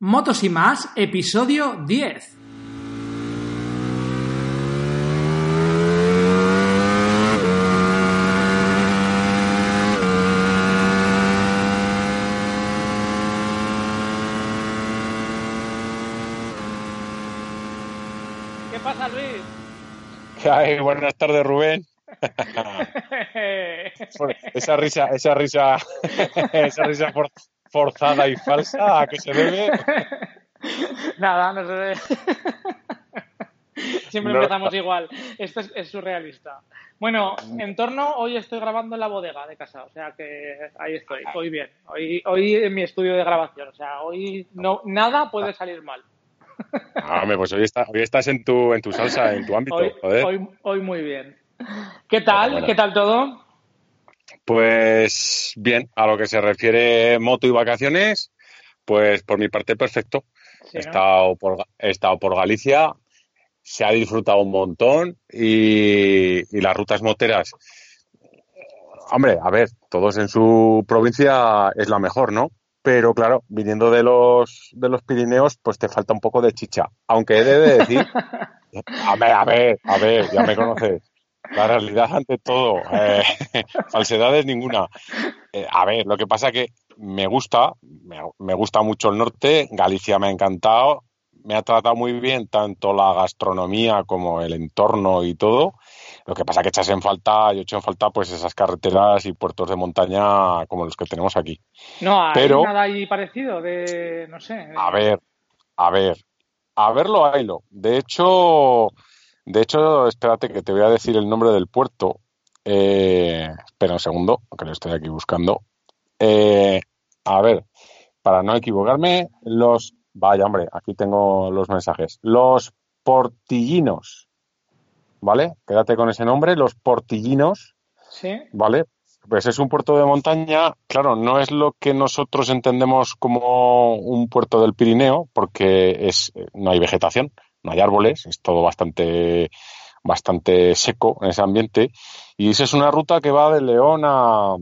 Motos y más, episodio 10. ¿Qué pasa, Luis? Ay, buenas tardes, Rubén. esa risa, esa risa, esa risa for- forzada y falsa, ¿a qué se debe? Nada, no se ve. Siempre No. empezamos igual. Esto es, es surrealista. Bueno, en torno, hoy estoy grabando en la bodega de casa, o sea que ahí estoy, hoy bien. Hoy, hoy en mi estudio de grabación, o sea, hoy no nada puede salir mal. Ah, hombre, pues hoy, está- hoy estás en tu, en tu salsa, en tu ámbito, Hoy, joder. hoy, hoy muy bien. ¿Qué tal? Bueno. ¿Qué tal todo? Pues bien, a lo que se refiere moto y vacaciones, pues por mi parte perfecto. Sí, He estado por, he estado por Galicia, se ha disfrutado un montón y, y las rutas moteras. Hombre, a ver, todos en su provincia es la mejor, ¿no? Pero claro, viniendo de los, de los Pirineos, pues te falta un poco de chicha. Aunque he de decir, a ver, a ver, a ver, ya me conoces. La realidad ante todo, eh, falsedades ninguna. Eh, a ver, lo que pasa que me gusta, me, me gusta mucho el norte, Galicia me ha encantado, me ha tratado muy bien tanto la gastronomía como el entorno y todo. Lo que pasa que echas en falta, yo echo en falta pues esas carreteras y puertos de montaña como los que tenemos aquí. No, hay Pero- nada ahí parecido de, no sé. A ver, a ver, a verlo, haylo. De hecho, de hecho, espérate que te voy a decir el nombre del puerto. Eh, espera un segundo, que lo estoy aquí buscando. Eh, a ver, para no equivocarme, los, vaya hombre, aquí tengo los mensajes. Los portillinos, ¿vale? Quédate con ese nombre, los portillinos. Sí. ¿vale? Pues es un puerto de montaña, claro, no es lo que nosotros entendemos como un puerto del Pirineo, porque es, eh, no hay vegetación, no hay árboles, es todo bastante, bastante seco en ese ambiente. Y esa es una ruta que va de León a,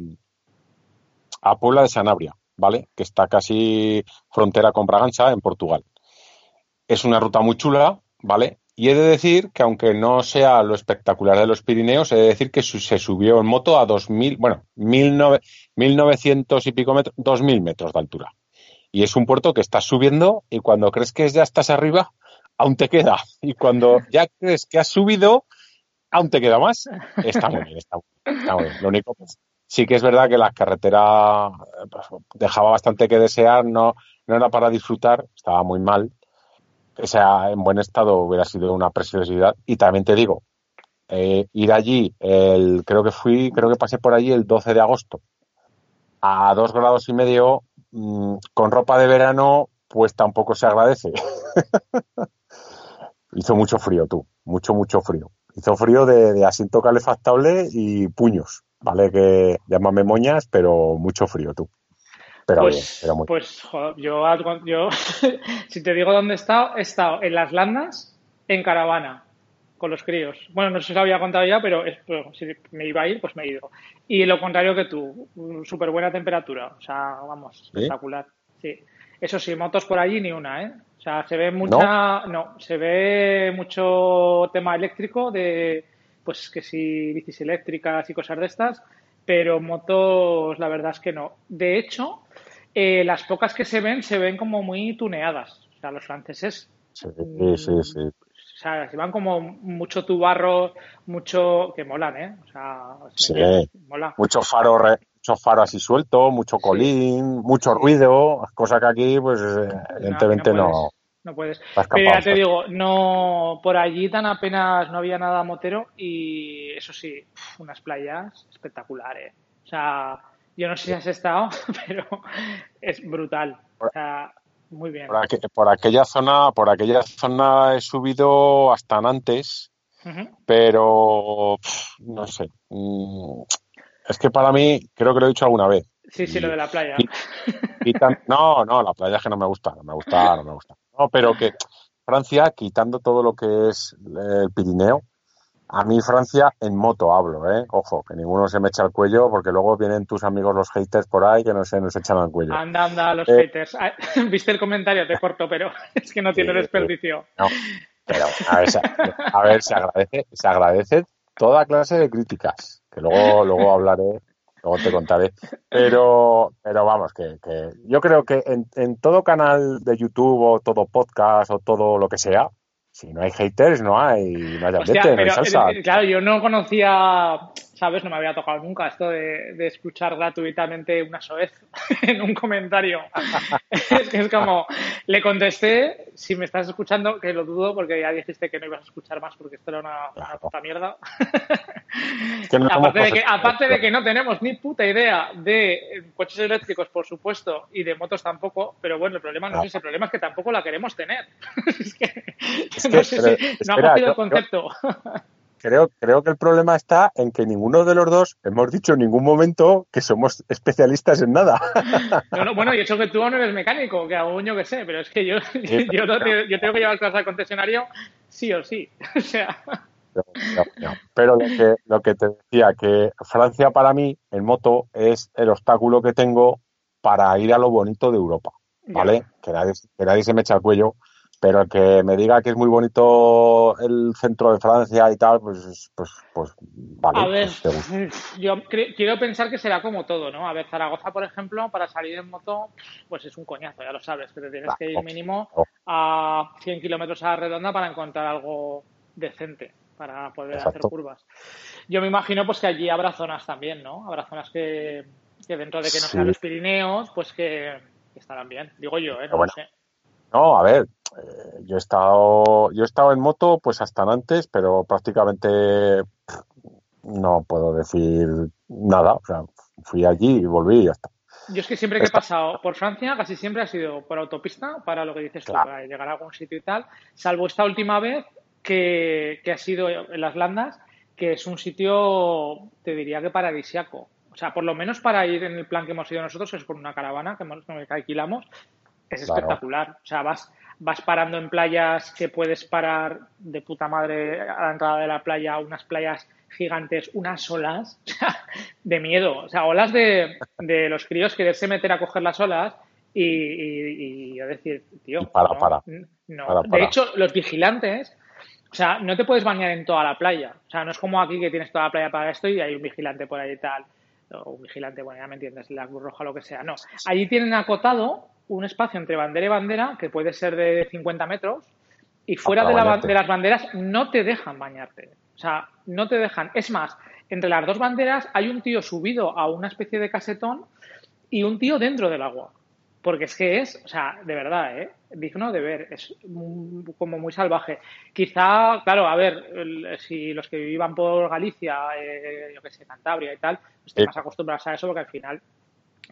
a Puebla de Sanabria, ¿vale? Que está casi frontera con Braganza, en Portugal. Es una ruta muy chula, ¿vale? Y he de decir que aunque no sea lo espectacular de los Pirineos, he de decir que se subió en moto a 2000, bueno, 1900 1900 y pico metros, 2000 metros de altura. Y es un puerto que estás subiendo y cuando crees que ya estás arriba, aún te queda. Y cuando ya crees que has subido, aún te queda más. Está muy bien, está muy bien. Lo único, pues, sí que es verdad que la carretera pues, dejaba bastante que desear, no, no era para disfrutar, estaba muy mal. O sea, en buen estado hubiera sido una preciosidad. Y también te digo, eh, ir allí, el, creo que fui, creo que pasé por allí el 12 de agosto, a dos grados y medio, mm, con ropa de verano, pues tampoco se agradece. Hizo mucho frío, tú, mucho, mucho frío. Hizo frío de, de asiento calefactable y puños, ¿vale? Que llámame moñas, pero mucho frío, tú. Pero bien, Pues, pero muy pues joder, yo, yo si te digo dónde he estado, he estado en las Landas, en caravana, con los críos. Bueno, no sé si lo había contado ya, pero, es- pero si me iba a ir, pues me he ido. Y lo contrario que tú, súper buena temperatura, o sea, vamos, espectacular. Sí. Eso sí, motos por allí ni una, ¿eh? O sea, se ve mucha, no, se ve mucho tema eléctrico de, pues que si bicis eléctricas y cosas de estas, pero motos, la verdad es que no. De hecho, eh, las pocas que se ven, se ven como muy tuneadas. O sea, los franceses, Sí, sí, sí. o sea, se van como mucho tubarro, mucho, que molan, ¿eh? O sea, Sí. mola. Mucho faro, re- mucho faro así suelto, mucho colín, mucho ruido, cosa que aquí, pues, evidentemente no. No puedes. Pero ya te digo, no, por allí tan apenas no había nada motero y eso sí, unas playas espectaculares. O sea, yo no sé si has estado, pero es brutal. O sea, muy bien. Por, aqu- por aquella zona, por aquella zona he subido hasta antes, pero no sé. mm, Es que para mí, creo que lo he dicho alguna vez. Sí, sí, lo de la playa. y- no, no, la playa es que no me gusta, no me gusta, no me gusta. No, pero que Francia, quitando todo lo que es el Pirineo, A mí Francia en moto hablo, ¿eh? Ojo, que ninguno se me echa al cuello porque luego vienen tus amigos los haters por ahí que no se nos echan al cuello. Anda, anda, los eh, haters. Ah, viste el comentario, te corto, pero es que no tiene desperdicio. No, pero a ver, a ver, se agradece, se agradece toda clase de críticas, que luego, luego hablaré, luego te contaré. Pero, pero vamos, que, que yo creo que en, en todo canal de YouTube o todo podcast o todo lo que sea, si no hay haters, no hay, no hay ambiente, no hay salsa. Eh, claro, yo no conocía ¿sabes? No me había tocado nunca esto de, escuchar gratuitamente una soez en un comentario. es que es como, le contesté, si me estás escuchando, que lo dudo porque ya dijiste que no ibas a escuchar más porque esto era una, puta mierda. aparte, de que, aparte de que no tenemos ni puta idea de coches eléctricos, por supuesto, y de motos tampoco, pero bueno, el problema no es ese, el problema es que tampoco la queremos tener. es que, no sé si no ha cogido el concepto creo, creo que el problema está en que ninguno de los dos hemos dicho en ningún momento que somos especialistas en nada. bueno, y eso que tú no eres mecánico, que aún yo que sé, pero es que yo, yo, tengo que llevar cosas al concesionario sí o sí. O sea. Pero lo que, lo que te decía, que Francia para mí en moto es el obstáculo que tengo para ir a lo bonito de Europa, ¿vale? Que nadie, que nadie se me echa el cuello pero el que me diga que es muy bonito el centro de Francia y tal, pues, pues, pues vale. A ver, pues yo quiero pensar que será como todo, ¿no? A ver, Zaragoza, por ejemplo, para salir en moto, pues es un coñazo, ya lo sabes, que te tienes que ir mínimo a 100 kilómetros a la redonda para encontrar algo decente para poder hacer curvas. Yo me imagino pues que allí habrá zonas también, ¿no? Habrá zonas que, dentro de que no sean los Pirineos, pues que, estarán bien. Digo yo, ¿eh? No lo sé. No, a ver, eh, yo he estado, yo he estado en moto pues hasta antes, pero prácticamente no puedo decir nada. O sea, fui allí y volví y ya está. Yo es que siempre que he pasado por Francia, casi siempre ha sido por autopista, para lo que dices tú, para llegar a algún sitio y tal, salvo esta última vez que, ha sido en las Landas, que es un sitio, te diría que paradisiaco. O sea, por lo menos para ir en el plan que hemos ido nosotros, es con una caravana que, que alquilamos, es espectacular. O sea, vas, vas parando en playas que puedes parar de puta madre a la entrada de la playa, unas playas gigantes, unas olas de miedo. O sea, olas de, de los críos quererse meter a coger las olas y, y, yo decir, tío, para, para. no. De hecho, los vigilantes, o sea, no te puedes bañar en toda la playa. O sea, no es como aquí que tienes toda la playa para esto y hay un vigilante por ahí y tal. O un vigilante, bueno, ya me entiendes, la Cruz Roja, lo que sea. No. Allí tienen acotado un espacio entre bandera y bandera que puede ser de 50 metros y fuera de, de, las banderas no te dejan bañarte. O sea, no te dejan. Es más, entre las dos banderas hay un tío subido a una especie de casetón y un tío dentro del agua. Porque es que es, o sea, de verdad, ¿eh? digno de ver, es como muy salvaje. Quizá, claro, a ver, si los que vivan por Galicia, eh, yo que sé, Cantabria y tal, estén más acostumbrados a eso porque al final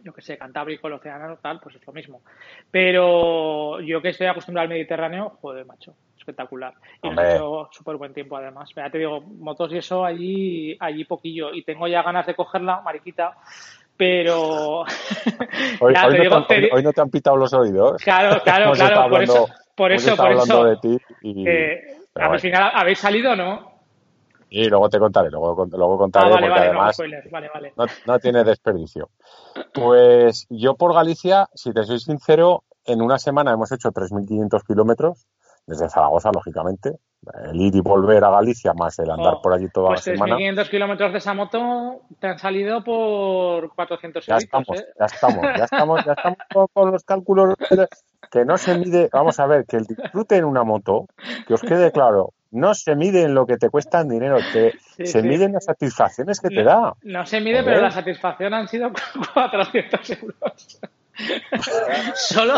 yo que sé, Cantábrico, el océano, tal, pues es lo mismo. Pero yo que estoy acostumbrado al Mediterráneo, joder, macho, espectacular. Y me ha hecho súper buen tiempo además. Ya te digo, motos y eso allí, allí poquillo. Y tengo ya ganas de cogerla, mariquita, pero... hoy, no te, han pitado los oídos. Claro, claro, claro, por eso, por eso, por eso. De ti eh, al final, ¿habéis salido o no? Y luego te contaré, luego, luego contaré ah, porque además no, tiene desperdicio. Pues yo por Galicia, si te soy sincero, en una semana hemos hecho 3.500 kilómetros, desde Zaragoza, lógicamente. El ir y volver a Galicia, más el andar oh, por allí toda pues la semana. 3.500 kilómetros de esa moto te han salido por 400 ya estamos, ¿eh? ya estamos, ya estamos, ya estamos con los cálculos que no se mide. Vamos a ver, que el disfrute en una moto, que os quede claro, no se mide en lo que te cuesta en dinero, te, se mide en las satisfacciones que te da. No se mide, pero la satisfacción han sido 400 euros. solo,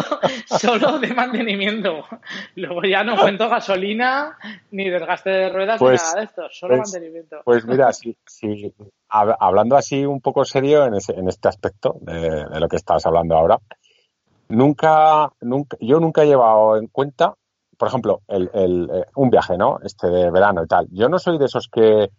solo de mantenimiento. Luego ya no cuento gasolina, ni desgaste de ruedas, ni pues, nada de esto, solo pues, mantenimiento. Pues mira, si, hablando así un poco serio en, en este aspecto de, de, lo que estás hablando ahora, nunca, nunca, yo nunca he llevado en cuenta por ejemplo, el, el, eh, un viaje, ¿no? Este de verano y tal. Yo no soy de esos que,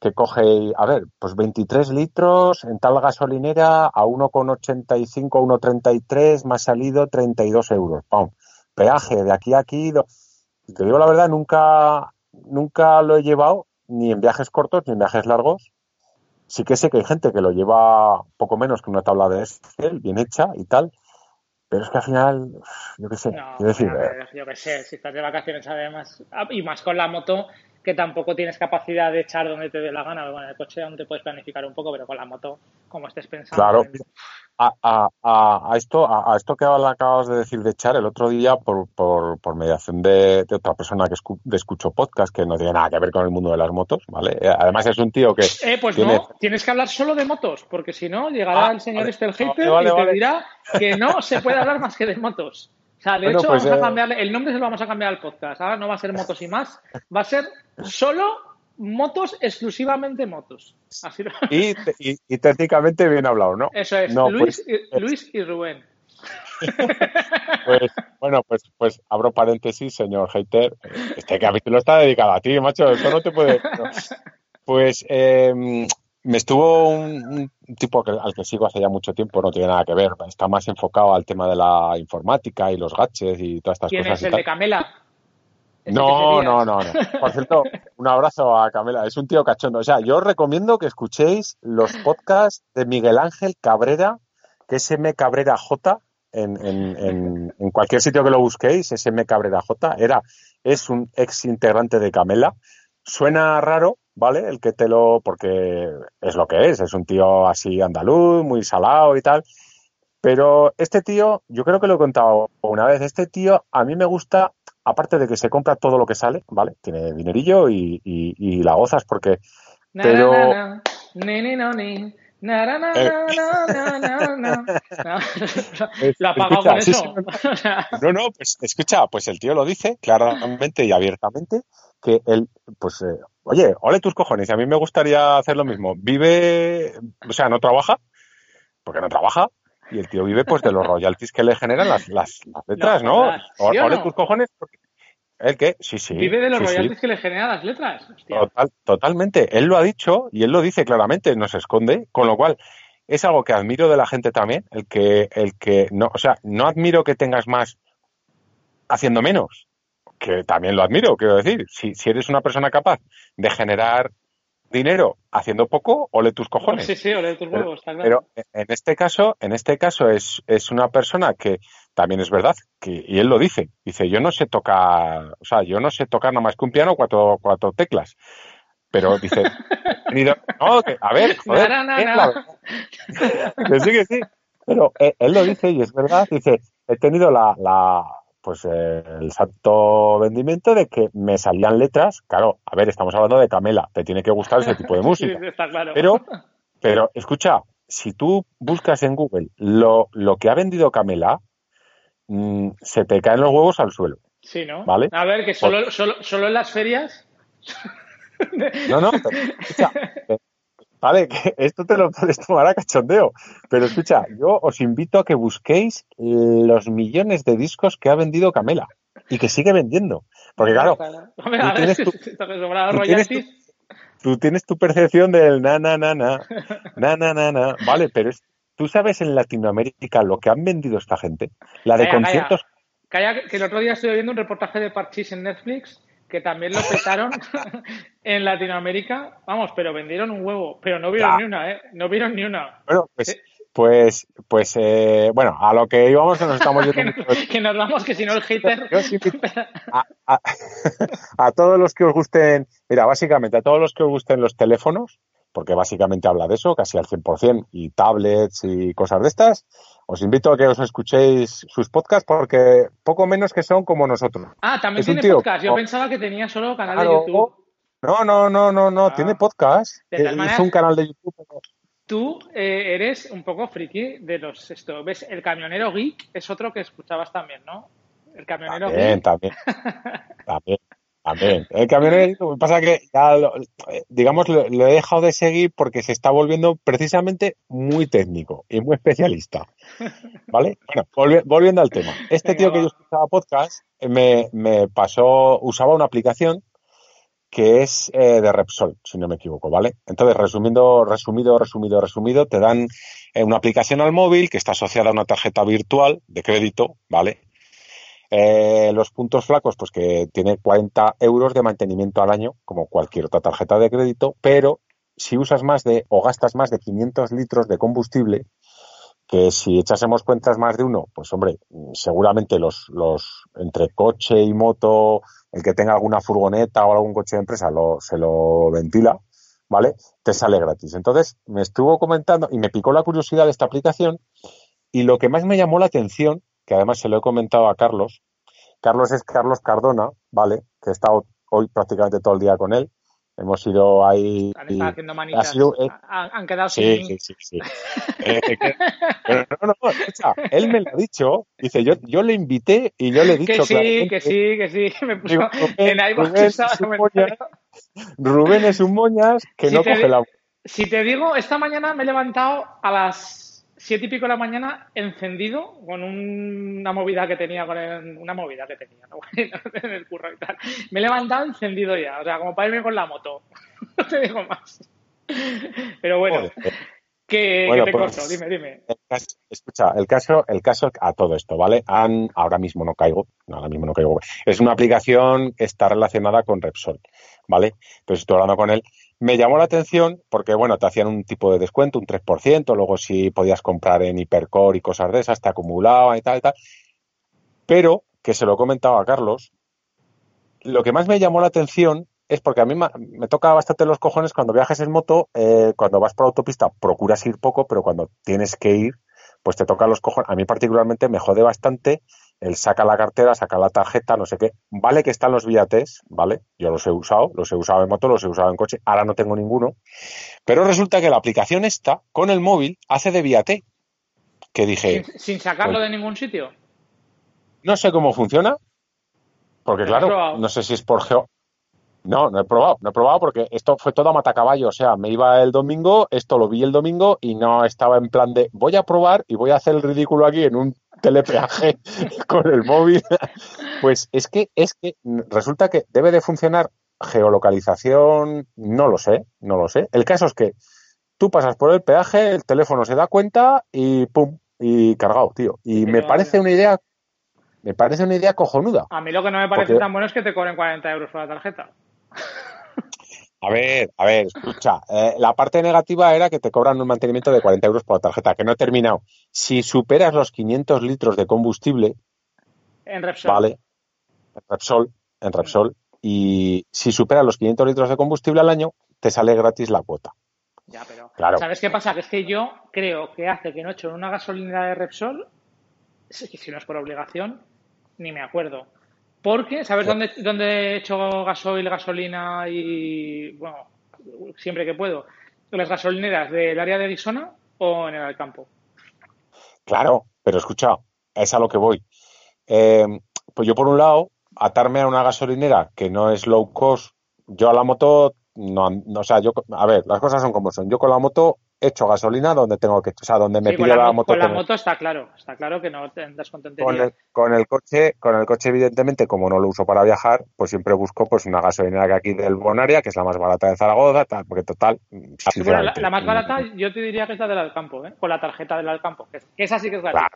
que coge, a ver, pues 23 litros en tal gasolinera a 1,85, 1,33, más salido 32 euros. ¡Pum! Peaje de aquí a aquí. Te digo la verdad, nunca, nunca lo he llevado ni en viajes cortos ni en viajes largos. Sí que sé que hay gente que lo lleva poco menos que una tabla de Excel bien hecha y tal, pero es que al final, yo qué sé, No, quiero decir, ver, yo qué sé, si estás de vacaciones además, ah, y más con la moto, que tampoco tienes capacidad de echar donde te dé la gana. Bueno, en el coche aún te puedes planificar un poco, pero con la moto, como estés pensando. Claro. en- a, a, esto a, a esto que acabas de decir de echar el otro día por, por, por mediación de, de otra persona que escu- de escucho podcast que no tiene nada que ver con el mundo de las motos, ¿vale? Eh, Además es un tío que Eh, pues tiene- no, tienes que hablar solo de motos, porque si no, llegará Ah, el señor vale. este, el vale, y te vale. dirá que no se puede hablar más que de motos. O sea, de Bueno, hecho, pues, vamos a eh, cambiarle, el nombre se lo vamos a cambiar al podcast. Ahora no va a ser motos y más, va a ser solo motos, exclusivamente motos. Así lo- y, y, y técnicamente bien hablado, ¿no? Eso es, No, Luis, pues, y, Luis y Rubén. Pues, bueno, pues, pues abro paréntesis, señor hater. Este capítulo está dedicado a ti, macho. Esto no te puede. no. Pues eh, me estuvo un, un tipo que- al que sigo hace ya mucho tiempo, no tiene nada que ver. Está más enfocado al tema de la informática y los gadgets y todas estas ¿Quién cosas. es y el tal. de Camela? ¿Ese No, no, no, no. Por cierto, un abrazo a Camela. Es un tío cachondo. O sea, yo os recomiendo que escuchéis los podcasts de Miguel Ángel Cabrera, que es M Cabrera J. En, en, en, en cualquier sitio que lo busquéis, es M Cabrera J. Era, es un ex integrante de Camela. Suena raro, ¿vale? El que te lo, porque es lo que es. Es un tío así andaluz, muy salado y tal. Pero este tío, yo creo que lo he contado una vez, este tío a mí me gusta, aparte de que se compra todo lo que sale, ¿vale? Tiene dinerillo y, y, y la gozas porque... Pero- no, na, na, na, na. Eh, Lo escucha, con sí, eso. sí, sea, No, no, pues escucha, pues el tío lo dice claramente y abiertamente que él, pues, eh, oye, ole tus cojones, y a mí me gustaría hacer lo mismo. Vive, o sea, no trabaja, porque no trabaja, y el tío vive pues de los royalties que le generan las, las, las letras, No, ¿no? jodas, ¿sí o ole no? tus cojones, porque... ¿El qué? Sí, sí. vive de los sí, sí. royalties que le generan las letras. Total, totalmente. Él lo ha dicho y él lo dice claramente, no se esconde, con lo cual es algo que admiro de la gente también, el que, el que no, o sea, no admiro que tengas más haciendo menos, que también lo admiro, quiero decir, si, si eres una persona capaz de generar dinero haciendo poco, ole tus cojones. Sí, sí, ole tus Pero- huevos, está claro. Pero en este caso, en este caso es, es una persona que también es verdad, que, y él lo dice, dice, yo no sé tocar, o sea, yo no sé tocar nada más que un piano, cuatro, cuatro teclas. Pero dice, no, que- a ver, joder, es la verdad. que sí, que sí. Pero eh, él lo dice y es verdad, dice, he tenido la, la pues eh, el santo vendimiento de que me salían letras, claro, a ver, estamos hablando de Camela, te tiene que gustar ese tipo de música. Sí, está claro. Pero, pero escucha, si tú buscas en Google lo, lo que ha vendido Camela, mm, se te caen los huevos al suelo. Sí, ¿no? Vale. A ver, que solo, solo, solo en las ferias. No, no, pero, escucha, Vale, que esto te lo puedes tomar a cachondeo. Pero escucha, yo os invito a que busquéis los millones de discos que ha vendido Camela y que sigue vendiendo. Porque claro, tú tienes tu, percepción del na, na, na, na, na, na, na, na. Vale, pero es, tú sabes en Latinoamérica lo que han vendido esta gente. La de conciertos. Que el otro día estuve viendo un reportaje de Parchís en Netflix que también lo petaron en Latinoamérica. Vamos, pero vendieron un huevo. Pero no vieron Ya. ni una, ¿eh? No vieron ni una. Bueno, pues, Sí. pues, pues, eh, bueno, a lo que íbamos que nos estamos Que yendo nos, que nos vamos, que si no el hater. Yo sí invito a, a- a todos los que os gusten, mira, básicamente a todos los que os gusten los teléfonos, porque básicamente habla de eso, casi al 100%, y tablets y cosas de estas, os invito a que os escuchéis sus podcasts porque poco menos que son como nosotros. Ah, también Es tiene tío. podcast. Yo Oh. pensaba que tenía solo canal Claro. de YouTube. No, no, no, no, no, Ah. tiene podcast. De todas Eh, un canal de YouTube. Tú eh, eres un poco friki de los esto. ¿Ves? El camionero geek es otro que escuchabas también, ¿no? El camionero También, geek. también. También, también. El camionero, pasa que ya, lo- eh, digamos, lo, lo he dejado de seguir porque se está volviendo precisamente muy técnico y muy especialista. ¿Vale? Bueno, volvi- volviendo al tema. Este tío que yo escuchaba podcast eh, me, me pasó, usaba una aplicación que es eh, de Repsol, si no me equivoco, ¿vale? Entonces, resumiendo, resumido, resumido, resumido, te dan eh, una aplicación al móvil que está asociada a una tarjeta virtual de crédito, ¿vale? Eh, los puntos flacos, pues que tiene 40 euros de mantenimiento al año, como cualquier otra tarjeta de crédito, pero si usas más de o gastas más de 500 litros de combustible, que si echásemos cuentas más de uno, pues hombre, seguramente los, los entre coche y moto, el que tenga alguna furgoneta o algún coche de empresa lo, se lo ventila, ¿vale? Te sale gratis. Entonces, me estuvo comentando y me picó la curiosidad de esta aplicación y lo que más me llamó la atención, que además se lo he comentado a Carlos, Carlos es Carlos Cardona, ¿vale? Que he estado hoy prácticamente todo el día con él. Hemos ido ahí. Han estado haciendo manitas. Eh, han, quedado sí, sin. Sí, sí, sí. eh, pero no, no, escucha, él me lo ha dicho. Dice, yo, yo le invité y yo le he dicho. Que sí, que sí, que sí. Me puso Digo, en Rubén, es un moñas, Rubén es un moñas que Si no te coge la. Si te digo, esta mañana me he levantado a las siete y pico de la mañana encendido con un- una movida que tenía, con el- una movida que tenía ¿no? en el curro y tal. Me he levantado encendido ya, o sea, como para irme con la moto. No te digo más. Pero bueno, Joder. que, Bueno, que te pues- corto, dime, dime. El caso- escucha, el caso, el caso a todo esto, ¿vale? Han, ahora mismo no caigo, ahora mismo no caigo. Es una aplicación que está relacionada con Repsol, ¿vale? Entonces estoy hablando con él. Me llamó la atención porque, bueno, te hacían un tipo de descuento, un 3%, luego si podías comprar en Hipercore y cosas de esas, te acumulaban y tal y tal. Pero, que se lo he comentado a Carlos, lo que más me llamó la atención es porque a mí me toca bastante los cojones cuando viajes en moto, eh, cuando vas por autopista procuras ir poco, pero cuando tienes que ir, pues te toca los cojones. A mí particularmente me jode bastante el saca la cartera, saca la tarjeta, no sé qué. Vale que están los viates, ¿vale? Yo los he usado, los he usado en moto, los he usado en coche, ahora no tengo ninguno. Pero resulta que la aplicación esta, con el móvil, hace de viate. Que dije, Sin, sin sacarlo de ningún sitio. no sé cómo funciona, porque ¿Lo has claro, no sé si es por geo. No, no he probado, no he probado porque esto fue todo a matacaballo. O sea, me iba el domingo, esto lo vi el domingo y no estaba en plan de voy a probar y voy a hacer el ridículo aquí en un telepeaje con el móvil. Pues es que, es que resulta que debe de funcionar geolocalización, no lo sé, no lo sé. El caso es que tú pasas por el peaje, el teléfono se da cuenta y pum, y cargado, tío. Y me parece una idea, me parece una idea cojonuda. A mí lo que no me parece Porque- tan bueno es que te cobren 40 euros por la tarjeta. A ver, a ver, escucha. eh, la parte negativa era que te cobran un mantenimiento de 40 euros por la tarjeta, que no he terminado. Si superas los 500 litros de combustible, En Repsol. vale, en Repsol, en Repsol, y si superas los 500 litros de combustible al año, te sale gratis la cuota. Ya, pero Claro. ¿sabes qué pasa? Que es que yo creo que hace que no he hecho en una gasolinera de Repsol, si no es por obligación, ni me acuerdo. Porque, ¿sabes dónde, dónde he hecho gasoil, gasolina y, bueno, siempre que puedo? ¿En las gasolineras del área de Guisona o en el Alcampo? Claro, pero escucha, es a lo que voy. Eh, pues yo, por un lado, atarme a una gasolinera que no es low cost, yo a la moto, no, no, o sea, yo, a ver, las cosas son como son. Yo con la moto echo gasolina donde tengo que, o sea, donde me Sí, la, la mo- moto. con la moto está claro, está claro que no te andas con el, con el coche, con el coche, evidentemente, como no lo uso para viajar, pues siempre busco pues una gasolinera que aquí del Bonaria, que es la más barata de Zaragoza, tal, porque total, Sí, bueno, la, más barata yo te diría que es la del Alcampo, ¿eh? con la tarjeta del Alcampo, que, es- que esa sí que es. Claro,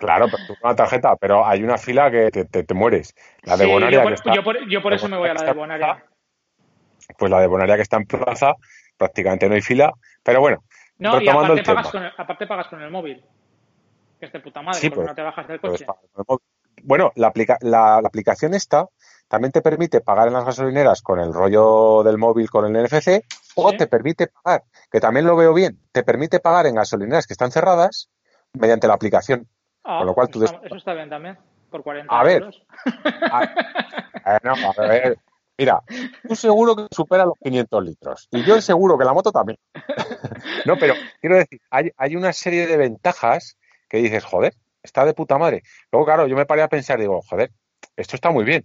claro, pero tú con la tarjeta, pero hay una fila que te, te- te mueres. La de Sí, Bonaria yo por, que está, yo por- yo por eso me voy a la de Bonaria Bonaria. pues la de Bonaria que está en plaza, prácticamente no hay fila, pero bueno, No, y aparte pagas, con el, aparte pagas con el móvil. Que es de puta madre, Sí, porque pues, no te bajas del coche. Bueno, la, aplica- la- la aplicación esta también te permite pagar en las gasolineras con el rollo del móvil con el NFC o Sí. te permite pagar, que también lo veo bien, te permite pagar en gasolineras que están cerradas mediante la aplicación. Ah, con lo cual tú eso, está, des- eso está bien también, por 40 A ver. euros. Eh, no, a ver, mira, tú seguro que supera los 500 litros y yo seguro que la moto también. no, pero quiero decir, hay, hay una serie de ventajas que dices, joder, está de puta madre. Luego, claro, yo me paré a pensar, digo, joder, esto está muy bien.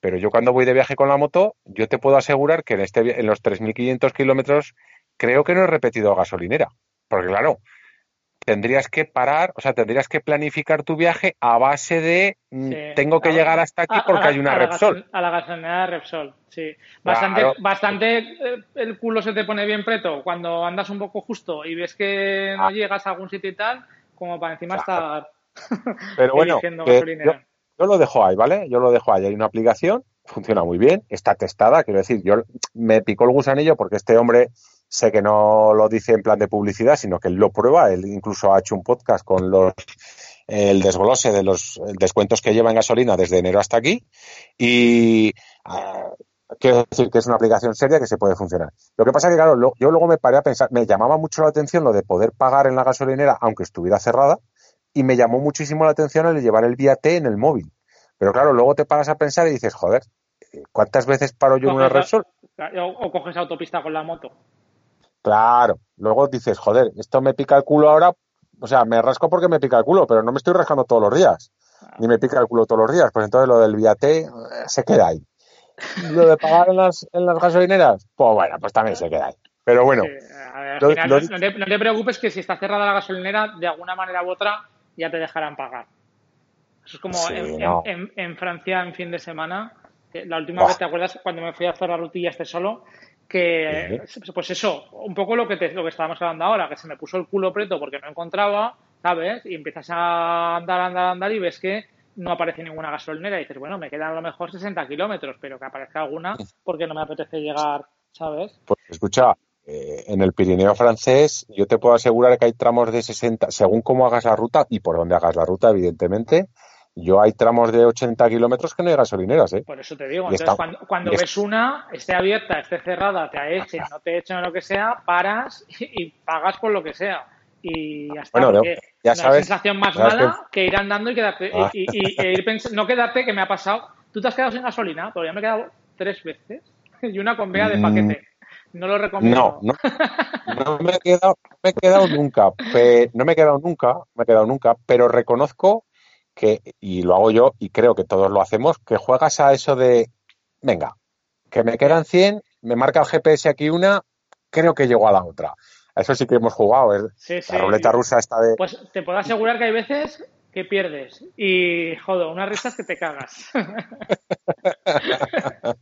Pero yo cuando voy de viaje con la moto, yo te puedo asegurar que en, este, en los 3.500 kilómetros creo que no he repetido gasolinera. Porque claro, tendrías que parar, o sea, tendrías que planificar tu viaje a base de mm, Sí. tengo que A- llegar hasta aquí a- porque hay una la Repsol. A la gasolinera de Repsol, sí. Bastante, Claro. bastante eh, el culo se te pone bien preto cuando andas un poco justo y ves que no Ah. llegas a algún sitio y tal, como para encima Claro. estar Pero bueno, que yo, yo lo dejo ahí, ¿vale? Yo lo dejo ahí. Hay una aplicación, funciona muy bien, está testada, quiero decir, yo me picó el gusanillo porque este hombre sé que no lo dice en plan de publicidad, sino que él lo prueba, él incluso ha hecho un podcast con los el desglose de los descuentos que lleva en gasolina desde enero hasta aquí y ah, quiero decir que es una aplicación seria que se puede funcionar. Lo que pasa es que, claro, yo luego me paré a pensar, me llamaba mucho la atención lo de poder pagar en la gasolinera aunque estuviera cerrada y me llamó muchísimo la atención el de llevar el vía T en el móvil. Pero claro, luego te paras a pensar y dices, joder, ¿cuántas veces paro yo en una Repsol? O, coges autopista con la moto. Claro, luego dices, joder, esto me pica el culo ahora, o sea, me rasco porque me pica el culo, pero no me estoy rascando todos los días, ni me pica el culo todos los días, pues entonces lo del vía T eh, se queda ahí. Lo de pagar en las, en las gasolineras, pues bueno, pues también se queda ahí. Pero bueno. no, te, preocupes que si está cerrada la gasolinera, de alguna manera u otra, ya te dejarán pagar. Eso es como en, Francia en fin de semana. la última vez, ¿te acuerdas cuando me fui a hacer la rutilla este solo? Que, pues eso, un poco lo que, te, lo que estábamos hablando ahora, que se me puso el culo preto porque no encontraba, ¿sabes? Y empiezas a andar, andar, andar y ves que no aparece ninguna gasolinera y dices, bueno, me quedan a lo mejor 60 kilómetros, pero que aparezca alguna porque no me apetece llegar, ¿sabes? Pues escucha, eh, en el Pirineo francés yo te puedo asegurar que hay tramos de 60, según cómo hagas la ruta y por dónde hagas la ruta, evidentemente, yo hay tramos de 80 kilómetros que no hay gasolineras, ¿eh? Por eso te digo, entonces cuando, ves una, esté abierta, esté cerrada, te echen, no te echen lo que sea, paras y, pagas por lo que sea. Y ya está, bueno, ya sabes, sensación más mala que... ir andando y quedarte, ah. y, e ir no quedarte, que me ha pasado, tú te has quedado sin gasolina, pero ya me he quedado tres veces y una con vea de mm. paquete. No lo recomiendo. No, no, me, he quedado, me he quedado nunca, no me he quedado nunca, me he quedado nunca, pero reconozco que, y lo hago yo, y creo que todos lo hacemos, que juegas a eso de, venga, que me quedan 100, me marca el GPS aquí una, creo que llego a la otra. A eso sí que hemos jugado, ¿eh? la ruleta rusa está de... Pues te puedo asegurar que hay veces que pierdes y, joder, unas risas que te cagas.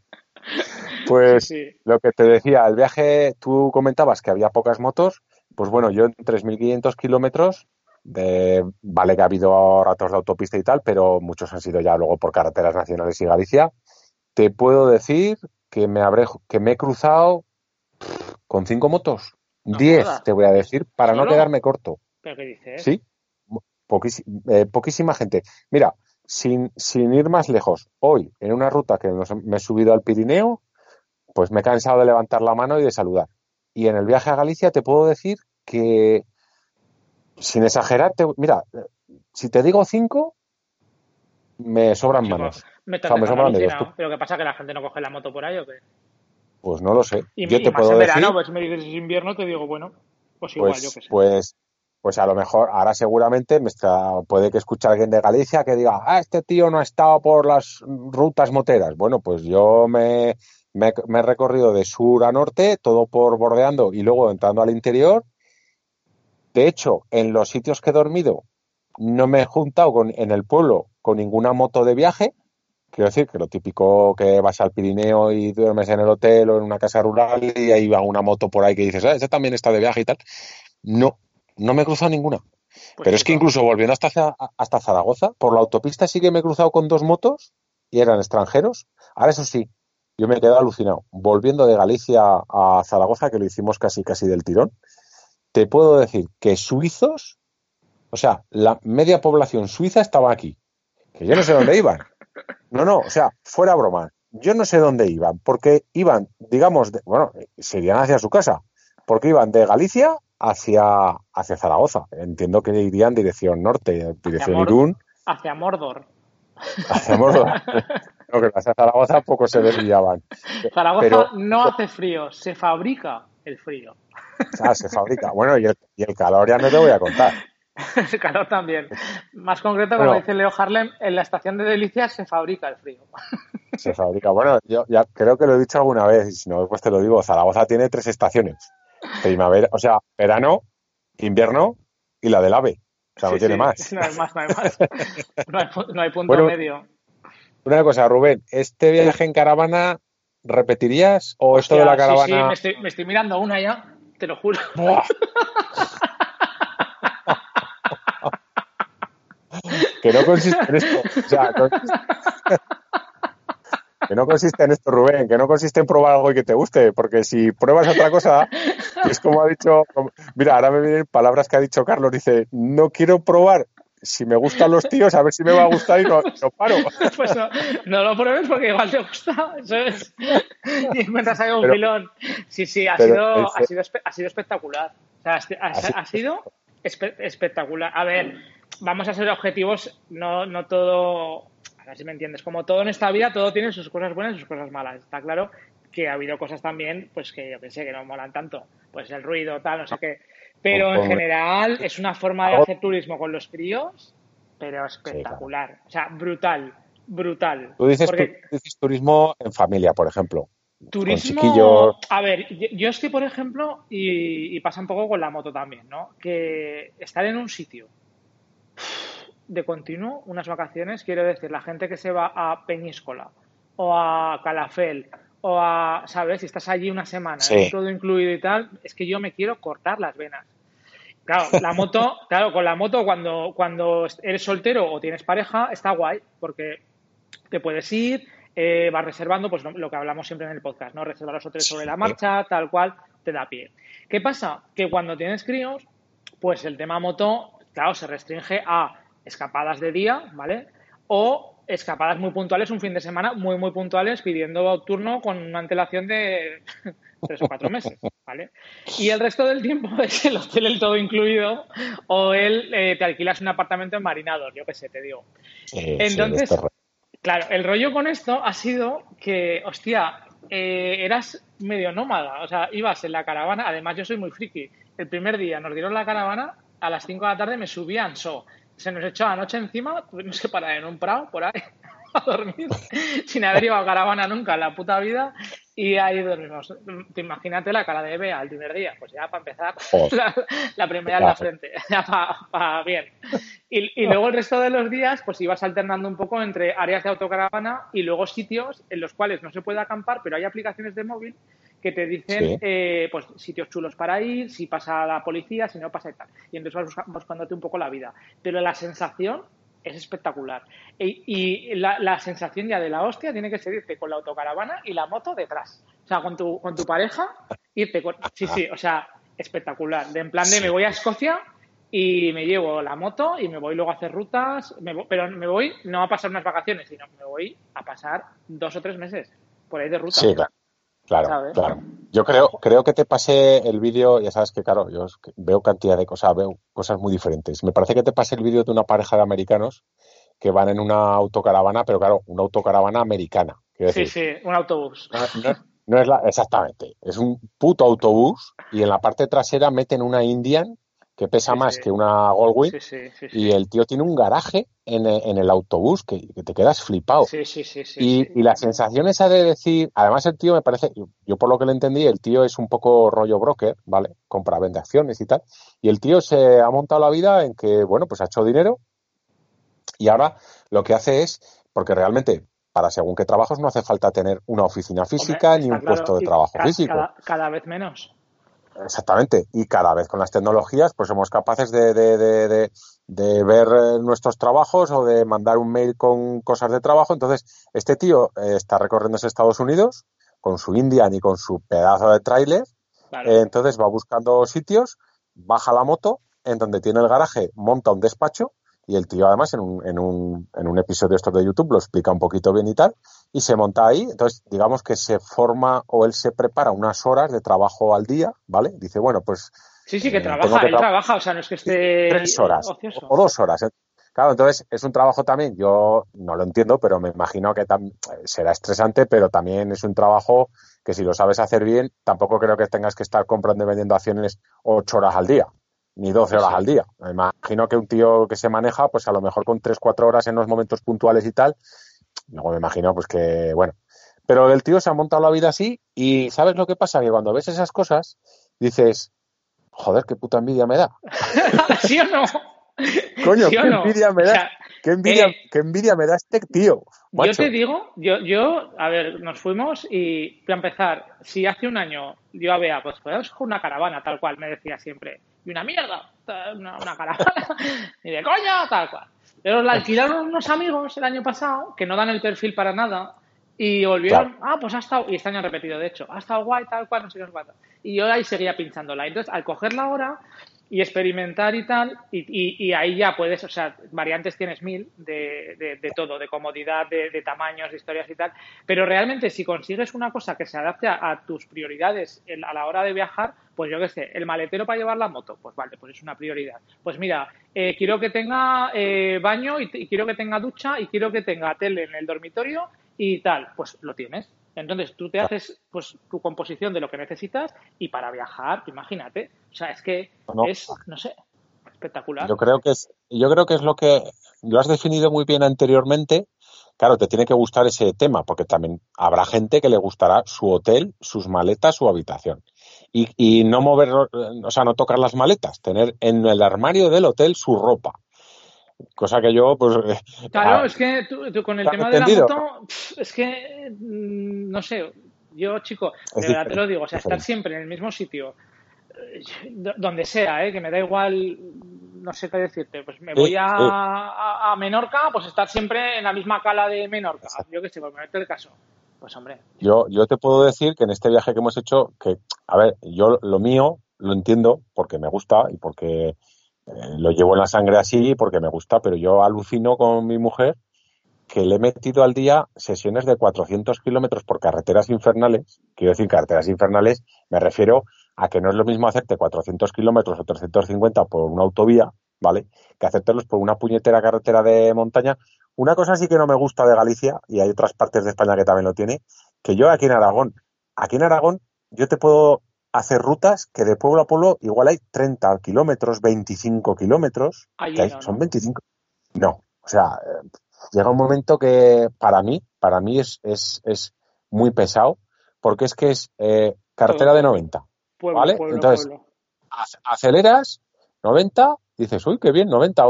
Pues lo que te decía, el viaje, tú comentabas que había pocas motos, pues bueno, yo en 3.500 kilómetros, de, vale que ha habido ratos de autopista y tal, pero muchos han sido ya luego por carreteras nacionales y Galicia. Te puedo decir que me habré, que me he cruzado con cinco motos. diez, te voy a decir, para no quedarme corto. ¿Pero qué dices? Sí, eh, poquísima gente. Mira, sin, sin ir más lejos, hoy en una ruta que me he subido al Pirineo, pues me he cansado de levantar la mano y de saludar. Y en el viaje a Galicia te puedo decir que, sin exagerar, mira, si te digo cinco, me sobran manos. Me, o me sobran dedos. ¿Pero qué pasa? ¿Que la gente no coge la moto por ahí o qué? Pues no lo sé. Y, yo te puedo en verano, pues me dices es invierno, te digo, bueno, pues igual, pues, yo qué sé. Pues pues a lo mejor ahora seguramente me está, puede que escuche alguien de Galicia que diga, ah, este tío no ha estado por las rutas moteras. Bueno, pues yo me, me, he recorrido de sur a norte, todo por bordeando y luego entrando al interior. De hecho, en los sitios que he dormido, no me he juntado con, en el pueblo con ninguna moto de viaje. Quiero decir que lo típico que vas al Pirineo y duermes en el hotel o en una casa rural y ahí va una moto por ahí que dices, ah, ese también está de viaje y tal. No, no me he cruzado ninguna. Pues Pero es que incluso volviendo hasta, hasta Zaragoza, por la autopista sí que me he cruzado con dos motos y eran extranjeros. Ahora eso sí, yo me he quedado alucinado. Volviendo de Galicia a Zaragoza, que lo hicimos casi casi del tirón, te puedo decir que suizos, o sea, la media población suiza estaba aquí. Que yo no sé dónde iban. No, no, o sea, fuera broma. Yo no sé dónde iban, porque iban, digamos, bueno, serían hacia su casa, porque iban de Galicia hacia, hacia Zaragoza. Entiendo que irían dirección norte, dirección Irún. Hacia Mordor. Hacia Mordor. Lo que hacia Zaragoza poco se desviaban. Zaragoza no hace frío, se fabrica el frío. Ah, se fabrica. Bueno, y el, calor ya no te voy a contar. el calor también. Más concreto, como dice Leo Harlem, en la estación de Delicias se fabrica el frío. Se fabrica. Bueno, yo ya creo que lo he dicho alguna vez, y si no, pues te lo digo. Zaragoza tiene tres estaciones primavera, o sea, verano, invierno y la del ave. O sea, no tiene más. No hay más, no hay más. No hay, punto medio. Una cosa, Rubén, ¿este viaje en caravana repetirías o esto de la caravana? Sí, me estoy, mirando una ya, te lo juro. que no consiste en esto. O sea, que no consiste en esto, Rubén, que no consiste en probar algo y que te guste, porque si pruebas otra cosa, es como ha dicho, mira, ahora me vienen palabras que ha dicho Carlos, dice, no quiero probar si me gustan los tíos, a ver si me va a gustar y no, paro. Pues no, lo pruebes porque igual te gusta, ¿sabes? Y encuentras ahí un filón. Sí, sí, ha sido, ha, sido, ha sido espectacular. O sea, ha, sido espectacular. A ver, vamos a ser objetivos, no, no todo, a ver si me entiendes, como todo en esta vida, todo tiene sus cosas buenas y sus cosas malas. Está claro que ha habido cosas también, pues que yo pensé que no molan tanto. Pues el ruido, tal, no sé qué pero en general es una forma de hacer turismo con los críos, pero espectacular. O sea, brutal, brutal. Tú dices, turismo en familia, por ejemplo. Turismo. A ver, yo estoy, por ejemplo, y, pasa un poco con la moto también, ¿no? Que estar en un sitio de continuo, unas vacaciones, quiero decir, la gente que se va a Peñíscola o a Calafel o a, ¿sabes? Si estás allí una semana, todo incluido y tal, es que yo me quiero cortar las venas. Claro, la moto, claro, con la moto cuando, cuando eres soltero o tienes pareja, está guay, porque te puedes ir, eh, vas reservando, pues lo, que hablamos siempre en el podcast, ¿no? Reservar los hoteles sobre la marcha, tal cual, te da pie. ¿Qué pasa? Que cuando tienes críos, pues el tema moto, claro, se restringe a escapadas de día, ¿vale? O escapadas muy puntuales, un fin de semana muy, muy puntuales, pidiendo turno con una antelación de tres o cuatro meses, ¿vale? Y el resto del tiempo es el hotel el todo incluido o él eh, te alquilas un apartamento en Marinados, yo qué sé, te digo. Entonces, claro, el rollo con esto ha sido que, hostia, eh, eras medio nómada, o sea, ibas en la caravana, además yo soy muy friki. El primer día nos dieron la caravana, a las 5 de la tarde me subí a Anso se nos echó anoche encima, tuvimos que parar en un prado por ahí a dormir, sin haber ido a caravana nunca en la puta vida, y ahí dormimos. Te imagínate la cara de Eve al primer día, pues ya para empezar, la, primera en la frente, ya para bien. Y, y, luego el resto de los días, pues ibas alternando un poco entre áreas de autocaravana y luego sitios en los cuales no se puede acampar, pero hay aplicaciones de móvil que te dicen eh, pues sitios chulos para ir, si pasa la policía, si no pasa y tal. Y entonces vas buscándote un poco la vida. Pero la sensación es espectacular. Y, la, sensación ya de la hostia tiene que ser irte con la autocaravana y la moto detrás. O sea, con tu, con tu pareja, irte con... Sí, sí, o sea, espectacular. De en plan de me voy a Escocia y me llevo la moto y me voy luego a hacer rutas, pero me voy no a pasar unas vacaciones, sino me voy a pasar dos o tres meses por ahí de ruta. Sí, claro. Claro, claro. Yo creo, creo que te pasé el vídeo, ya sabes que, claro, yo veo cantidad de cosas, veo cosas muy diferentes. Me parece que te pasé el vídeo de una pareja de americanos que van en una autocaravana, pero claro, una autocaravana americana. sí, sí, un autobús. No, es la, exactamente, es un puto autobús y en la parte trasera meten una Indian que pesa más que una Goldwing y el tío tiene un garaje en, el autobús que, te quedas flipado. Y, y, la sensación esa de decir, además el tío me parece, yo por lo que le entendí, el tío es un poco rollo broker, ¿vale? Compra, vende acciones y tal. Y el tío se ha montado la vida en que, bueno, pues ha hecho dinero y ahora lo que hace es, porque realmente para según qué trabajos no hace falta tener una oficina física ni un puesto de trabajo físico. cada vez menos. Exactamente. Y cada vez con las tecnologías, pues somos capaces de, de, de, ver eh, nuestros trabajos o de mandar un mail con cosas de trabajo. Entonces, este tío eh, está recorriendo Estados Unidos con su Indian y con su pedazo de tráiler. Eh, entonces va buscando sitios, baja la moto, en donde tiene el garaje, monta un despacho y el tío además en un, en un, en un episodio estos de YouTube lo explica un poquito bien y tal, y se monta ahí, entonces digamos que se forma o él se prepara unas horas de trabajo al día, ¿vale? Dice, bueno, pues... Sí, sí, que eh, trabaja, él trabaja, o sea, no es que esté... Tres horas o, dos horas. ¿eh? Claro, entonces es un trabajo también, yo no lo entiendo, pero me imagino que será estresante, pero también es un trabajo que si lo sabes hacer bien, tampoco creo que tengas que estar comprando y vendiendo acciones ocho horas al día ni 12 horas al día. Me imagino que un tío que se maneja, pues a lo mejor con 3, 4 horas en los momentos puntuales y tal, luego me imagino pues que, bueno. Pero el tío se ha montado la vida así y ¿sabes lo que pasa? Que cuando ves esas cosas, dices, joder, qué puta envidia me da. ¿Sí o no? Coño, qué envidia me da. qué, envidia, eh, qué envidia me da este tío. Yo te digo, yo, yo, a ver, nos fuimos y para empezar, si hace un año yo a pues podemos coger una caravana, tal cual, me decía siempre, y una mierda, una, caravana, y de coña, tal cual. Pero la alquilaron unos amigos el año pasado que no dan el perfil para nada y volvieron, ah, pues ha estado, y este año repetido, de hecho, ha estado guay, tal cual, no sé qué cuánto. Y yo ahí seguía pinchándola. Entonces, al cogerla ahora y experimentar y tal, y, y, ahí ya puedes, o sea, variantes tienes mil de, de, todo, de comodidad, de, de, tamaños, de historias y tal, pero realmente si consigues una cosa que se adapte a, tus prioridades a la hora de viajar, pues yo qué sé, el maletero para llevar la moto, pues vale, pues es una prioridad. Pues mira, eh, quiero que tenga eh, baño y, y quiero que tenga ducha y quiero que tenga tele en el dormitorio y tal, pues lo tienes. Entonces tú te haces pues tu composición de lo que necesitas y para viajar, imagínate. O sea, es que es, no sé, espectacular. Yo creo que es, yo creo que es lo que lo has definido muy bien anteriormente. Claro, te tiene que gustar ese tema, porque también habrá gente que le gustará su hotel, sus maletas, su habitación. Y, y no mover, o sea, no tocar las maletas, tener en el armario del hotel su ropa Cosa que yo, pues. Eh, claro, es que tú, con el tema de la moto, es que. Mm, no sé, yo, chico, de verdad te lo digo, o sea, estar siempre en el mismo sitio, eh, donde sea, ¿eh? que me da igual, no sé qué decirte, pues me voy a, a, Menorca, pues estar siempre en la misma cala de Menorca, yo qué sé, por ponerte el caso. Pues hombre. Yo, yo te puedo decir que en este viaje que hemos hecho, que, a ver, yo lo mío lo entiendo porque me gusta y porque eh, lo llevo en la sangre así porque me gusta, pero yo alucino con mi mujer que le he metido al día sesiones de 400 kilómetros por carreteras infernales. Quiero decir, carreteras infernales, me refiero a que no es lo mismo hacerte 400 kilómetros o 350 por una autovía, ¿vale? Que hacértelos por una puñetera carretera de montaña. Una cosa sí que no me gusta de Galicia, y hay otras partes de España que también lo tiene, que yo aquí en Aragón, aquí en Aragón, yo te puedo hacer rutas que de pueblo a pueblo igual hay 30 kilómetros, 25 kilómetros. son 25. No, o sea, eh, llega un momento que para mí, para mí es, es, es muy pesado, porque es que es eh, cartera de 90. ¿Vale? Entonces, aceleras 90, dices, uy, qué bien, 90,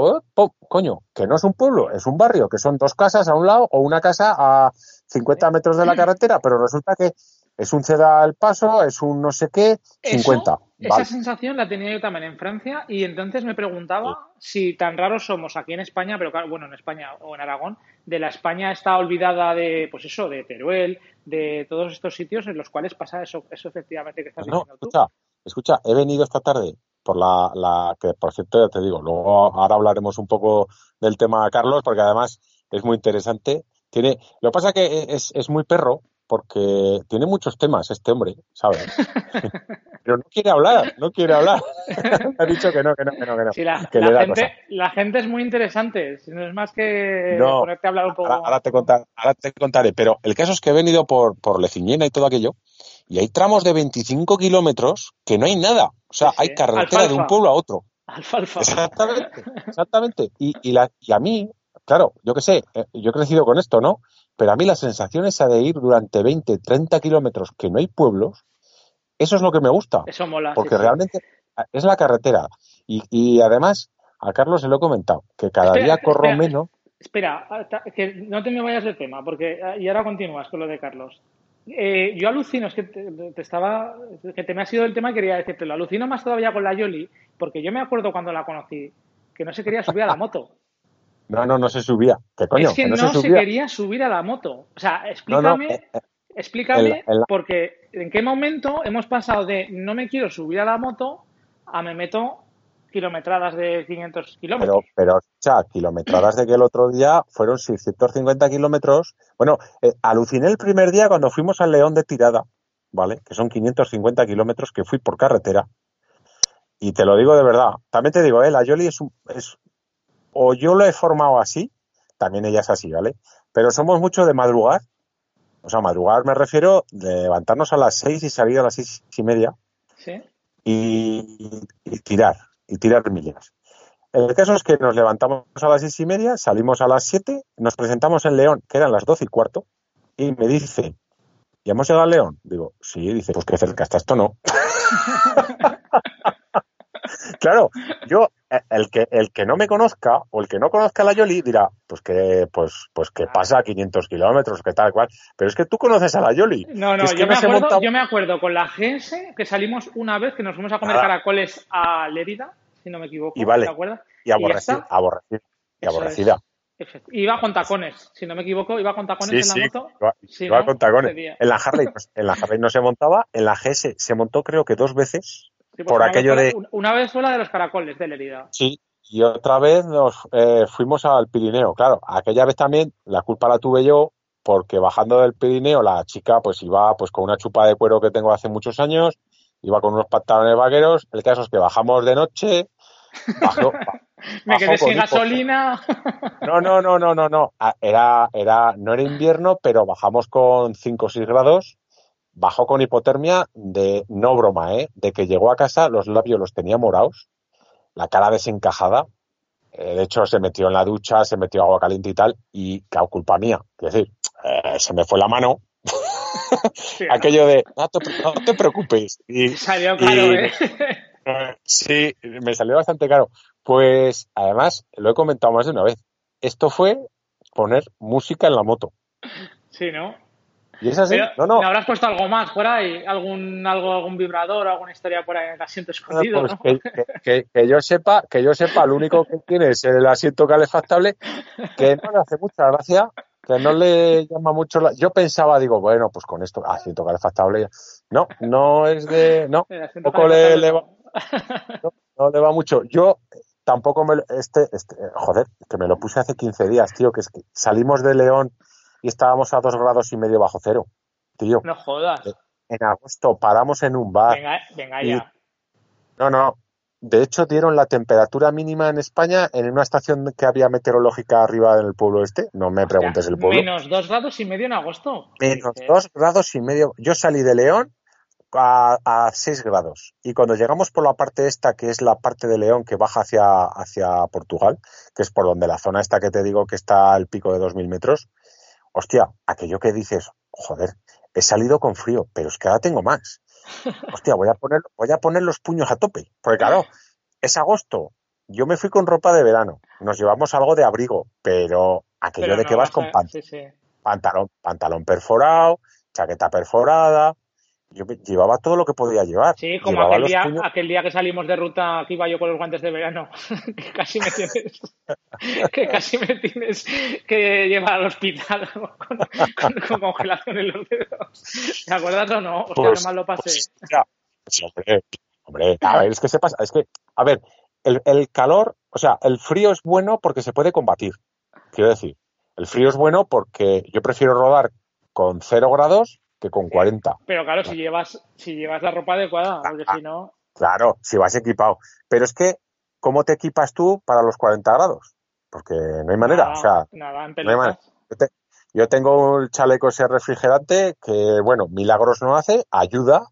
coño, que no es un pueblo, es un barrio, que son dos casas a un lado o una casa a 50 metros de la carretera, pero resulta que es un ceda al paso, es un no sé qué, 50. esa sensación la tenía yo también en Francia y entonces me preguntaba si tan raros somos aquí en España, pero claro, bueno, en España o en Aragón, de la España está olvidada de, pues eso, de Teruel, de todos estos sitios en los cuales pasa eso, eso efectivamente que estás no, diciendo escucha, Escucha, he venido esta tarde por la, la, que por cierto ya te digo, luego ahora hablaremos un poco del tema Carlos, porque además es muy interesante. Tiene, lo que pasa que es, es muy perro, porque tiene muchos temas este hombre, ¿sabes? Pero no quiere hablar, no quiere hablar. ha dicho que no, que no, que no, que no. Sí, la, gente, la, gente, es muy interesante, no es más que ponerte a hablar un poco. Ahora, te contaré, ahora te contaré, pero el caso es que he venido por, por Leciñena y todo aquello, y hay tramos de 25 kilómetros que no hay nada. O sea, hay carretera de un pueblo a otro. Alfalfa. Exactamente, exactamente. Y, y, la, y a mí, claro, yo qué sé, eh, yo he crecido con esto, ¿no? Pero a mí la sensación esa de ir durante 20, 30 kilómetros que no hay pueblos, eso es lo que me gusta. Eso mola. Porque realmente es la carretera. Y, además, a Carlos se lo he comentado, que cada día corro menos. Espera, que no te me vayas del tema, porque y ahora continúas con lo de Carlos. Eh, yo alucino, es que te, estaba, que te me ha sido el tema y quería decirte, lo alucino más todavía con la Yoli, porque yo me acuerdo cuando la conocí, que no se quería subir a la moto. No, no, no se subía. ¿Qué coño? Es que, no, se, quería subir a la moto. O sea, explícame, eh, eh, explícame, porque en qué momento hemos pasado de no me quiero subir a la moto a me meto kilometradas de 500 kilómetros. Pero, pero, o sea, kilometradas de que el otro día fueron 650 kilómetros. Bueno, eh, aluciné el primer día cuando fuimos al León de Tirada, ¿vale? Que son 550 kilómetros que fui por carretera. Y te lo digo de verdad. También te digo, eh, la Yoli es, un, es o yo lo he formado así, también ella es así, ¿vale? Pero somos mucho de madrugar. O sea, madrugar me refiero de levantarnos a las seis y salir a las seis y media. ¿Sí? Y, tirar, y tirar millas. El caso es que nos levantamos a las seis y media, salimos a las siete, nos presentamos en León, que eran las doce y cuarto, y me dice, ¿ya hemos llegado a León? Digo, sí, dice, pues que cerca está esto, no. claro, yo, eh, el que, el que no me conozca o el que no conozca la Yoli dirá, pues que, pues, pues que pasa a 500 kilómetros, que tal cual. Pero es que tú conoces a la Yoli. No, no, yo, me acuerdo, yo me acuerdo con la GS que salimos una vez que nos fuimos a comer caracoles a Lérida, si no me equivoco. Y vale. ¿te acuerdas? Y aborrecida. Y, aborrecida. Y aborrecida. Iba con tacones, si no me equivoco, iba con tacones en la moto. Iba, Sí, iba ¿no? con tacones. En la Harley, en la Harley no se montaba, en la GS se montó creo que dos veces. Sí, por una vez aquello fue la- de- un- Una vez fue la de los caracoles de Lerida. Sí. Y otra vez nos eh, fuimos al Pirineo. Claro, aquella vez también la culpa la tuve yo porque bajando del Pirineo la chica pues iba pues con una chupa de cuero que tengo hace muchos años, iba con unos pantalones vaqueros. El caso es que bajamos de noche, bajó, Me quedé sin gasolina. No, no, no, no, no, no. Ah, Era, era, no era invierno, pero bajamos con 5 o 6 grados. Bajó con hipotermia de, no broma, ¿eh? De que llegó a casa, los labios los tenía morados, la cara desencajada. Eh, de hecho, se metió en la ducha, se metió agua caliente y tal, y claro, culpa mía. Es decir, eh, se me fue la mano. Aquello de, no te, no te preocupes. Y, Salió caro, y- ¿eh? eh, Sí, me salió bastante caro. Pues además, lo he comentado más de una vez. Esto fue poner música en la moto. Sí, ¿no? Y es así. Pero, no, no. ¿Me habrás puesto algo más por ahí? ¿Algún, algo, algún vibrador, alguna historia por ahí en el asiento Ah, escondido, pues no? que, que- yo sepa, que yo sepa, lo único que tiene es el asiento calefactable, que no le hace mucha gracia, que no le llama mucho la... Yo pensaba, digo, bueno, pues con esto, asiento calefactable. No, no es de. No, poco le- le no. no le va mucho. Yo eh, tampoco me. lo- Este, este, joder, que me lo puse hace 15 días, tío, que es que salimos de León y estábamos a dos grados y medio bajo cero. Tío, No jodas. en agosto paramos en un bar. Venga, venga y- ya. No, no. De hecho, dieron la temperatura mínima en España en una estación que había meteorológica arriba en el pueblo este. No me preguntes el pueblo. Menos dos grados y medio en agosto. Menos ¿Qué? dos grados y medio. Yo salí de León a, a seis grados. Y cuando llegamos por la parte esta, que es la parte de León que baja hacia, hacia Portugal, que es por donde la zona esta que te digo que está al pico de 2.000 metros, hostia, aquello que dices, joder, he salido con frío, pero es que ahora tengo más. Hostia, voy a poner, voy a poner los puños a tope. Porque claro, es agosto. Yo me fui con ropa de verano. Nos llevamos algo de abrigo, pero aquello Pero de no que vas con a- Sí, sí. pantalón, pantalón perforado, chaqueta perforada. Yo me- llevaba todo lo que podía llevar. Sí, como aquel día, puños- aquel día que salimos de ruta que iba yo con los guantes de verano, que casi me tienes, que casi me tienes que llevar al hospital con, con- con congelación en los dedos. ¿Te acuerdas o no? Hostia, Pues- qué mal lo pasé. pues, ya. Sí, hombre, hombre, a ver, es que se pasa, es que, a ver, el, el calor, o sea, el frío es bueno porque se puede combatir. Quiero decir, el frío es bueno porque yo prefiero rodar con cero grados que con 40. Pero claro, si llevas, si llevas la ropa adecuada, porque si no, Claro, si vas equipado. Pero es que, ¿cómo te equipas tú para los 40 grados? Porque no hay manera. nada, o sea, nada, en no hay manera. Yo, te- yo tengo el chaleco ese refrigerante que, bueno, milagros no hace, ayuda,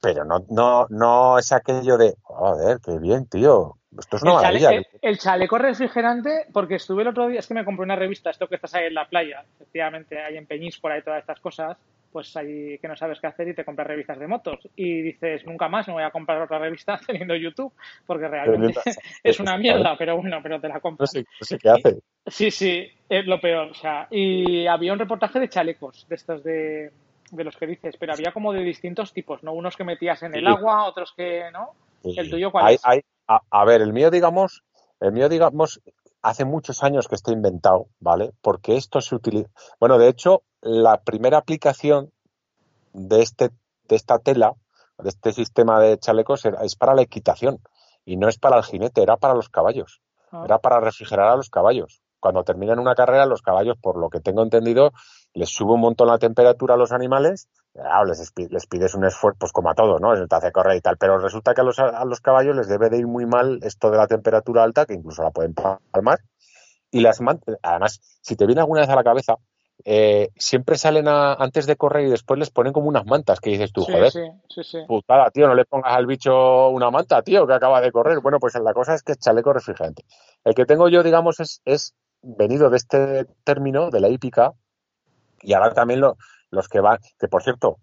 pero no, no, no es aquello de, joder, qué bien, tío. Esto es una El, chale- maravilla. el- el chaleco refrigerante, porque estuve el otro día, es que me compré una revista, esto que estás ahí en la playa, efectivamente, hay en Peñíscola y todas estas cosas, pues ahí que no sabes qué hacer y te compras revistas de motos. Y dices, nunca más me voy a comprar otra revista teniendo YouTube, porque realmente es una mierda, pero bueno, pero te la No compras. sé, no sé qué hace. Sí, sí, es lo peor. O sea, y había un reportaje de chalecos, de estos de, de los que dices, pero había como de distintos tipos, ¿no? Unos que metías en el agua, otros que no. ¿El tuyo cuál Hay- es? hay- a, a ver, el mío, digamos, el mío, digamos, hace muchos años que está inventado, ¿vale? Porque esto se utiliza. Bueno, de hecho, la primera aplicación de este, de esta tela, de este sistema de chalecos, es para la equitación y no es para el jinete, era para los caballos. Ah. Era para refrigerar a los caballos. Cuando terminan una carrera, los caballos, por lo que tengo entendido, les sube un montón la temperatura a los animales. Claro, les, espi- les pides un esfuerzo, pues como a todo, ¿no? Te hace correr y tal. Pero resulta que a los, a los caballos les debe de ir muy mal esto de la temperatura alta, que incluso la pueden palmar. Y las man- además, si te viene alguna vez a la cabeza, eh, siempre salen a- antes de correr y después les ponen como unas mantas que dices tú, sí, joder, sí, sí, sí. putada, tío, no le pongas al bicho una manta, tío, que acaba de correr. Bueno, pues la cosa es que es chaleco refrigerante. El que tengo yo, digamos, es, es venido de este término, de la hípica, y ahora también lo- los que van, que por cierto,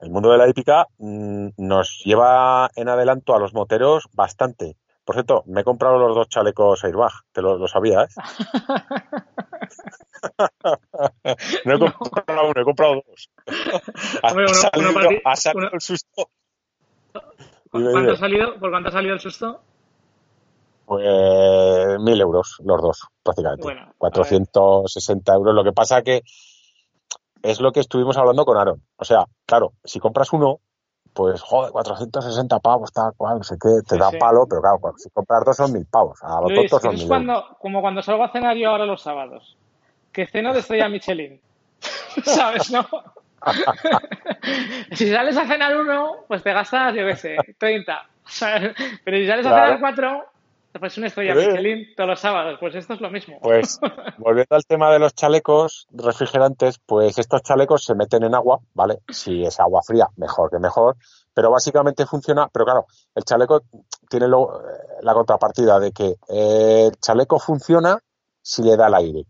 el mundo de la hípica mm, nos lleva en adelanto a los moteros bastante. Por cierto, me he comprado los dos chalecos airbag, te lo, lo sabías. no he comprado uno, he comprado dos. Ha uno- uno salido, para ti, ha salido uno- el susto. ¿Por cuánto, ha salido, ¿Por cuánto ha salido el susto? Pues mil euros los dos, prácticamente. Bueno, a 460 euros. Lo que pasa que es lo que estuvimos hablando con Aaron. O sea, claro, si compras uno, pues joder, 460 pavos, tal cual, no sé qué, te Sí, da sí. palo, pero claro, si compras dos son mil pavos. A los Luis, son es mil euros. cuando, como cuando salgo a cenar yo ahora los sábados. Que ceno de estrella Michelin. ¿Sabes, no? si sales a cenar uno, pues te gastas, yo qué sé, 30. ¿sabes? Pero si sales a cenar cuatro, pues una estrella. Michelin todos los sábados. Pues esto es lo mismo. Pues volviendo al tema de los chalecos refrigerantes, pues estos chalecos se meten en agua, ¿vale? Si es agua fría, mejor que mejor, pero básicamente funciona, pero claro, el chaleco tiene lo- eh, la contrapartida de que eh, el chaleco funciona si le da el aire.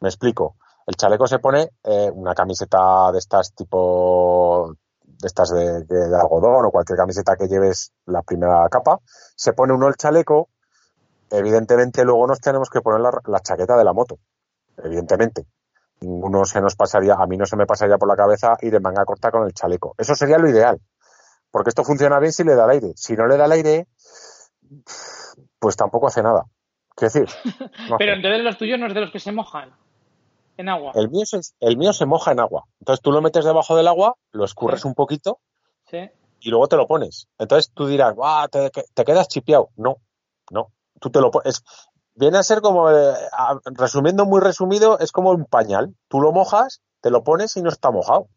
Me explico. El chaleco se pone eh, una camiseta de estas tipo de estas de, de- de algodón o cualquier camiseta que lleves la primera capa, se pone uno el chaleco, evidentemente luego nos tenemos que poner la, la chaqueta de la moto, evidentemente. Ninguno se nos pasaría, a mí no se me pasaría por la cabeza ir en manga corta con el chaleco. Eso sería lo ideal, porque esto funciona bien si le da el aire. Si no le da el aire, pues tampoco hace nada. Quiero decir, no Pero hace. entonces los tuyos no es de los que se mojan en agua. el mío, se, el mío se moja en agua. Entonces tú lo metes debajo del agua, lo escurres Sí. un poquito Sí. y luego te lo pones. Entonces tú dirás, "Buah, te, te quedas chipeado. No, no. Tú te lo pones. Viene a ser como, eh, a- resumiendo muy resumido, es como un pañal. Tú lo mojas, te lo pones y no está mojado.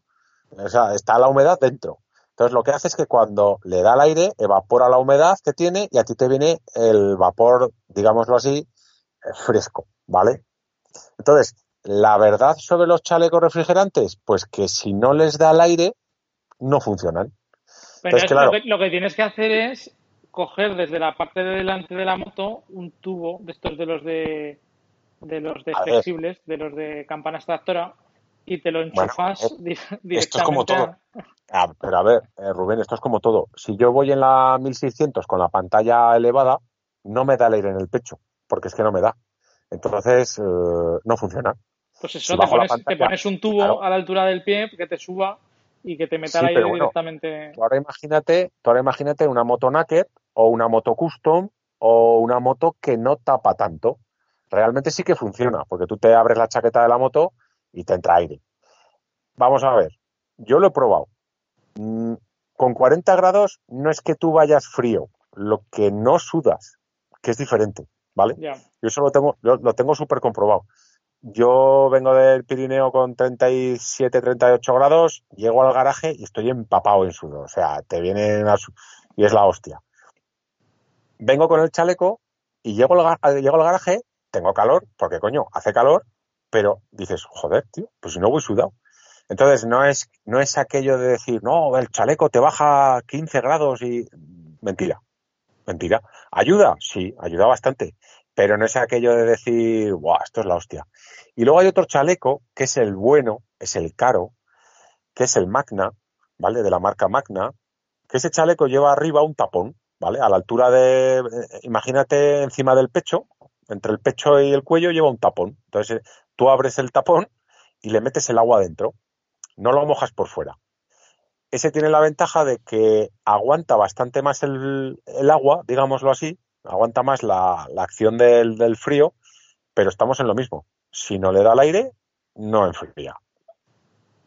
O sea, está la humedad dentro. Entonces lo que hace es que cuando le da el aire, evapora la humedad que tiene y a ti te viene el vapor, digámoslo así, eh, fresco, ¿vale? Entonces, la verdad sobre los chalecos refrigerantes, pues que si no les da el aire, no funcionan. Pero Entonces, es- claro. lo, que, lo que tienes que hacer es coger desde la parte de delante de la moto un tubo de estos de los de, de los de flexibles, de los de campana extractora, y te lo enchufas eh, di- esto es como directamente a- Ah, pero a ver, eh, Rubén, esto es como todo. Si yo voy en la 1600 con la pantalla elevada, no me da el aire en el pecho, porque es que no me da. Entonces, eh, no funciona. Pues eso, Si te pones, te pones un tubo claro. a la altura del pie que te suba y que te meta Sí, el aire bueno, directamente. Tú ahora imagínate, tú ahora imagínate una moto naked o una moto custom o una moto que no tapa tanto. Realmente sí que funciona, porque tú te abres la chaqueta de la moto y te entra aire. Vamos a ver, yo lo he probado. Mm, Con 40 grados no es que tú vayas frío, lo que no sudas, que es diferente, ¿vale? Yo eso lo tengo, lo, lo tengo súper comprobado. Yo vengo del Pirineo con 37, 38 grados, llego al garaje y estoy empapado en sudor. O sea, te vienen a su- y es la hostia. Vengo con el chaleco y llego al, ga- llego al garaje, tengo calor, porque coño, hace calor, pero dices, joder, tío, pues no voy sudado. Entonces no es, no es aquello de decir, no, el chaleco te baja 15 grados y mentira, mentira. ¿Ayuda? Sí, ayuda bastante. Pero no es aquello de decir, guau, esto es la hostia. Y luego hay otro chaleco, que es el bueno, es el caro, que es el Magna, ¿vale? De la marca Magna, que ese chaleco lleva arriba un tapón, ¿vale? A la altura de, eh, imagínate encima del pecho, entre el pecho y el cuello lleva un tapón. Entonces eh, tú abres el tapón y le metes el agua dentro. No lo mojas por fuera. Ese tiene la ventaja de que aguanta bastante más el, el agua, digámoslo así, aguanta más la, la acción del, del frío, pero estamos en lo mismo. Si no le da el aire, no enfría.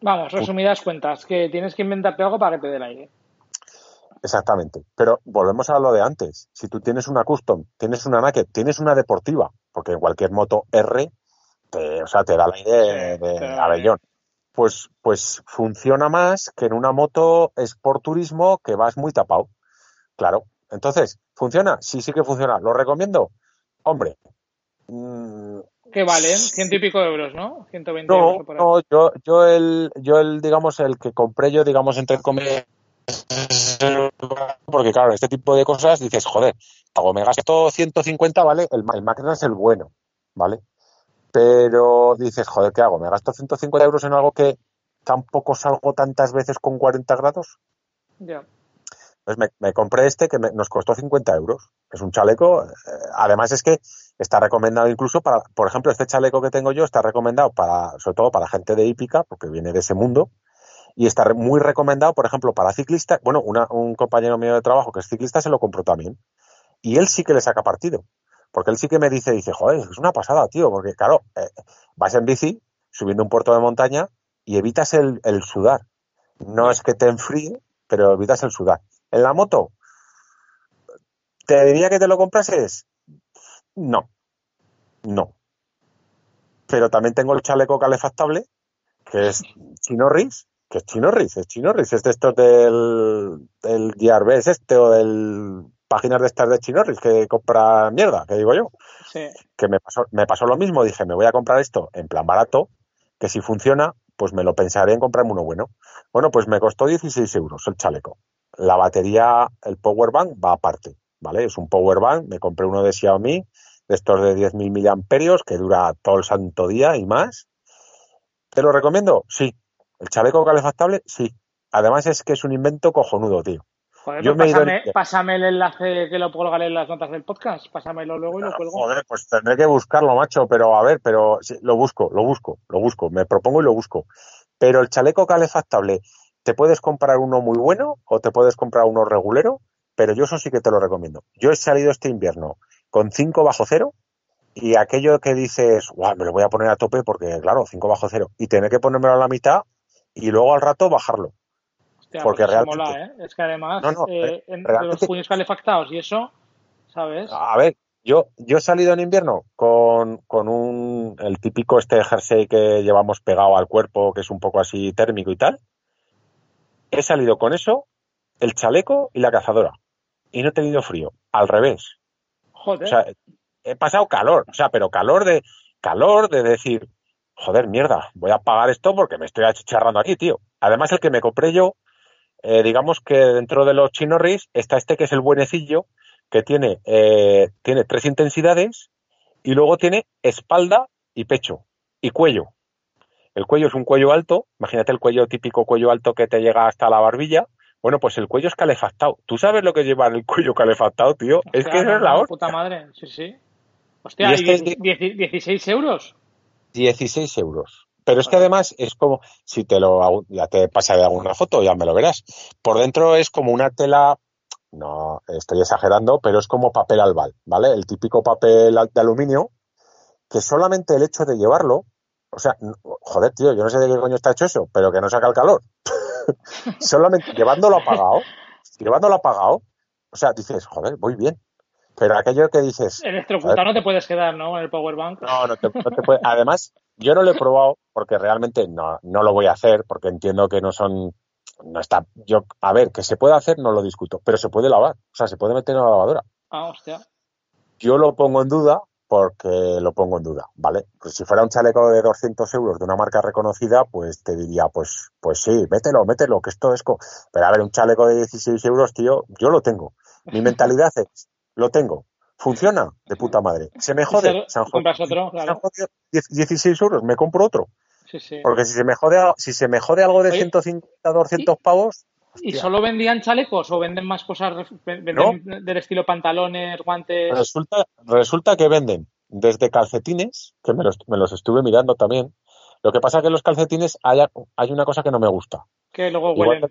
Vamos, resumidas cuentas, que tienes que inventarte algo para que te dé el aire. Exactamente. Pero volvemos a lo de antes. Si tú tienes una custom, tienes una naked, tienes una deportiva, porque en cualquier moto R, te, o sea, te da el aire Sí, de el abellón. Pues, pues funciona más que en una moto Sport Turismo que vas muy tapado. Claro. Entonces, ¿funciona? Sí, sí que funciona. ¿Lo recomiendo? Hombre. mm, Que valen ciento y pico de euros, ¿no? 120 no, euros por ahí. no, yo, yo el, yo el, digamos, el que compré yo, digamos, entre comillas, porque claro, este tipo de cosas dices, joder, hago, me gasto 150, ¿vale? El, el Magna es el bueno, ¿vale? Pero dices, joder, ¿qué hago? ¿Me gasto 150 euros en algo que tampoco salgo tantas veces con 40 grados? Ya. Pues me, me compré este que me- nos costó 50 euros. Es un chaleco. eh, además es que está recomendado incluso para, por ejemplo, este chaleco que tengo yo está recomendado para, sobre todo para gente de hípica, porque viene de ese mundo. Y está muy recomendado, por ejemplo, para ciclistas. Bueno, un compañero mío de trabajo que es ciclista se lo compró también. Y él sí que le saca partido. Porque él sí que me dice, dice, joder, es una pasada, tío, porque claro, eh, vas en bici, subiendo un puerto de montaña y evitas el, el sudar. No es que te enfríe, pero evitas el sudar. En la moto, ¿te diría que te lo comprases? No, no. Pero también tengo el chaleco calefactable, que es Chinorris, que es Chinorris, es Chinorris, es de estos del, del GRB, este o del páginas de estas de Chinorris que compra mierda, que digo yo. Sí. Que me pasó, me pasó lo mismo, dije, me voy a comprar esto en plan barato, que si funciona, pues me lo pensaré en comprarme uno bueno. Bueno, pues me costó 16 euros el chaleco. La batería, el power bank va aparte, ¿vale? Es un power bank, me compré uno de Xiaomi, de estos de 10.000 miliamperios, que dura todo el santo día y más. ¿Te lo recomiendo? Sí. ¿El chaleco calefactable? Sí. Además es que es un invento cojonudo, tío. Joder, Yo pues me ido pásame, el enlace que lo colgaré en las notas del podcast. Pásamelo luego y lo cuelgo. Joder, pues tendré que buscarlo, macho, pero a ver, pero sí, lo busco, lo busco, lo busco, me propongo y lo busco. Pero el chaleco calefactable, te puedes comprar uno muy bueno o te puedes comprar uno regulero, pero yo eso sí que te lo recomiendo. Yo he salido este invierno con 5 bajo cero y aquello que dices, guau, me lo voy a poner a tope porque, claro, 5 bajo cero y tener que ponérmelo a la mitad y luego al rato bajarlo. Hostia, porque pues realmente- mola, ¿eh? Es que además, No, no, eh, en- realmente- los puños calefactados y eso, ¿sabes? A ver, yo, yo he salido en invierno con, con un, el típico este jersey que llevamos pegado al cuerpo, que es un poco así térmico y tal. He salido con eso, el chaleco y la cazadora. Y no he tenido frío. Al revés. Joder. O sea, he pasado calor. O sea, pero calor de, calor de decir, joder, mierda, voy a pagar esto porque me estoy achicharrando aquí, tío. Además, el que me compré yo, eh, digamos que dentro de los chinorris está este que es el buenecillo, que tiene, eh, tiene tres intensidades y luego tiene espalda y pecho y cuello. El cuello es un cuello alto, imagínate el cuello típico cuello alto que te llega hasta la barbilla. Bueno, pues el cuello es calefactado. ¿Tú sabes lo que lleva el cuello calefactado, tío? es que no, es la hostia. Puta madre, sí, sí. Hostia, Y y, este es dieci- dieci- 16 euros. 16 euros. Pero es que además es como, si te lo, hago- ya te pasaré alguna foto, ya me lo verás. Por dentro es como una tela, no estoy exagerando, pero es como papel albal, ¿vale? El típico papel de aluminio, que solamente el hecho de llevarlo, o sea, joder, tío, yo no sé de qué coño está hecho eso, pero que no saca el calor. solamente llevándolo apagado, llevándolo apagado, o sea, dices, joder, voy bien. Pero aquello que dices, Electrocutado no te puedes quedar, ¿no? En el powerbank. no, no te, no te puede. Además, yo no lo he probado porque realmente no, no lo voy a hacer porque entiendo que no son. No está. Yo, a ver, que se puede hacer, no lo discuto, pero se puede lavar. O sea, se puede meter en la lavadora. Ah, hostia. Yo lo pongo en duda porque lo pongo en duda, ¿vale? Pues si fuera un chaleco de 200 euros de una marca reconocida, pues te diría, pues, pues sí, mételo, mételo, que esto es. co- Pero a ver, un chaleco de 16 euros, tío, yo lo tengo. Mi mentalidad es, lo tengo. Funciona de puta madre. Se me jode. se- han jodido- otro, se han claro. jodido 10 16 euros, me compro otro. Sí, sí. Porque si se me jode, si se me jode algo de Oye, 150, 200 pavos, ¿Y solo vendían chalecos o venden más cosas? ¿Venden del estilo pantalones, guantes? resulta, resulta que venden desde calcetines, que me los, me los estuve mirando también. Lo que pasa que en los calcetines hay, hay una cosa que no me gusta. Que luego huelen.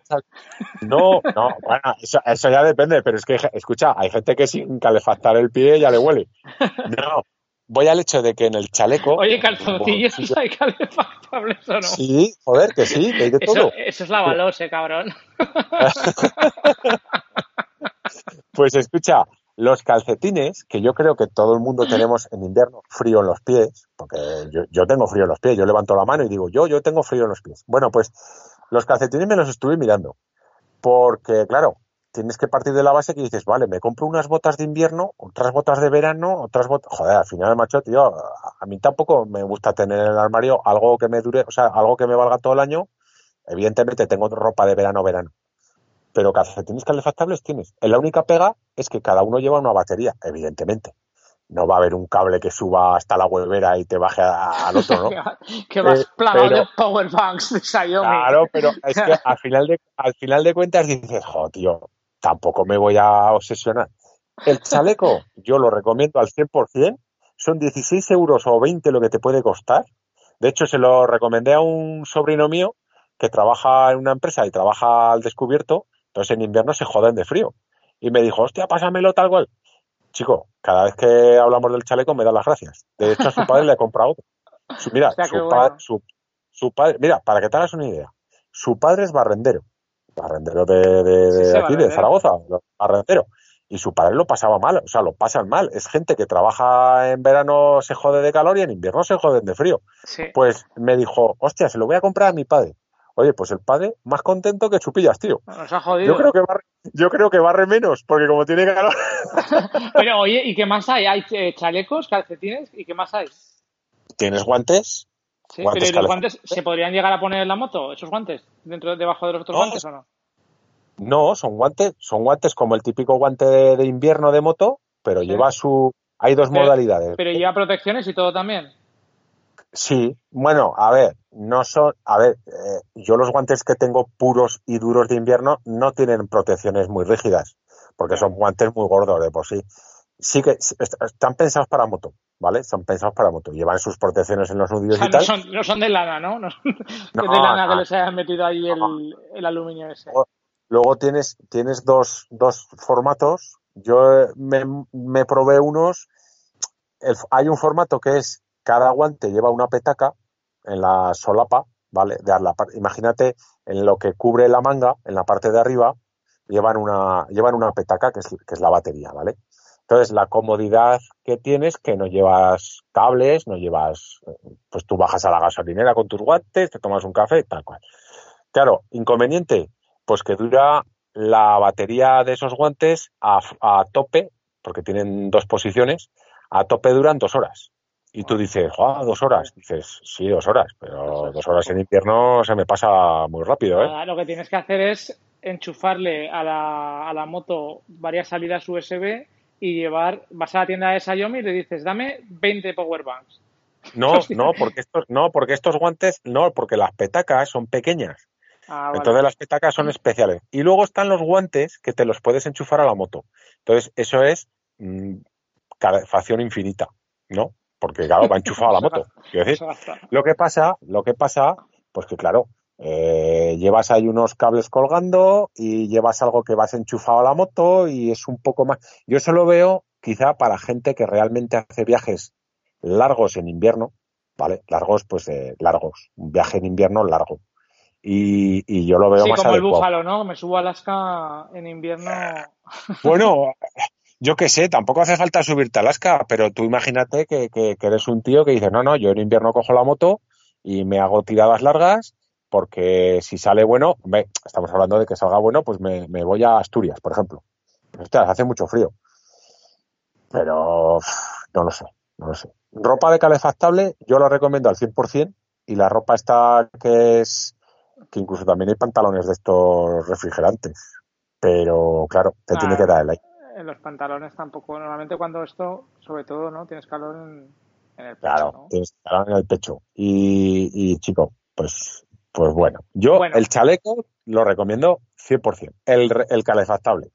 No, no, bueno, eso, eso ya depende, pero es que, escucha, hay gente que sin calefactar el pie ya le huele. No, voy al hecho de que en el chaleco. Oye, calzoncillos Bueno, hay calefactables o no. Sí, joder, que sí, que hay de todo. Eso, eso es la balose, cabrón. Pues escucha, los calcetines, que yo creo que todo el mundo tenemos en invierno frío en los pies, porque yo, yo tengo frío en los pies, yo levanto la mano y digo, yo, yo tengo frío en los pies. Bueno, pues los calcetines me los estuve mirando, porque claro, tienes que partir de la base que dices, vale, me compro unas botas de invierno, otras botas de verano, otras botas, joder, al final, macho, tío, a- mí tampoco me gusta tener en el armario algo que me dure, o sea, algo que me valga todo el año. Evidentemente tengo ropa de verano, verano pero calcetines calefactables tienes. La única pega es que cada uno lleva una batería, evidentemente. No va a haber un cable que suba hasta la huevera y te baje al otro, ¿no? que vas Eh, plagado pero- de powerbanks de Xiaomi. Claro, pero es que al final de, al final de cuentas dices, jo, tío, tampoco me voy a obsesionar. El chaleco, yo lo recomiendo al 100%, son 16 euros o 20 lo que te puede costar. De hecho, se lo recomendé a un sobrino mío que trabaja en una empresa y trabaja al descubierto, entonces en invierno se joden de frío. Y me dijo, hostia, pásamelo tal cual. Chico, cada vez que hablamos del chaleco me da las gracias. De hecho, a su padre le ha comprado otro. mira, su, padre, mira, para que te hagas una idea, su padre es barrendero, barrendero de, aquí, de Zaragoza, barrendero. Y su padre lo pasaba mal, o sea, lo pasan mal. Es gente que trabaja en verano se jode de calor y en invierno se joden de frío. Pues me dijo, hostia, se lo voy a comprar a mi padre. Oye, pues el padre más contento que chupillas, tío. Nos ha jodido. Yo creo que barre, yo creo que barre menos, porque como tiene calor. Pero oye, ¿y qué más hay? ¿Hay eh, chalecos, calcetines? ¿Y qué más hay? ¿Tienes guantes? Sí, pero los guantes se podrían llegar a poner en la moto, esos guantes, dentro debajo de los otros guantes o no? No, son guantes, son guantes como el típico guante de, invierno de moto, pero lleva su hay dos modalidades. Pero lleva protecciones y todo también. Sí, bueno, a ver, no son, a ver, eh, yo los guantes que tengo puros y duros de invierno no tienen protecciones muy rígidas, porque son guantes muy gordos de por sí. Sí que están pensados para moto, ¿vale? Están pensados para moto. Llevan sus protecciones en los nudillos y tal. No son, de lana, ¿no? No, de lana que les hayan metido ahí el, aluminio ese. Luego tienes, tienes dos, dos formatos. Yo me, me probé unos. hay un formato que es cada guante lleva una petaca en la solapa, ¿vale? De la, imagínate en lo que cubre la manga, en la parte de arriba, llevan una, llevan una petaca que es, que es la batería, ¿vale? Entonces, la comodidad que tienes, que no llevas cables, no llevas, pues tú bajas a la gasolinera con tus guantes, te tomas un café, tal cual. Claro, inconveniente, pues que dura la batería de esos guantes a, a tope, porque tienen dos posiciones, a tope duran dos horas. Y tú dices, dos horas. Dices, sí, dos horas, pero dos horas en invierno se me pasa muy rápido, ¿eh? lo que tienes que hacer es enchufarle a la, a la moto varias salidas USB y llevar, vas a la tienda de Xiaomi y le dices, dame 20 powerbanks. No, no, porque estos, no, porque estos guantes, no, porque las petacas son pequeñas. Ah, Entonces las petacas son especiales. Y luego están los guantes que te los puedes enchufar a la moto. Entonces, eso es mm, calefacción infinita, ¿no? Porque claro, va enchufado a la moto. lo que pasa, lo que pasa, pues que claro, eh, llevas ahí unos cables colgando y llevas algo que vas enchufado a la moto y es un poco más. Yo eso lo veo quizá para gente que realmente hace viajes largos en invierno, ¿vale? Largos, pues eh, largos. Un viaje en invierno largo. Y, y yo lo veo sí, más como el búfalo, ¿no? Me subo a Alaska en invierno. Bueno, yo qué sé, tampoco hace falta subirte a Alaska, pero tú imagínate que, eres un tío que dice, no, no, yo en invierno cojo la moto y me hago tiradas largas porque si sale bueno, estamos hablando de que salga bueno, pues me, voy a Asturias, por ejemplo. Ostras, hace mucho frío. Pero no lo sé, no lo sé. Ropa de calefactable yo lo recomiendo al 100% y la ropa está que es que incluso también hay pantalones de estos refrigerantes. Pero claro, te tiene que dar el aire en los pantalones tampoco. Normalmente cuando esto, sobre todo, ¿no? Tienes calor en, el pecho. Claro, tienes calor en el pecho. Y, chico, pues, pues bueno. Yo el chaleco lo recomiendo 100%. El, el calefactable.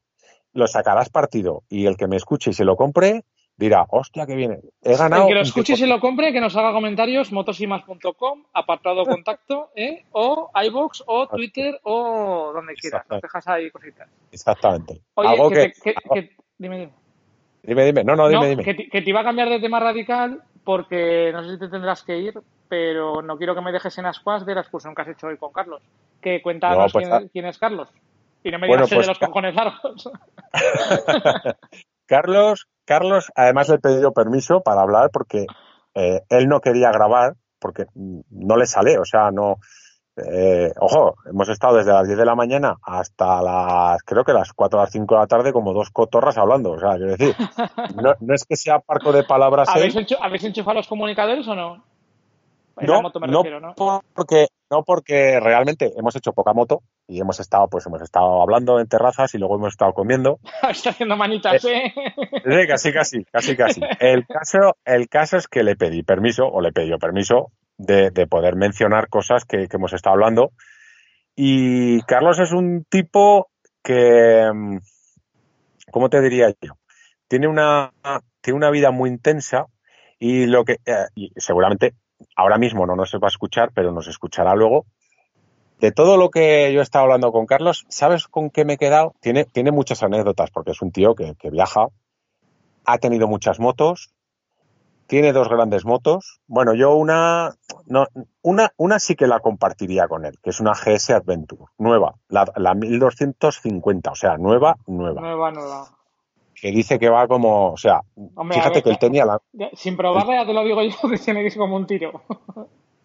Lo sacarás partido y el que me escuche y se lo compre dirá, hostia, que viene. He ganado. El que lo escuche y se lo compre, que nos haga comentarios, motosimas.com, apartado contacto, ¿eh? o iBox, o Twitter, o donde quieras. Nos dejas ahí cositas. Exactamente. Oye, que, dime, dime. Dime, dime. No, no, dime, dime. Que, te iba a cambiar de tema radical porque no sé si te tendrás que ir, pero no quiero que me dejes en ascuas de la excursión que has hecho hoy con Carlos. Que cuéntanos pues quién, es Carlos. Y no me digas pues de los cojones largos. Carlos, Carlos, además le he pedido permiso para hablar porque eh, él no quería grabar porque no le sale, o sea, no. Eh, ojo, hemos estado desde las 10 de la mañana hasta las, creo que las 4 o las 5 de la tarde, como dos cotorras hablando. O sea, quiero decir, no, es que sea parco de palabras. ¿Habéis, ¿Habéis enchufado los comunicadores o no? no, no, porque no porque realmente hemos hecho poca moto y hemos estado pues hemos estado hablando en terrazas y luego hemos estado comiendo. Está haciendo manitas, ¿eh? Sí, casi, casi, casi, casi. El caso, el caso es que le pedí permiso o le pidió permiso de, poder mencionar cosas que, hemos estado hablando. Y Carlos es un tipo que, mm, ¿cómo te diría yo? Tiene una, tiene una vida muy intensa y lo que, eh, y seguramente ahora mismo no nos va a escuchar, pero nos escuchará luego. De todo lo que yo he estado hablando con Carlos, ¿sabes con qué me he quedado? Tiene, tiene muchas anécdotas, porque es un tío que, viaja ha tenido muchas motos, tiene dos grandes motos. Bueno, yo una, no, una, una sí que la compartiría con él, que es una GS Adventure, nueva, la, la 1250, o sea, nueva, nueva. Nueva, nueva. Que dice que va como, o sea, Hombre, fíjate ver, que él tenía la, Sin probarla ya te lo digo yo que tiene que ir como un tiro.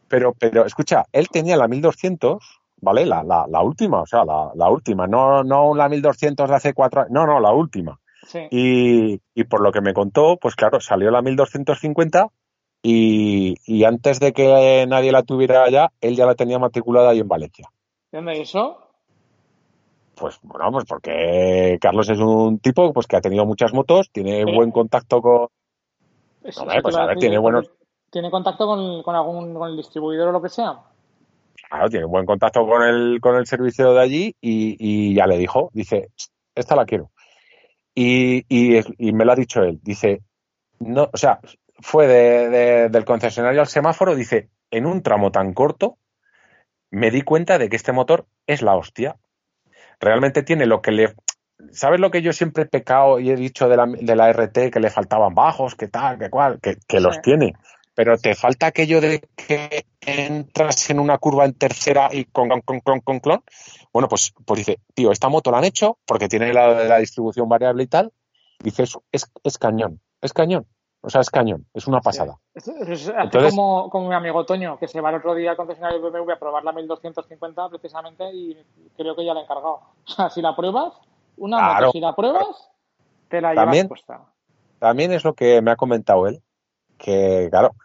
pero, pero escucha, él tenía la 1200, ¿vale? La, la, la última, o sea, la, la última, no, no la 1200 de hace cuatro años, no, no, la última. Sí. Y, y por lo que me contó, pues claro, salió la 1250 y, y antes de que nadie la tuviera allá, él ya la tenía matriculada ahí en Valencia. ¿De dónde eso? Pues bueno, pues porque Carlos es un tipo pues que ha tenido muchas motos, tiene Sí. buen contacto con... Eso sí pues a ver, tiene buenos- ¿Tiene contacto con, con algún con el distribuidor o lo que sea? Claro, tiene buen contacto con el, con el servicio de allí y, y ya le dijo, dice, esta la quiero. Y, y, y me lo ha dicho él, dice, no, o sea, fue de- de- del concesionario al semáforo, dice, en un tramo tan corto, me di cuenta de que este motor es la hostia. Realmente tiene lo que le... ¿Sabes lo que yo siempre he pecado y he dicho de la, de la RT que le faltaban bajos, que tal, que cual, que, que los tiene? Pero te falta aquello de que entras en una curva en tercera y con con con con clon. Bueno, pues, pues dice, tío, esta moto la han hecho porque tiene la de la distribución variable y tal. Dice, es, es, es cañón, es cañón. O sea, es cañón, es una pasada. Es, es- Entonces- como, como mi amigo Toño, que se va el otro día al concesionario BMW a probar la 1250 precisamente y creo que ya la he encargado. O sea, si la pruebas, una Claro. moto, si la pruebas, te la llevas También- puesta. También es lo que me ha comentado él, que claro,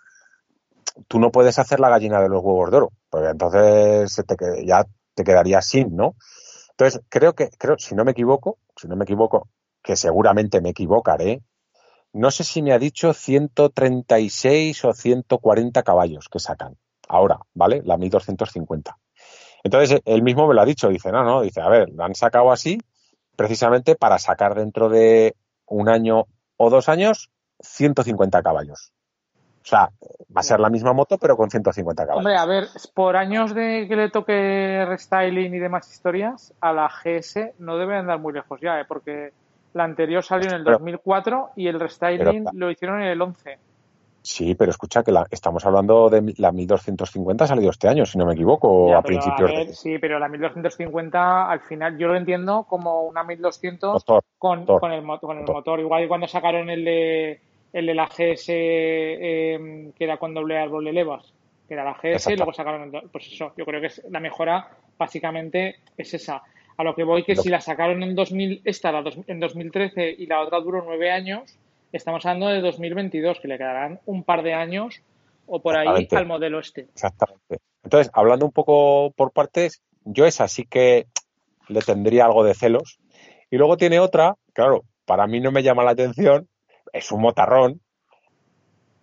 tú no puedes hacer la gallina de los huevos de oro, porque entonces ya te quedaría sin, ¿no? Entonces, creo que, creo, si no me equivoco, si no me equivoco, que seguramente me equivocaré, no sé si me ha dicho 136 o 140 caballos que sacan ahora, ¿vale? La 1250. Entonces, él mismo me lo ha dicho, dice, no, no, dice, a ver, lo han sacado así precisamente para sacar dentro de un año o dos años 150 caballos. O sea, va a ser la misma moto, pero con 150 caballos. Hombre, a ver, por años de que le toque restyling y demás historias, a la GS no debe andar muy lejos ya, ¿eh? porque la anterior salió en el Pero- 2004 y el restyling pero- lo hicieron en el 11. Sí, pero escucha que la, estamos hablando de la 1250 ha salido este año, si no me equivoco, Ya, a principios ver, de Sí, pero la 1250 al final yo lo entiendo como una 1200 motor. con, motor, con el, mo- con el motor. motor. Igual que cuando sacaron el de, el de la GS, eh, que era con doble árbol de levas, que era la GS, y Exacto. luego sacaron Pues eso, yo creo que es, la mejora básicamente es esa. A lo que voy que si la sacaron en 2000, esta la dos- en 2013 y la otra duró nueve años, estamos hablando de 2022, que le quedarán un par de años o por ahí al modelo este. Exactamente. Entonces, hablando un poco por partes, yo esa sí que le tendría algo de celos. Y luego tiene otra, claro, para mí no me llama la atención, es un motarrón,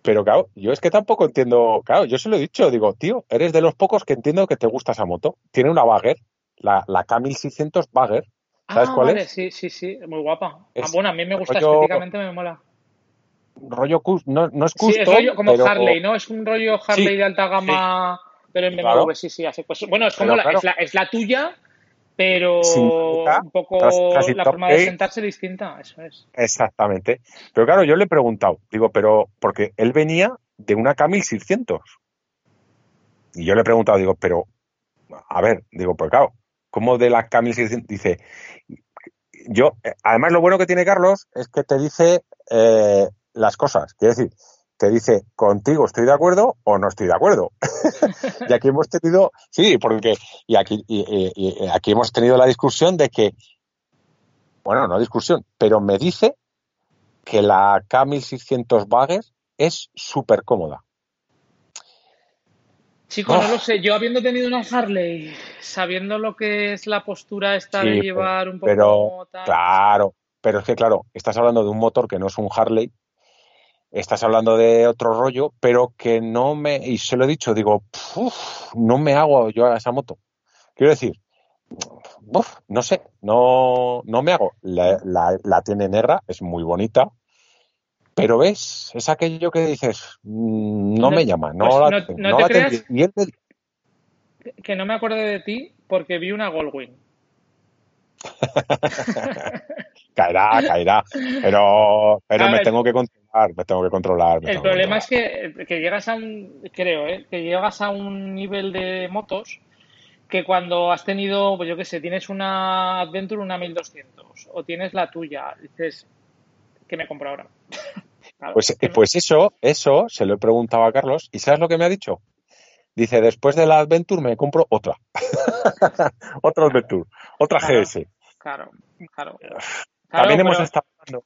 pero claro, yo es que tampoco entiendo, claro, yo se lo he dicho, digo, tío, eres de los pocos que entiendo que te gusta esa moto. Tiene una Bagger, la, la K1600 Bagger, ¿sabes ah, cuál vale, es? sí, sí, sí, muy guapa. Es ah, bueno, a mí me gusta rollo- estéticamente, me mola. Rollo, no, no es Sí, custom, es rollo como pero- Harley, ¿no? Es un rollo Harley Sí, de alta gama, pero en BMW, Claro. sí, sí, así. Pues, bueno, es como Pero la, claro. es, la, es la tuya, pero un poco la forma de sentarse distinta, eso es. Exactamente. Pero claro, yo le he preguntado, digo, pero porque él venía de una K1600. Y yo le he preguntado, digo, pero, a ver, digo, pues claro, ¿cómo de la K1600? Dice, yo, eh, además lo bueno que tiene Carlos es que te dice eh, las cosas. Quiere decir, te dice, contigo estoy de acuerdo o no estoy de acuerdo. y aquí hemos tenido, sí, porque, y aquí, y- y- y aquí hemos tenido la discusión de que, bueno, no discusión, pero me dice que la K1600 Bagger es súper cómoda. Chico, no Oh. lo sé, yo habiendo tenido una Harley, sabiendo lo que es la postura esta Sí, de llevar un poco pero, tal. Claro, pero es que claro, estás hablando de un motor que no es un Harley, estás hablando de otro rollo, pero que no me, y se lo he dicho, digo, "Uf, no me hago yo a esa moto. Quiero decir, uf, no sé, no, no me hago. La, la- la tiene negra, es muy bonita, pero ves, es aquello que dices, mm, no, No, me llama, no pues la, no- tengo, no no te la creas- tendría. Y él me- Que no me acuerdo de ti porque vi una Goldwing. caerá, caerá. Pero, pero me tengo que me tengo que controlar. el problema es que, que, llegas a un, creo, ¿eh? que llegas a un nivel de motos que cuando has tenido, pues yo qué sé, tienes una Adventure, una 1200, o tienes la tuya, dices, ¿qué me compro ahora? pues, pues eso, eso se lo he preguntado a Carlos, ¿y sabes lo que me ha dicho? Dice, después de la Adventure me compro otra. otra Adventure, otra GS. Claro, claro. También hemos estado hablando.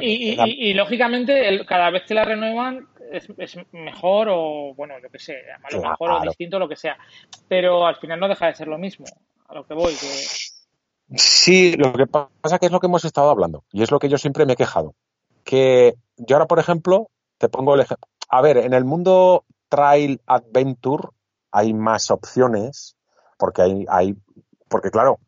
Y, lógicamente, cada vez que la renuevan es, mejor o, bueno, lo que sé, lo mejor o distinto, lo que sea. Pero al final no deja de ser lo mismo, a lo que voy. Sí, lo que pasa que es lo que hemos estado hablando y es lo que yo siempre me he quejado. Que yo ahora, por ejemplo, te pongo el ejemplo. A ver, en el mundo Trail Adventure hay más opciones, porque hay, hay porque claro,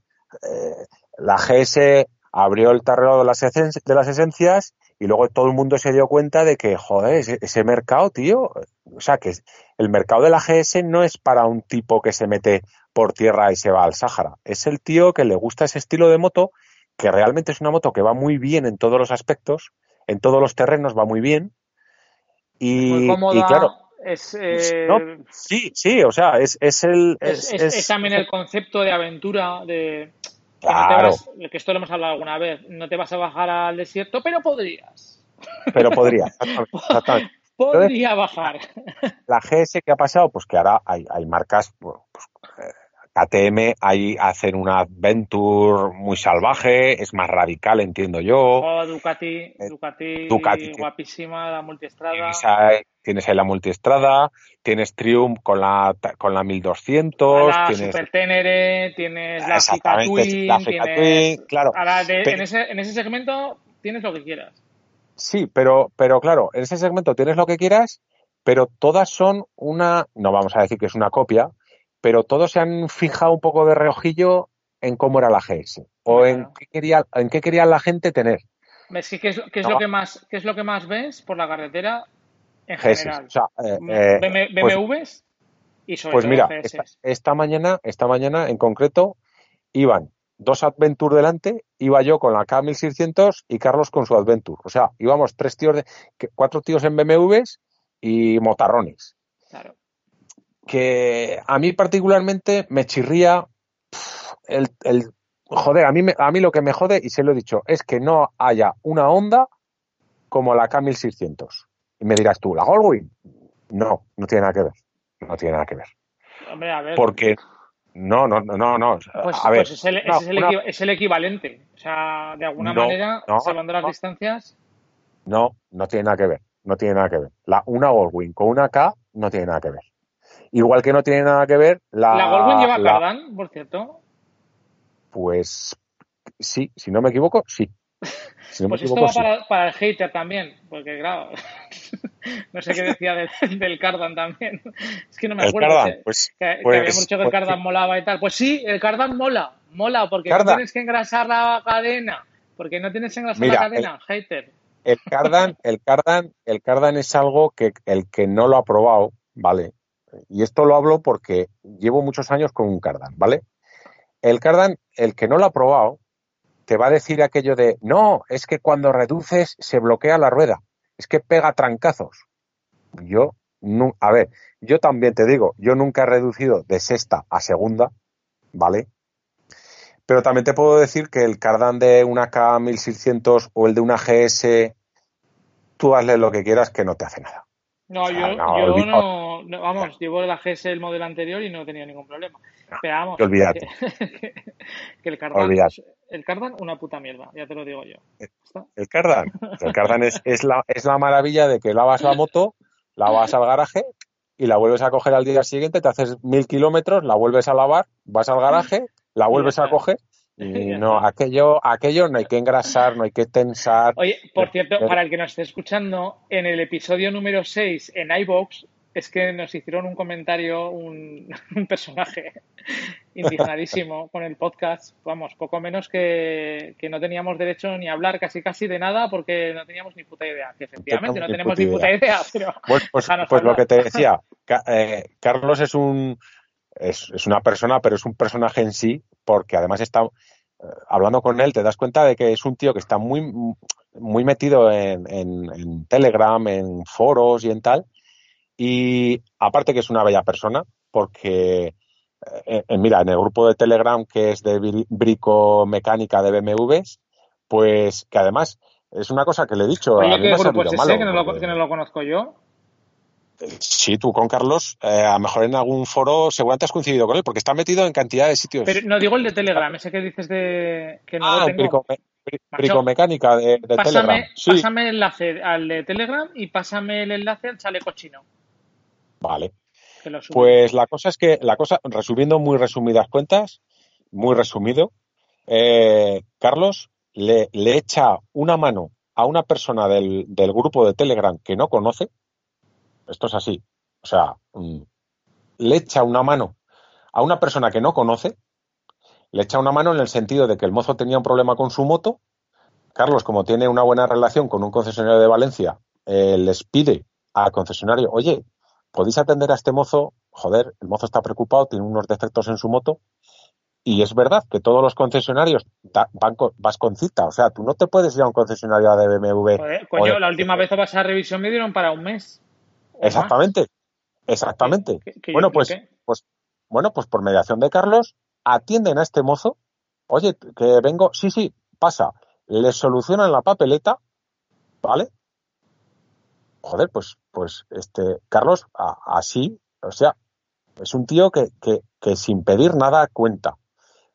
eh, la GS abrió el terreno de las, de las esencias y luego todo el mundo se dio cuenta de que, joder, ese, mercado, tío, o sea, que el mercado de la GS no es para un tipo que se mete por tierra y se va al Sáhara. Es el tío que le gusta ese estilo de moto, que realmente es una moto que va muy bien en todos los aspectos, en todos los terrenos va muy bien. Y, y claro, es, eh, sí, sí, o sea, es, es el. Es, también el concepto de aventura, de. Claro. Que, esto lo hemos hablado alguna vez. No te vas a bajar al desierto, pero podrías. Pero podría, Podría bajar. La GS que ha pasado, pues que ahora hay, hay marcas, pues, eh, KTM ahí hacen una adventure muy salvaje, es más radical, entiendo yo. Oh, Ducati, eh, Ducati, Ducati guapísima, la multiestrada. Tienes ahí, la multiestrada, tienes Triumph con la, con la 1200. La tienes... Super Tenere, tienes la Fika Twin, la tienes... claro. en, ese, en ese segmento tienes lo que quieras. Sí, pero, pero claro, en ese segmento tienes lo que quieras, pero todas son una, no vamos a decir que es una copia, pero todos se han fijado un poco de reojillo en cómo era la GS o en qué quería en qué quería la gente tener. ¿Qué es, qué es lo que más qué es lo que más ves por la carretera en general? O sea, eh, eh, BMWs pues, y sobre pues todo mira, esta, mañana, esta mañana en concreto iban dos Adventure delante, iba yo con la K1600 y Carlos con su Adventure. O sea, íbamos tres tíos de, cuatro tíos en BMWs y motarrones. Claro que a mí particularmente me chirría el, joder, a mí, a mí lo que me jode, y se lo he dicho, es que no haya una onda como la K1600. Y me dirás tú, ¿la Goldwing? No, no tiene nada que ver. No tiene nada que ver. Hombre, a ver. Porque no, no, no, no. Pues, a ver, pues es, el, es, el equivalente. O sea, de alguna manera, salvando las distancias. No, no tiene nada que ver. No tiene nada que ver. La, una Goldwing con una K no tiene nada que ver. Igual que no tiene nada que ver la. ¿La Goldwing lleva la... por cierto? Pues sí, si no me equivoco, sí. Pues esto va para, el hater también, porque claro, no sé qué decía del, Cardan también. Es que no me acuerdo. Cardan, pues, que, había pues, mucho que el pues Cardan molaba y tal. Pues sí, el Cardan mola, mola, porque no tienes que engrasar la cadena. Porque no tienes que engrasar la cadena, hater. El Cardan, el Cardan, el Cardan es algo que el que no lo ha probado, ¿vale? y esto lo hablo porque llevo muchos años con un cardan, ¿vale? El cardan, el que no lo ha probado, te va a decir aquello de, no, es que cuando reduces se bloquea la rueda, es que pega trancazos. Yo, no, a ver, yo también te digo, yo nunca he reducido de sexta a segunda, ¿vale? Pero también te puedo decir que el cardan de una K1600 o el de una GS, tú hazle lo que quieras que no te hace nada. No, yo, yo no, vamos, llevo la GS el modelo anterior y no he tenido ningún problema. Pero vamos, olvídate. Que, que, el Cardan, el Cardan, una puta mierda, ya te lo digo yo. El Cardan, el Cardan es, es, la, es la maravilla de que lavas la moto, la vas al garaje y la vuelves a coger al día siguiente, te haces mil kilómetros, la vuelves a lavar, vas al garaje, la vuelves a coger y no, aquello, aquello no hay que engrasar, no hay que tensar. Oye, por cierto, para el que nos esté escuchando, en el episodio número 6 en iBox es que nos hicieron un comentario, un, personaje indignadísimo con el podcast. Vamos, poco menos que, no teníamos derecho ni a hablar casi casi de nada porque no teníamos ni puta idea. Que efectivamente no tenemos ni puta idea, pero. Pues, pues, pues lo que te decía, eh, Carlos es un. Es, es una persona, pero es un personaje en sí, porque además está, hablando con él, te das cuenta de que es un tío que está muy, muy metido en, en, Telegram, en foros y en tal. Y aparte que es una bella persona, porque, eh, eh, mira, en el grupo de Telegram que es de bricomecánica de BMWs, pues que además es una cosa que le he dicho. Oye, a ¿qué grupo es ese que no, lo, que no lo conozco yo? Sí, tú con Carlos, eh, a lo mejor en algún foro seguramente has coincidido con él, porque está metido en cantidad de sitios. Pero no digo el de Telegram, ese que dices de que no ah, lo tengo. Bricomecánica de, de Telegram. Pásame el enlace al de Telegram y pásame el enlace al chaleco chino. Vale. Pues la cosa es que, la cosa, resumiendo muy resumidas cuentas, muy resumido, eh, Carlos le, le, echa una mano a una persona del, del, grupo de Telegram que no conoce. Esto es así. O sea, mm, le echa una mano a una persona que no conoce le echa una mano en el sentido de que el mozo tenía un problema con su moto. Carlos, como tiene una buena relación con un concesionario de Valencia, eh, les pide al concesionario, oye, ¿podéis atender a este mozo? Joder, el mozo está preocupado, tiene unos defectos en su moto. Y es verdad que todos los concesionarios van vas con cita. O sea, tú no te puedes ir a un concesionario de BMW. coño, la última vez que vas a revisión me dieron para un mes. Exactamente. Exactamente. bueno, pues, pues, bueno, pues por mediación de Carlos, atienden a este mozo, oye, que vengo, sí, sí, pasa, le solucionan la papeleta, ¿vale? Joder, pues, pues, este, Carlos, así, o sea, es un tío que, que, que, sin pedir nada cuenta.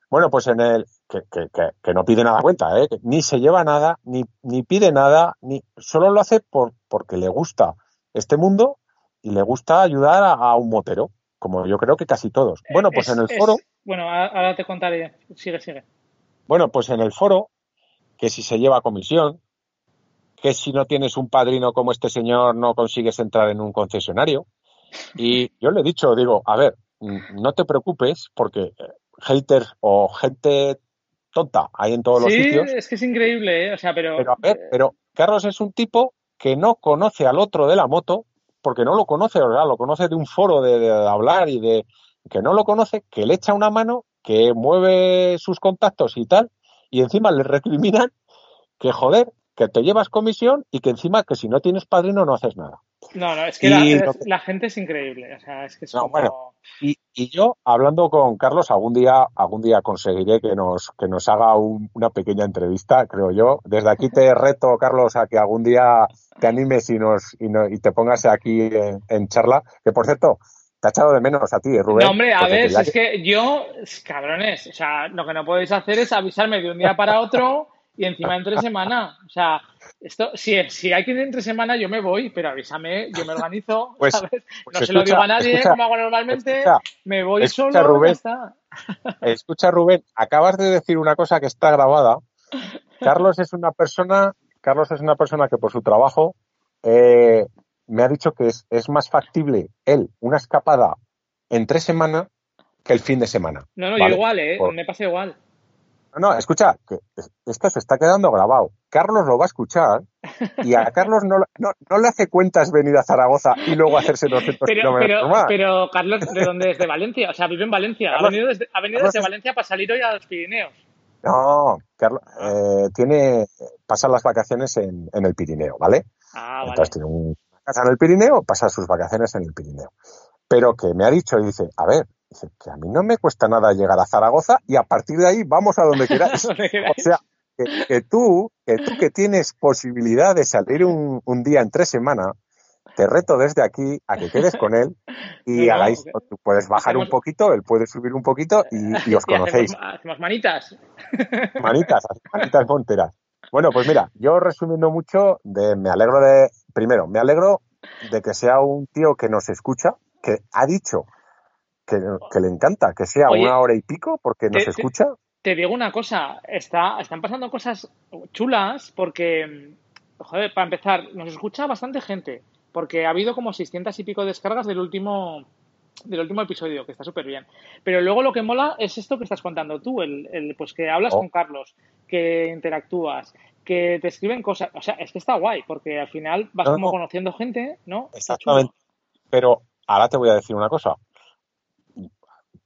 Bueno, pues en el, que, que, que no pide nada cuenta, ¿eh? ni se lleva nada, ni, ni pide nada, ni, solo lo hace por, porque le gusta este mundo y le gusta ayudar a, un motero, como yo creo que casi todos. Bueno, pues en el foro. Bueno, ahora te contaré. Sigue, sigue. Bueno, pues en el foro, que si se lleva comisión, que si no tienes un padrino como este señor no consigues entrar en un concesionario. Y yo le he dicho, digo, a ver, no te preocupes porque eh, haters o gente tonta hay en todos los sitios. Sí, es que es increíble, ¿eh? O sea, pero... Pero a ver, pero Carlos es un tipo que no conoce al otro de la moto porque no lo conoce, ¿verdad? Lo conoce de un foro de hablar y de, que no lo conoce, que le echa una mano, que mueve sus contactos y tal, y encima le recriminan que joder, que te llevas comisión y que encima que si no tienes padrino no haces nada. No, no, es que, la, gente es increíble. O sea, es que es bueno, y, yo, hablando con Carlos, algún día, algún día conseguiré que nos, que nos haga una pequeña entrevista, creo yo. Desde aquí te reto, Carlos, a que algún día te animes y nos, y, te pongas aquí en, en charla. Que por cierto, te ha echado de menos a ti, Rubén. No, hombre, a ver, es que... yo, cabrones, o sea, lo que no podéis hacer es avisarme de un día para otro y encima entre semana. O sea, esto, si, si hay que ir entre semana, yo me voy, pero avísame, yo me organizo, pues, ¿sabes? Pues no se lo digo a nadie, como hago normalmente, me voy solo Rubén, está. Escucha, Rubén, acabas de decir una cosa que está grabada. Carlos es una persona, Carlos es una persona que por su trabajo eh, me ha dicho que es, es más factible él una escapada en tres semanas que el fin de semana. No, no, yo igual, ¿eh? Me pasa igual. No, no, escucha, que esto se está quedando grabado. Carlos lo va a escuchar y a Carlos no, no, no le hace cuentas venir a Zaragoza y luego hacerse 200 pero, kilómetros pero, más. Pero, Carlos, ¿de dónde es? ¿De Valencia? O sea, vive en Valencia. ha venido desde, ha venido desde Valencia para salir hoy a los Pirineos. No, Carlos, eh, tiene, pasa las vacaciones en, en el Pirineo, ¿vale? Ah, vale. Entonces tiene un, casa en el Pirineo, pasa sus vacaciones en el Pirineo. Pero que me ha dicho, dice, a ver, dice, que a mí no me cuesta nada llegar a Zaragoza y a partir de ahí vamos a donde queráis. o sea, que, tú, que tú que tienes posibilidad de salir un, día en tres semanas, te reto desde aquí a que quedes con él y hagáis, tú puedes bajar un poquito, él puede subir un poquito y, os conocéis. Hacemos, manitas. Manitas, manitas monteras. Bueno, pues mira, yo resumiendo mucho, de, me alegro de, primero, me alegro de que sea un tío que nos escucha, que ha dicho que, le encanta que sea una hora y pico porque nos escucha. Te, digo una cosa, está, están pasando cosas chulas porque, joder, para empezar, nos escucha bastante gente, porque ha habido como 600 y pico descargas del último del último episodio, que está súper bien. Pero luego lo que mola es esto que estás contando tú, el, el pues que hablas oh. con Carlos, que interactúas, que te escriben cosas. O sea, es que está guay, porque al final vas como conociendo gente, ¿no? Exactamente. Pero ahora te voy a decir una cosa.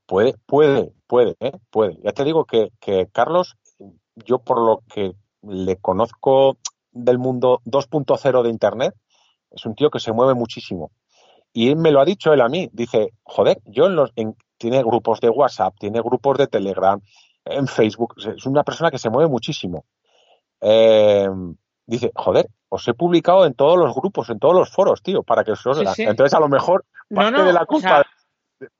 Puede, puede, puede, ¿eh? puede. Ya te digo que, que Carlos yo por lo que le conozco del mundo 2.0 de Internet, es un tío que se mueve muchísimo. Y él me lo ha dicho él a mí. Dice, joder, yo en los, en, tiene grupos de WhatsApp, tiene grupos de Telegram, en Facebook. Es una persona que se mueve muchísimo. Eh, dice, joder, os he publicado en todos los grupos, en todos los foros, tío, para que os sí, sí. Entonces, a lo mejor, parte no, no, de la culpa, o sea,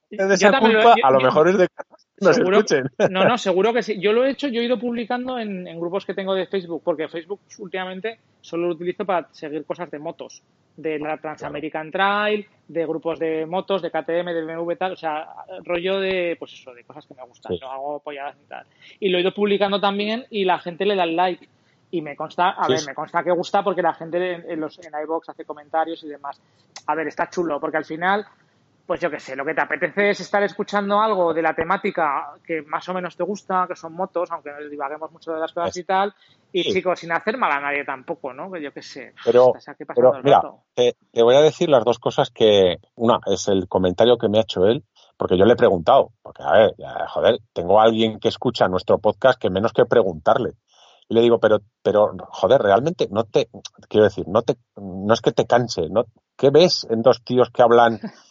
de esa culpa, lo, yo, a lo mejor es de que nos seguro, escuchen. No, no, seguro que sí. Yo lo he hecho, yo he ido publicando en, en, grupos que tengo de Facebook, porque Facebook últimamente solo lo utilizo para seguir cosas de motos, de la Transamerican Trail, de grupos de motos, de KTM, de BMW, tal, o sea, rollo de, pues eso, de cosas que me gustan, sí. no hago polladas y tal. Y lo he ido publicando también y la gente le da el like y me consta, a sí, ver, me consta que gusta porque la gente en, en los en iBox hace comentarios y demás. A ver, está chulo porque al final, pues yo qué sé, lo que te apetece es estar escuchando algo de la temática que más o menos te gusta, que son motos, aunque nos divaguemos mucho de las cosas y tal, y sí. chicos, sin hacer mal a nadie tampoco, ¿no? Que yo qué sé. Pero, pero mira, te, te, voy a decir las dos cosas que, una es el comentario que me ha hecho él, porque yo le he preguntado, porque a ver, joder, tengo a alguien que escucha nuestro podcast que menos que preguntarle. Y le digo, pero, pero, joder, realmente no te, quiero decir, no te, no es que te canse, ¿no? ¿Qué ves en dos tíos que hablan?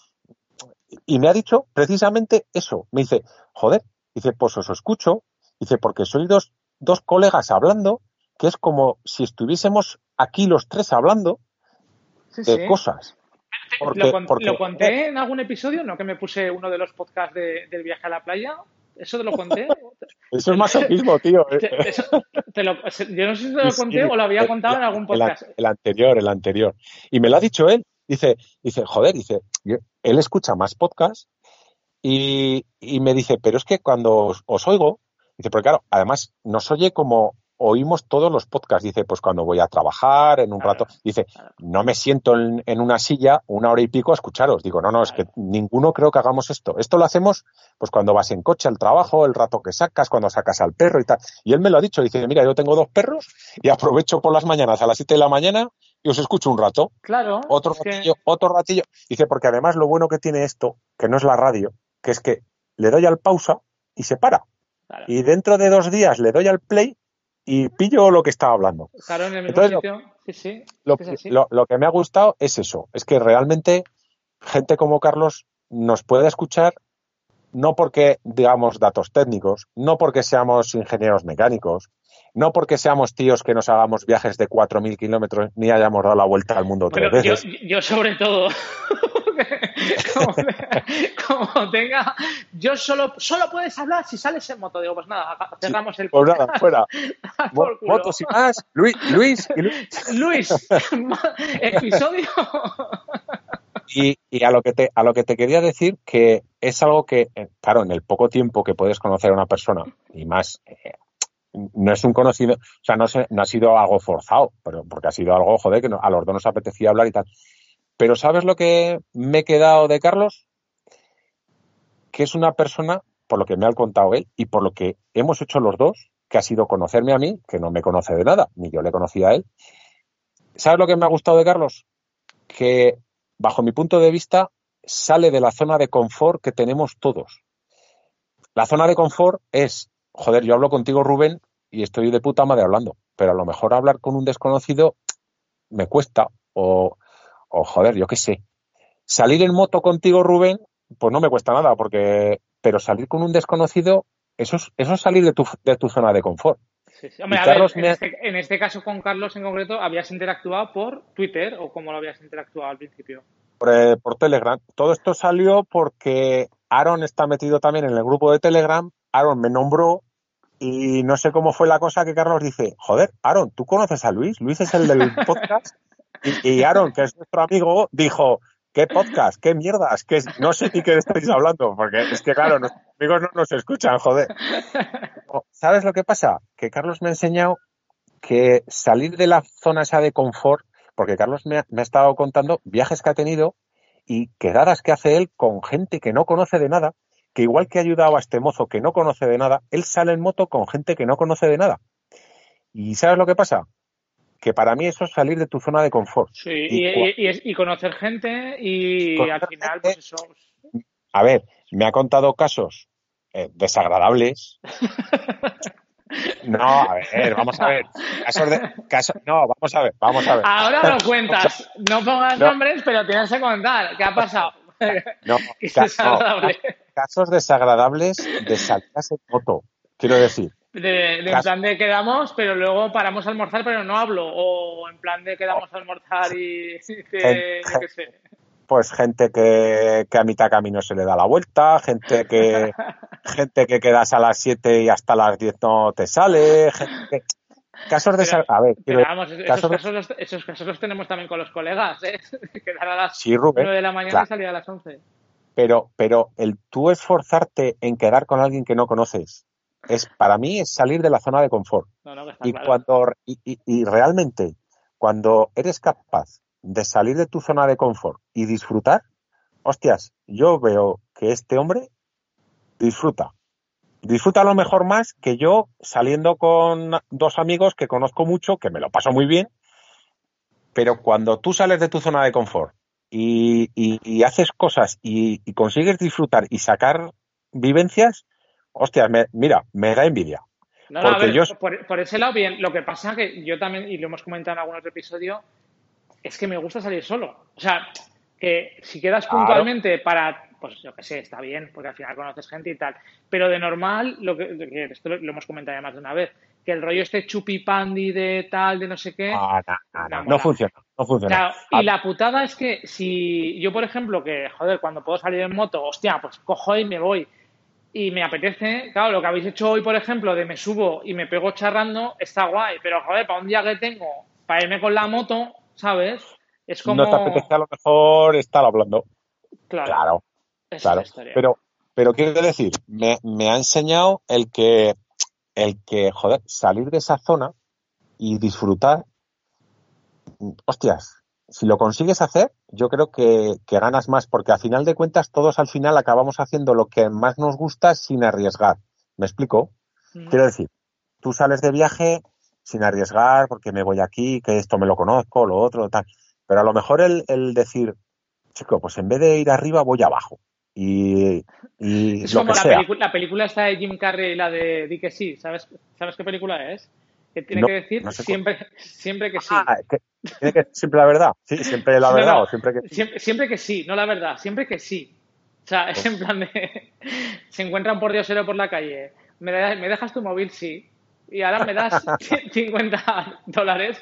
Y me ha dicho precisamente eso. Me dice, joder, dice, pues os escucho, dice, porque soy dos, dos colegas hablando, que es como si estuviésemos aquí los tres hablando sí, de sí. cosas. Porque, ¿Lo, porque, ¿Lo, conté en algún episodio? ¿No que me puse uno de los podcasts de, del viaje a la playa? ¿Eso te lo conté? Eso es masoquismo, tío. Eso, te lo, yo no sé si te lo conté sí, o lo había contado el, en algún podcast. El, el, anterior, el anterior. Y me lo ha dicho él. Dice, dice, joder, dice, él escucha más podcasts y, y, me dice, pero es que cuando os, os, oigo, dice, porque claro, además nos oye como oímos todos los podcasts. Dice, pues cuando voy a trabajar, en un claro, rato, dice, claro. no me siento en, en, una silla una hora y pico a escucharos. Digo, no, no, es que ninguno creo que hagamos esto. Esto lo hacemos pues cuando vas en coche al trabajo, el rato que sacas, cuando sacas al perro y tal. Y él me lo ha dicho, dice, mira, yo tengo dos perros y aprovecho por las mañanas a las siete de la mañana y os escucho un rato. Claro. Otro ratillo, que... otro ratillo. Dice, porque además lo bueno que tiene esto, que no es la radio, que es que le doy al pausa y se para. Claro. Y dentro de dos días le doy al play y pillo lo que estaba hablando. Claro, en el mismo Entonces, sitio. Sí, sí. Lo, lo, lo, que me ha gustado es eso, es que realmente gente como Carlos nos puede escuchar no porque digamos datos técnicos, no porque seamos ingenieros mecánicos, no porque seamos tíos que nos hagamos viajes de 4.000 kilómetros ni hayamos dado la vuelta al mundo bueno, tres veces. Yo, yo sobre todo, como, como, tenga, yo solo, solo puedes hablar si sales en moto. Digo, pues nada, cerramos el Pues nada, fuera. Motos y más. Luis, Luis, y Luis. Luis, episodio. Y, a lo que te a lo que te quería decir que es algo que eh, claro en el poco tiempo que puedes conocer a una persona y más eh, no es un conocido o sea no, se, no ha sido algo forzado pero porque ha sido algo joder que no, a los dos nos apetecía hablar y tal. Pero sabes lo que me he quedado de Carlos que es una persona por lo que me ha contado él y por lo que hemos hecho los dos que ha sido conocerme a mí que no me conoce de nada ni yo le conocía a él. Sabes lo que me ha gustado de Carlos que bajo mi punto de vista, sale de la zona de confort que tenemos todos. La zona de confort es, joder, yo hablo contigo, Rubén, y estoy de puta madre hablando, pero a lo mejor hablar con un desconocido me cuesta, o, o joder, yo qué sé. Salir en moto contigo, Rubén, pues no me cuesta nada, porque, pero salir con un desconocido, eso es, eso es salir de tu, de tu zona de confort. Sí, sí. Hombre, ver, en, este, en, este, caso con Carlos en concreto, ¿habías interactuado por Twitter o cómo lo habías interactuado al principio? Por, eh, por, Telegram. Todo esto salió porque Aaron está metido también en el grupo de Telegram. Aaron me nombró y no sé cómo fue la cosa que Carlos dice, joder, Aaron, ¿tú conoces a Luis? Luis es el del podcast. y, y Aaron, que es nuestro amigo, dijo, ¿Qué podcast? ¿Qué mierdas? ¿Qué no sé ni qué estáis hablando, porque es que, claro, nuestros amigos no nos escuchan, joder. ¿Sabes lo que pasa? Que Carlos me ha enseñado que salir de la zona esa de confort, porque Carlos me ha, me ha estado contando viajes que ha tenido y quedadas que hace él con gente que no conoce de nada, que igual que ha ayudado a este mozo que no conoce de nada, él sale en moto con gente que no conoce de nada. ¿Y sabes lo que pasa? Que para mí eso es salir de tu zona de confort. Sí, y, y, y, y conocer gente y conocer al final, gente, pues eso. A ver, me ha contado casos eh, desagradables. No, a ver, vamos a ver. Casos de, no, vamos a ver, vamos a ver. Ahora lo cuentas. No pongas No. nombres, pero tienes que contar. ¿Qué ha pasado? No, desagradable. casos desagradables de salidas en moto. Quiero decir, De, de en plan de quedamos, pero luego paramos a almorzar, pero no hablo. O en plan de quedamos a almorzar y que, yo qué sé. pues gente que, que a mitad camino se le da la vuelta, gente que gente que quedas a las 7 y hasta las 10 no te sale, gente que- casos de Pero- a ver, quiero Pero vamos, esos casos los, esos casos los tenemos también con los colegas, ¿eh? Quedar a las sí, Rubén, 9 de la mañana claro. y salir a las 11. pero pero el tú esforzarte en quedar con alguien que no conoces es para mí es salir de la zona de confort. No, no, Y claro. cuando y, y- y realmente cuando eres capaz de salir de tu zona de confort y disfrutar, hostias, yo veo que este hombre disfruta. Disfruta a lo mejor más que yo saliendo con dos amigos que conozco mucho, que me lo paso muy bien, pero cuando tú sales de tu zona de confort y, y- haces cosas y consigues disfrutar y sacar vivencias, hostias, me- mira, me da envidia. No, no, a Porque ver, yo- por, por ese lado, bien. Lo que pasa que yo también, y lo hemos comentado en algún otro episodio, es que me gusta salir solo. O sea, que si quedas Claro. puntualmente para, pues yo qué sé, está bien, porque al final conoces gente y tal. Pero de normal, lo que, esto lo, lo hemos comentado ya más de una vez, que el rollo este chupipandi de tal, de no sé qué. Ah, no, funciona, no funciona. Claro, Ah, y la putada es que si yo, por ejemplo, que, joder, cuando puedo salir en moto, hostia, pues cojo y me voy y me apetece, claro, lo que habéis hecho hoy, por ejemplo, de me subo y me pego charrando, está guay, pero joder, para un día que tengo, para irme con la moto, ¿sabes? Es como... No te apetece a lo mejor estar hablando. Claro, Claro, es. Pero, pero quiero decir, me, me ha enseñado el que, el que, joder, salir de esa zona y disfrutar, hostias, si lo consigues hacer, yo creo que, que ganas más, porque al final de cuentas todos al final acabamos haciendo lo que más nos gusta sin arriesgar. ¿Me explico? Mm. Quiero decir, tú sales de viaje sin arriesgar porque me voy aquí, que esto me lo conozco, lo otro, tal. Pero a lo mejor el, el decir, chico, pues en vez de ir arriba voy abajo. Y, y Es lo como que la, sea. pelicu- la película esta de Jim Carrey, la de Di que sí, ¿sabes, ¿sabes qué película es? Que tiene No, que decir no sé cuál. siempre, siempre que sí. Ah, que tiene que siempre la verdad. Sí, siempre la verdad o siempre que Siempre, siempre que sí, no la verdad, siempre que sí. O sea, es en plan de. Se encuentra un pordiosero por la calle. ¿Me, ¿Me dejas tu móvil? Sí. Y ahora me das 50 dólares?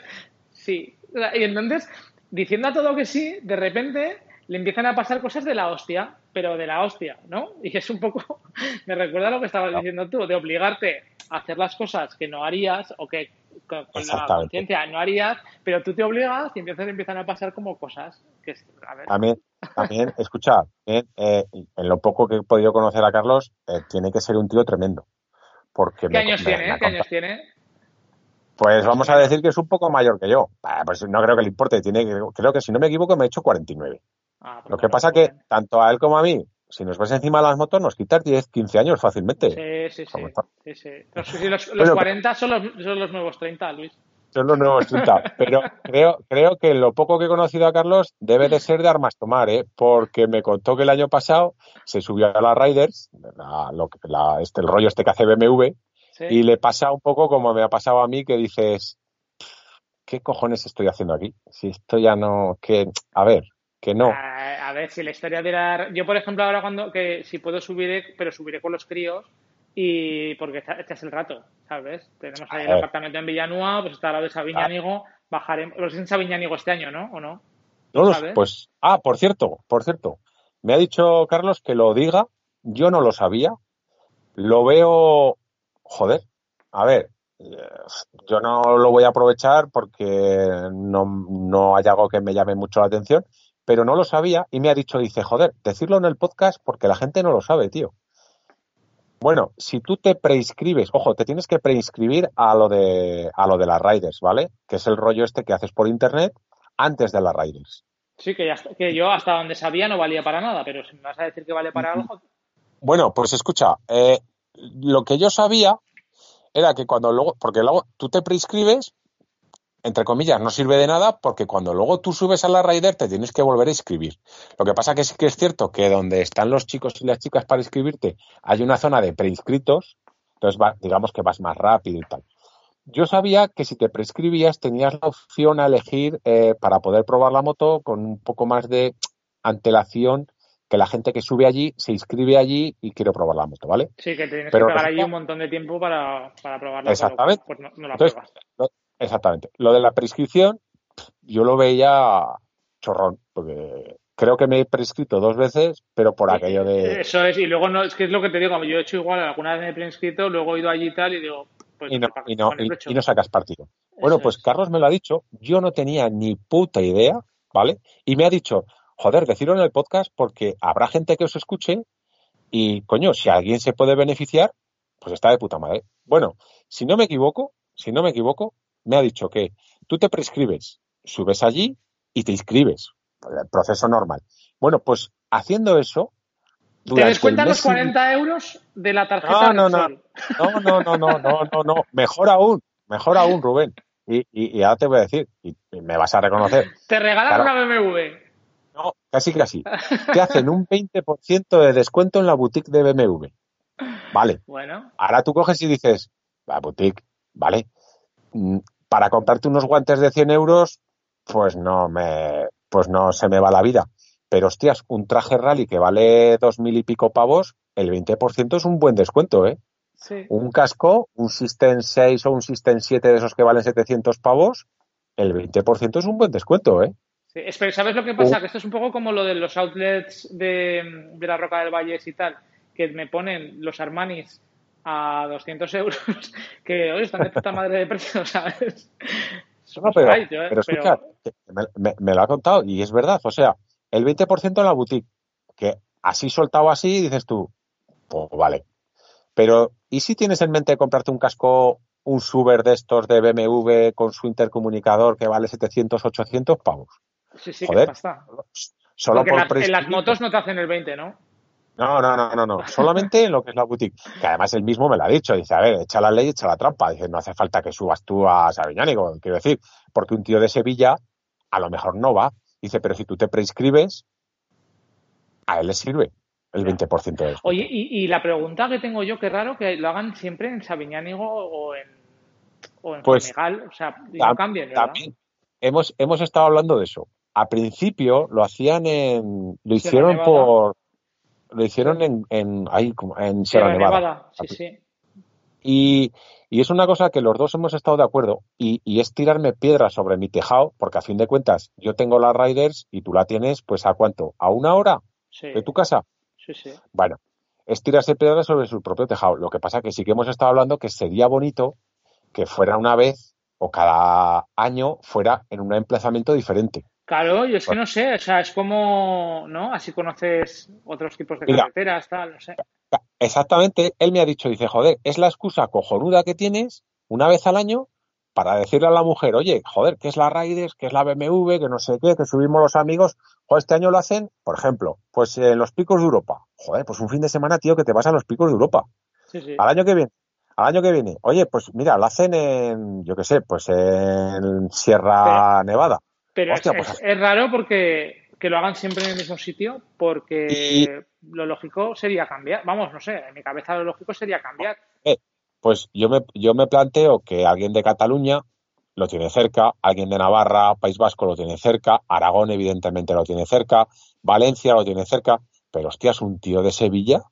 Sí. Y entonces, diciendo a todo que sí, de repente le empiezan a pasar cosas de la hostia, pero de la hostia, ¿no? Y es un poco. Me recuerda a lo que estabas diciendo tú, de obligarte a hacer las cosas que no harías o que con, con la conciencia no harías, pero tú te obligas y entonces empiezan a pasar como cosas. Que, a ver, También, también, escucha, eh, eh, en lo poco que he podido conocer a Carlos, eh, tiene que ser un tío tremendo. Porque ¿Qué me- años me- tiene? me ¿Qué años tiene? Pues vamos a decir que es un poco mayor que yo. Ah, Pues no creo que le importe. Tiene, creo que si no me equivoco me he hecho 49. Ah, pues Lo que pasa que tanto a él como a mí, si nos ves encima de las motos, nos quitas 10, 15 años fácilmente. Sí, sí, sí. Los, los- los Bueno, 40 son los, son los nuevos 30, Luis. Son los nuevos 30. Pero creo, creo que lo poco que he conocido a Carlos debe de ser de armas tomar, ¿eh? Porque me contó que el año pasado se subió a las Riders, la- lo la- este, el rollo este que hace BMW, Sí. y le pasa un poco como me ha pasado a mí, que dices, ¿qué cojones estoy haciendo aquí? Si esto ya no, que, a ver, que no. A, a ver, si la historia de la... Yo, por ejemplo, ahora cuando... que Si puedo subiré, pero subiré con los críos y porque este es el rato, ¿sabes? Tenemos ahí el apartamento en Villanueva, pues está al lado de Sabiñánigo, bajaremos... Los en Sabiñánigo este año, ¿no? ¿O no? No lo- ¿sabes? pues, ah, por cierto, por cierto, me ha dicho Carlos que lo diga, yo no lo sabía, lo veo, joder, a ver, eh, yo no lo voy a aprovechar porque no, no hay algo que me llame mucho la atención, pero no lo sabía y me ha dicho, dice, joder, decirlo en el podcast porque la gente no lo sabe, tío. Bueno, si tú te preinscribes, ojo, te tienes que preinscribir a lo de a lo de las Riders, ¿vale? Que es el rollo este que haces por internet antes de las Riders. Sí, que, ya, que yo hasta donde sabía no valía para nada, pero si me vas a decir que vale para algo... Bueno, pues escucha, eh, lo que yo sabía era que cuando luego, porque luego tú te preinscribes, entre comillas, no sirve de nada porque cuando luego tú subes a la Rider te tienes que volver a inscribir. Lo que pasa que sí que es cierto que donde están los chicos y las chicas para inscribirte hay una zona de preinscritos Entonces, va, digamos que vas más rápido y tal. Yo sabía que si te prescribías tenías la opción a elegir eh, para poder probar la moto con un poco más de antelación que la gente que sube allí se inscribe allí y quiere probar la moto, ¿vale? Sí, que tienes que pegar allí un montón de tiempo para, para probarla. Exactamente. Pues no, no la Entonces, lo, exactamente. Lo de la prescripción, yo lo veía chorrón, porque creo que me he prescrito dos veces, pero por aquello de... Eso es, y luego no, es que es lo que te digo, yo he hecho igual, alguna vez me he prescrito, luego he ido allí y tal, y digo... Pues, y, no, y, no, y, y, no, sacas partido. Bueno, pues es. Carlos me lo ha dicho, yo no tenía ni puta idea, ¿vale? Y me ha dicho, joder, decirlo en el podcast porque habrá gente que os escuche y, coño, si alguien se puede beneficiar, pues está de puta madre. Bueno, si no me equivoco, si no me equivoco, me ha dicho que tú te prescribes, subes allí y te inscribes. El proceso normal. Bueno, pues haciendo eso. ¿Te descuentan los 40 euros de la tarjeta? No, no, no. No, no, no, no, no, no, no. Mejor aún, mejor aún, Rubén. Y, y, y ahora te voy a decir, y, me vas a reconocer. Te regalan claro. una BMW. No, casi casi. Te hacen un 20% de descuento en la boutique de BMW. Vale. Bueno. Ahora tú coges y dices, la boutique, vale. Para comprarte unos guantes de 100 euros, pues no me, pues no se me va la vida. Pero hostias, un traje rally que vale dos mil y pico pavos, el 20% es un buen descuento, ¿eh? Sí. Un casco, un System 6 o un System 7 de esos que valen 700 pavos, el 20% es un buen descuento, ¿eh? Sí, pero ¿sabes lo que pasa? Que esto es un poco como lo de los outlets de, de la Roca del Valle y tal, que me ponen los Armanis a 200 euros, que hoy están de puta madre de precio, ¿sabes? No, pero, right, ¿eh? pero escucha, pero... Me, me, me, lo ha contado y es verdad, o sea, el 20% en la boutique, que así soltado así, dices tú, pues vale. Pero, ¿y si tienes en mente comprarte un casco, un Suber de estos de BMW con su intercomunicador que vale 700, 800 pavos? Sí, sí, Joder, que pasa. Solo Porque por en, las, en las motos no te hacen el 20, ¿no? No, no, no, no, no. Solamente en lo que es la boutique. Que además él mismo me lo ha dicho. Dice, a ver, echa la ley, echa la trampa. Dice, no hace falta que subas tú a Sabiñánigo. Quiero decir, porque un tío de Sevilla a lo mejor no va. Dice, pero si tú te prescribes, a él le sirve el 20% de eso. Oye, y, y, la pregunta que tengo yo, qué raro que lo hagan siempre en Sabiñánigo o en, o en pues, Senegal. O sea, no cambien, ¿verdad? También hemos, hemos estado hablando de eso. A principio lo hacían en. Lo hicieron por. Lo hicieron en, en, ahí, en Sierra, Sierra Nevada. Nevada. Sí, sí. Y, y, es una cosa que los dos hemos estado de acuerdo y, y, es tirarme piedras sobre mi tejado, porque a fin de cuentas yo tengo las Riders y tú la tienes, pues ¿a cuánto? ¿A una hora sí. de tu casa? Sí, sí. Bueno, es tirarse piedras sobre su propio tejado. Lo que pasa que sí que hemos estado hablando que sería bonito que fuera una vez o cada año fuera en un emplazamiento diferente. Claro, yo es que no sé, o sea, es como, ¿no? Así conoces otros tipos de Mira, carreteras, tal, no sé. Exactamente, él me ha dicho, dice, joder, es la excusa cojonuda que tienes una vez al año para decirle a la mujer, oye, joder, ¿qué es la Raiders? ¿Qué es la BMW? Que no sé qué, que subimos los amigos. Joder, este año lo hacen, por ejemplo, pues en los picos de Europa. Joder, pues un fin de semana, tío, que te vas a los picos de Europa. Sí, sí. Al año que viene. Al año que viene. Oye, pues mira, lo hacen en, yo qué sé, pues en Sierra Nevada. Pero Hostia, es, pues, es, raro porque que lo hagan siempre en el mismo sitio, porque y... lo lógico sería cambiar. Vamos, no sé, en mi cabeza lo lógico sería cambiar. Eh, pues yo me, yo me planteo que alguien de Cataluña lo tiene cerca, alguien de Navarra, País Vasco lo tiene cerca, Aragón evidentemente lo tiene cerca, Valencia lo tiene cerca, pero hostias, un tío de Sevilla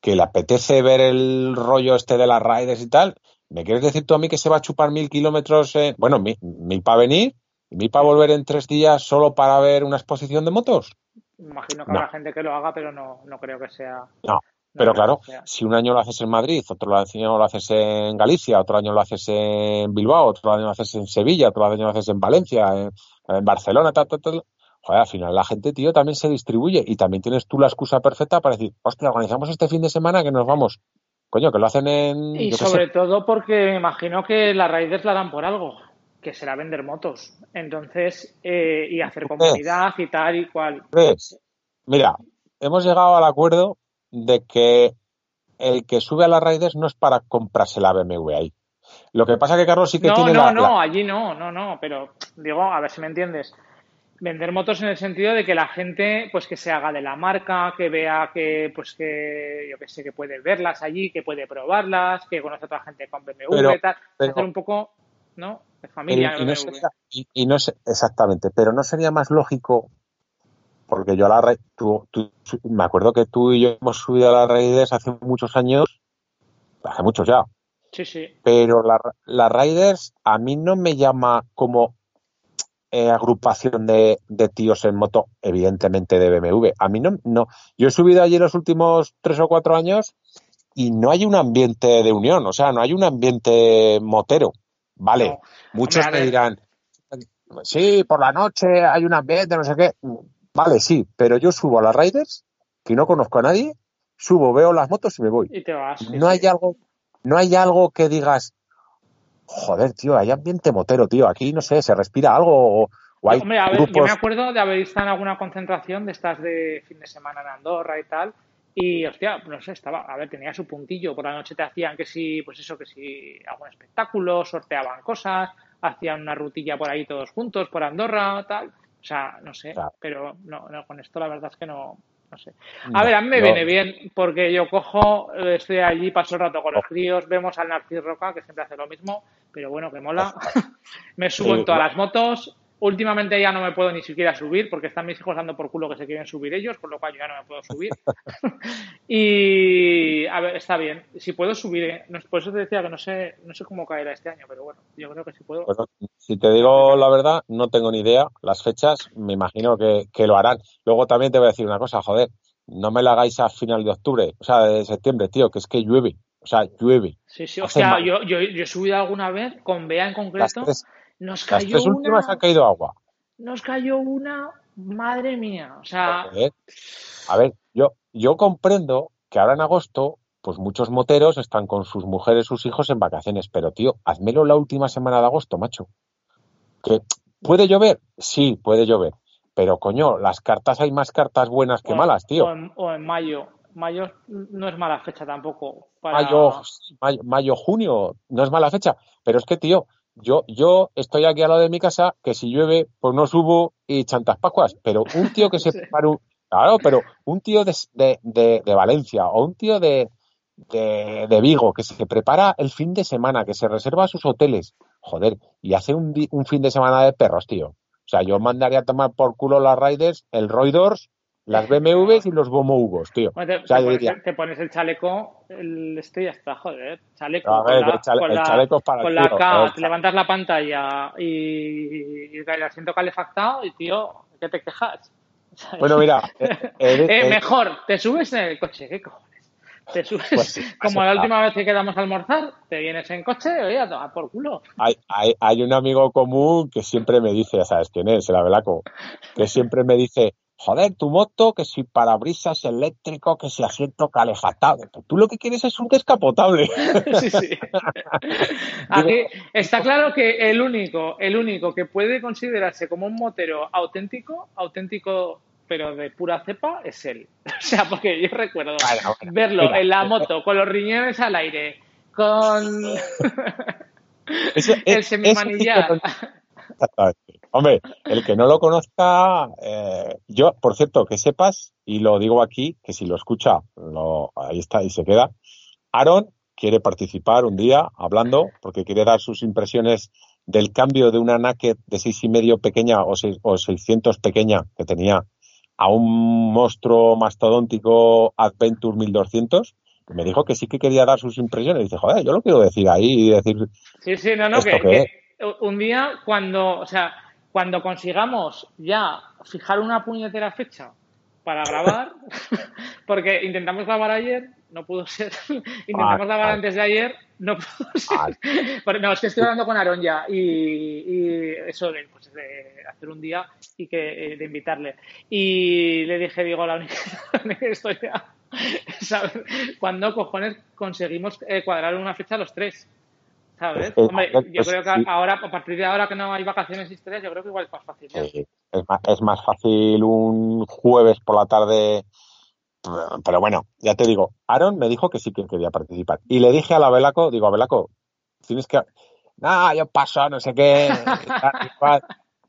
que le apetece ver el rollo este de las Raiders y tal, ¿me quieres decir tú a mí que se va a chupar mil kilómetros, eh? bueno, mil, mil para venir y para volver en tres días solo para ver una exposición de motos? Imagino que no. habrá gente que lo haga, pero no, no creo que sea... No, pero claro, si un año lo haces en Madrid, otro año lo haces en Galicia, otro año lo haces en Bilbao, otro año lo haces en Sevilla, otro año lo haces en Valencia, en, en Barcelona, tal, tal, tal. Joder, al final la gente, tío, también se distribuye y también tienes tú la excusa perfecta para decir, hostia, organizamos este fin de semana que nos vamos. Coño, que lo hacen en. Y sobre sé. todo porque me imagino que las Raiders la dan por algo, que será vender motos. Entonces, eh, y hacer comunidad y tal y cual. ¿Ves? Mira, hemos llegado al acuerdo de que el que sube a las Raiders no es para comprarse la BMW ahí. Lo que pasa que Carlos sí que no, tiene no, la, no, la... allí no, no, no, pero digo, a ver si me entiendes. Vender motos en el sentido de que la gente, pues que se haga de la marca, que vea que, pues que, yo que sé, que puede verlas allí, que puede probarlas, que conoce a otra gente con BMW, tal, hacer un poco, ¿no? De familia. Y, no sería, y, no sé, exactamente, pero no sería más lógico, porque yo a la tú, tú, me acuerdo que tú y yo hemos subido a las Raiders hace muchos años, hace muchos ya. Sí, sí. Pero la, la Raiders a mí no me llama como eh, agrupación de, tíos en moto, evidentemente de BMW. A mí no, no. Yo he subido allí los últimos tres o cuatro años y no hay un ambiente de unión, o sea, no hay un ambiente motero. Vale, muchos me dirán, sí, por la noche hay un ambiente, no sé qué. Vale, sí, pero yo subo a las Riders, que no conozco a nadie, subo, veo las motos y me voy. Y te vas. No hay algo, no hay algo que digas, joder, tío, hay ambiente motero, tío. Aquí, no sé, se respira algo o, hay Hombre, a ver, yo me acuerdo de haber estado en alguna concentración de estas de fin de semana en Andorra y tal. Y, hostia, no sé, estaba, a ver, tenía su puntillo. Por la noche te hacían que sí, pues eso, que sí, algún espectáculo, sorteaban cosas, hacían una rutilla por ahí todos juntos, por Andorra, tal. O sea, no sé, pero no, no, con esto la verdad es que no, no sé. A ver, a mí me viene bien porque yo cojo, estoy allí, paso el rato con los críos, vemos al Narcis Roca, que siempre hace lo mismo, pero bueno, que mola. me subo en todas las motos. Últimamente ya no me puedo ni siquiera subir porque están mis hijos dando por culo que se quieren subir ellos, con lo cual yo ya no me puedo subir. y a ver, está bien. Si puedo subir, eh, por eso te decía que no sé, no sé cómo caerá este año, pero bueno, yo creo que sí puedo. si te digo la verdad, no tengo ni idea. Las fechas, me imagino que, que lo harán. Luego también te voy a decir una cosa, joder, no me la hagáis a final de octubre, o sea, de septiembre, tío, que es que llueve. O sea, llueve. Sí, sí, o sea, yo, yo, yo, he subido alguna vez con Bea en concreto. Nos cayó las tres últimas ha caído agua. Nos cayó una, madre mía. O sea. A ver, yo, yo comprendo que ahora en agosto, pues muchos moteros están con sus mujeres, sus hijos en vacaciones. Pero, tío, hazmelo la última semana de agosto, macho. ¿Que puede llover? Sí, puede llover. Pero, coño, las cartas hay más cartas buenas que malas, tío. o en mayo mayo no es mala fecha tampoco. Mayo, mayo, junio, no es mala fecha. Pero es que, tío, yo, yo estoy aquí al lado de mi casa, que si llueve, pues no subo y chantas pascuas. Pero un tío que se prepara un. Claro, pero un tío de, de, de, Valencia o un tío de, de, Vigo que se prepara el fin de semana, que se reserva sus hoteles, joder, y hace un, un fin de semana de perros, tío. O sea, yo mandaría a tomar por culo las Riders, el Roydors las BMWs y los Gomo tío. te, pones, el chaleco, el este ya está, joder. Chaleco. con la, el, chaleco es para con la K, te levantas la pantalla y, el asiento calefactado y, tío, ¿qué te quejas? Bueno, mira. Eh, eh, eh, mejor, te subes en el coche, ¿qué cojones? Te subes, pues como la última vez que quedamos a almorzar, te vienes en coche y a tomar por culo. Hay, hay, hay un amigo común que siempre me dice, ya sabes quién es, el Abelaco, que siempre me dice, joder, tu moto, que si parabrisas eléctrico, que si asiento calefactado. Tú lo que quieres es un descapotable. sí, sí. Aquí está claro que el único, el único que puede considerarse como un motero auténtico, auténtico pero de pura cepa, es él. O sea, porque yo recuerdo verlo en la moto con los riñones al aire, con el semimanillar. Hombre, el que no lo conozca, eh, yo, por cierto, que sepas, y lo digo aquí, que si lo escucha, lo, ahí está y se queda. Aaron quiere participar un día hablando, porque quiere dar sus impresiones del cambio de una Naked de seis y medio pequeña o, seis, o 600 pequeña que tenía a un monstruo mastodóntico Adventure 1200 me dijo que sí que quería dar sus impresiones. Y dice, joder, yo lo quiero decir ahí y decir. Sí, sí, no, no, que, un día cuando, o sea, cuando consigamos ya fijar una puñetera fecha para grabar, porque intentamos grabar ayer, no pudo ser, intentamos grabar antes de ayer, no pudo ser. no, es que estoy hablando con Aaron ya y, eso de, pues, de, hacer un día y que eh, de invitarle. Y le dije, digo, la única, historia, ¿sabes? ¿Cuándo cojones conseguimos eh, cuadrar una fecha los tres? ¿Sabes? Hombre, yo creo que ahora, a partir de ahora que no hay vacaciones y estrés, yo creo que igual es más fácil. es, más, fácil un jueves por la tarde. Pero bueno, ya te digo, Aaron me dijo que sí que quería participar. Y le dije a la Belaco, digo, a Belaco, tienes que. No, yo paso, no sé qué.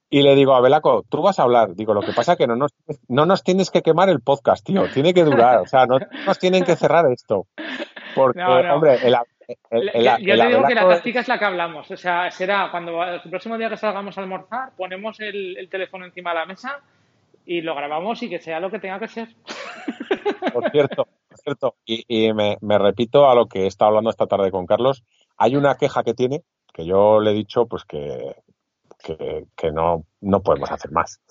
Y le digo a Belaco, tú vas a hablar. Digo, lo que pasa es que no nos, no nos tienes que quemar el podcast, tío. Tiene que durar. O sea, no nos tienen que cerrar esto. Porque, hombre, el, yo te digo que la táctica es la que hablamos. O sea, será cuando el próximo día que salgamos a almorzar, ponemos el, teléfono encima de la mesa y lo grabamos y que sea lo que tenga que ser. Por cierto, por cierto. Y, me, me, repito a lo que he estado hablando esta tarde con Carlos. Hay una queja que tiene que yo le he dicho pues que, que, no, no podemos hacer más.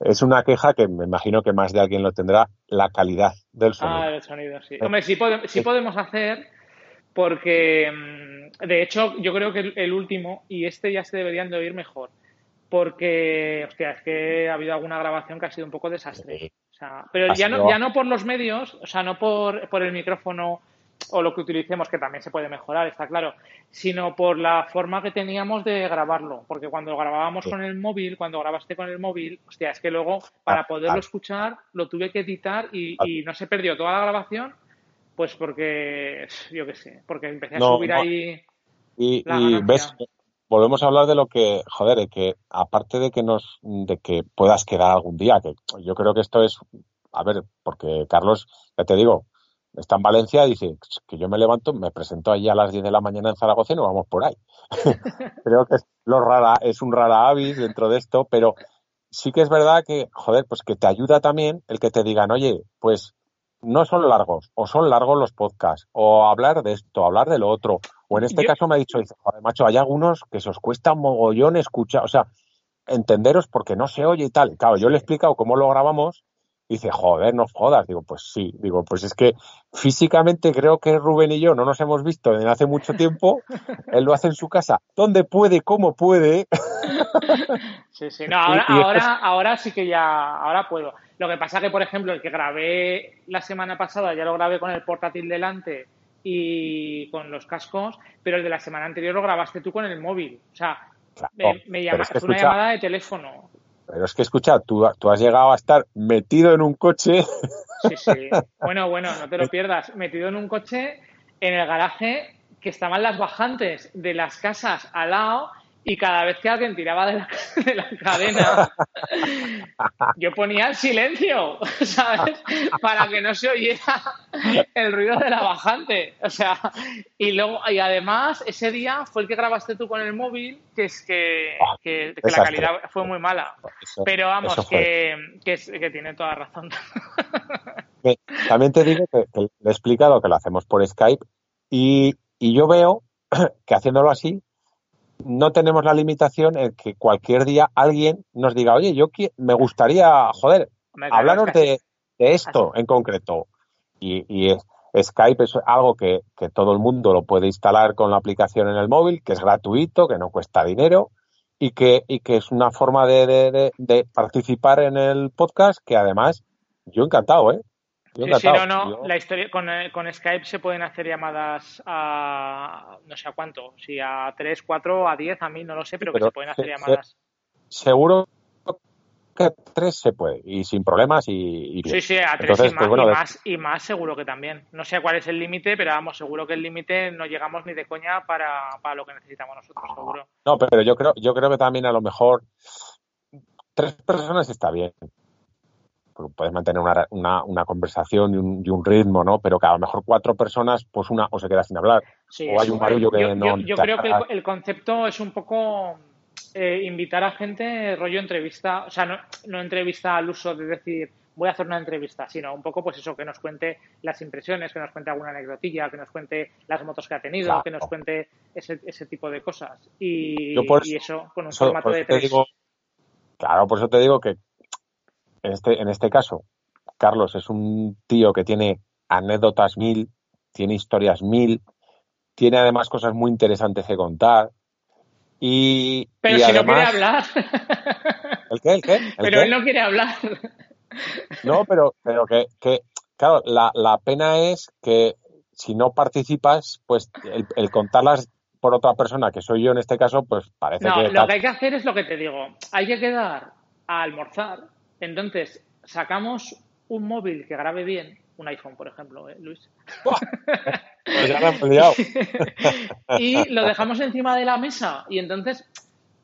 Es una queja que me imagino que más de alguien lo tendrá, la calidad del sonido. Ah, del sonido, sí. Hombre, sí, podemos hacer porque, mm, de hecho, yo creo que el, último y este ya se deberían de oír mejor. Porque, hostia, es que ha habido alguna grabación que ha sido un poco desastre. O sea, pero ya no, ya no por los medios, o sea, no por, por el micrófono o lo que utilicemos, que también se puede mejorar, está claro, sino por la forma que teníamos de grabarlo. Porque cuando grabábamos con el móvil, cuando grabaste con el móvil, hostia, es que luego para ah, poderlo ah. escuchar lo tuve que editar y, y, no se perdió toda la grabación, pues porque, yo qué sé, porque empecé a subir ahí. Y, y ves, volvemos a hablar de lo que, joder, de que aparte de que nos, de que puedas quedar algún día, que yo creo que esto es, a ver, porque Carlos, ya te digo, está en Valencia y dice que yo me levanto, me presento allí a las 10 de la mañana en Zaragoza y nos vamos por ahí. Creo que es, lo rara, es un rara avis dentro de esto, pero sí que es verdad que, joder, pues que te ayuda también el que te digan, oye, pues no son largos, o son largos los podcasts, o hablar de esto, hablar de lo otro. O en este caso me ha dicho, dice, joder, macho, hay algunos que se os cuesta un mogollón escuchar, o sea, entenderos porque no se oye y tal. Claro, yo le he explicado cómo lo grabamos dice, joder, no jodas. Digo, pues sí. Digo, pues es que físicamente creo que Rubén y yo no nos hemos visto desde hace mucho tiempo. Él lo hace en su casa. ¿Dónde puede? ¿Cómo puede? Sí, sí. No, ahora, ahora, ahora sí que ya, ahora puedo. Lo que pasa que, por ejemplo, el que grabé la semana pasada ya lo grabé con el portátil delante y con los cascos, pero el de la semana anterior lo grabaste tú con el móvil. O sea, me, llamaste una llamada de teléfono. Pero es que escucha, tú, tú has llegado a estar metido en un coche. Sí, sí. Bueno, bueno, no te lo pierdas. Metido en un coche en el garaje que estaban las bajantes de las casas al lado y cada vez que alguien tiraba de la, de la cadena, yo ponía el silencio, ¿sabes? Para que no se oyera el ruido de la bajante. O sea, y luego, y además, ese día fue el que grabaste tú con el móvil, que es que, ah, la calidad fue muy mala. Pero vamos, que, que, tiene toda razón. También te digo que, le he explicado que lo hacemos por Skype y, y yo veo que haciéndolo así no tenemos la limitación en que cualquier día alguien nos diga, oye, yo me gustaría, joder, hablaros de, esto en concreto. Y, Skype es algo que, todo el mundo lo puede instalar con la aplicación en el móvil, que es gratuito, que no cuesta dinero y que, y que es una forma de, de participar en el podcast que además yo encantado, ¿eh? Sí, no, no. La historia, con, eh, con, Skype se pueden hacer llamadas a no sé a cuánto, si a 3, 4, a 10, a mí no lo sé, pero, que se pueden hacer llamadas. seguro que a 3 se puede, y sin problemas y, Sí, sí, a 3 y, pues más, y, más, seguro que también. No sé cuál es el límite, pero vamos, seguro que el límite no llegamos ni de coña para, para lo que necesitamos nosotros, seguro. No, pero yo creo, yo creo que también a lo mejor tres personas está bien puedes mantener una, una, una conversación y un, y un, ritmo, ¿no? Pero que a lo mejor cuatro personas, pues una o se queda sin hablar, o hay un barullo que no... Yo, creo que el, concepto es un poco eh, invitar a gente, rollo entrevista, o sea, no, no entrevista al uso de decir voy a hacer una entrevista, sino un poco pues eso, que nos cuente las impresiones, que nos cuente alguna anecdotilla, que nos cuente las motos que ha tenido, que nos cuente ese, ese tipo de cosas. Y, y eso con un formato de tres. claro, por eso te digo que en este, en este caso, Carlos es un tío que tiene anécdotas mil, tiene historias mil, tiene además cosas muy interesantes que contar. Y, pero si no quiere hablar. ¿El qué? ¿El qué? pero él no quiere hablar. No, pero, pero que, que claro, la, la, pena es que si no participas, pues el, el, contarlas por otra persona, que soy yo en este caso, pues parece que... No, lo que hay que hacer es lo que te digo. Hay que quedar a almorzar entonces, sacamos un móvil que grabe bien, un iPhone, por ejemplo, ¿eh, Luis. Pues y lo dejamos encima de la mesa y entonces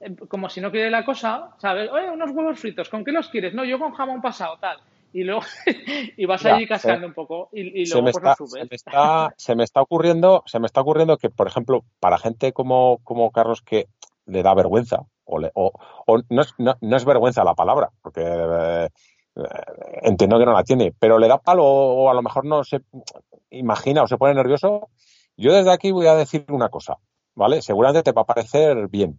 eh, como si no quiere la cosa, ¿sabes? Oye, unos huevos fritos, ¿con qué los quieres? No, yo con jamón pasado, tal. Y luego y vas allí cascando un poco y, luego pues lo subes. Se me, está, se me está ocurriendo, se me está ocurriendo que, por ejemplo, para gente como, como Carlos que le da vergüenza, o, o, no, es, no, es vergüenza la palabra, porque eh, entiendo que no la tiene, pero le da palo o a lo mejor no se imagina o se pone nervioso. Yo desde aquí voy a decir una cosa, ¿vale? Seguramente te va a parecer bien.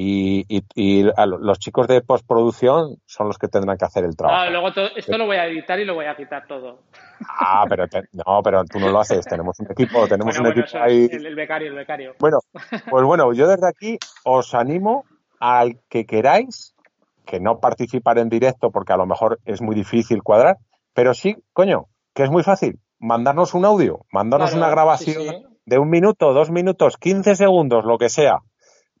Y, y, los chicos de postproducción son los que tendrán que hacer el trabajo. Ah, luego esto lo voy a editar y lo voy a quitar todo. Ah, pero no, pero tú no lo haces. Tenemos un equipo, tenemos un equipo ahí. El, becario, el becario. Bueno, pues bueno, yo desde aquí os animo al que queráis, que no participar en directo porque a lo mejor es muy difícil cuadrar, pero sí, coño, que es muy fácil. Mandarnos un audio, mandarnos una grabación de un minuto, dos minutos, quince segundos, lo que sea,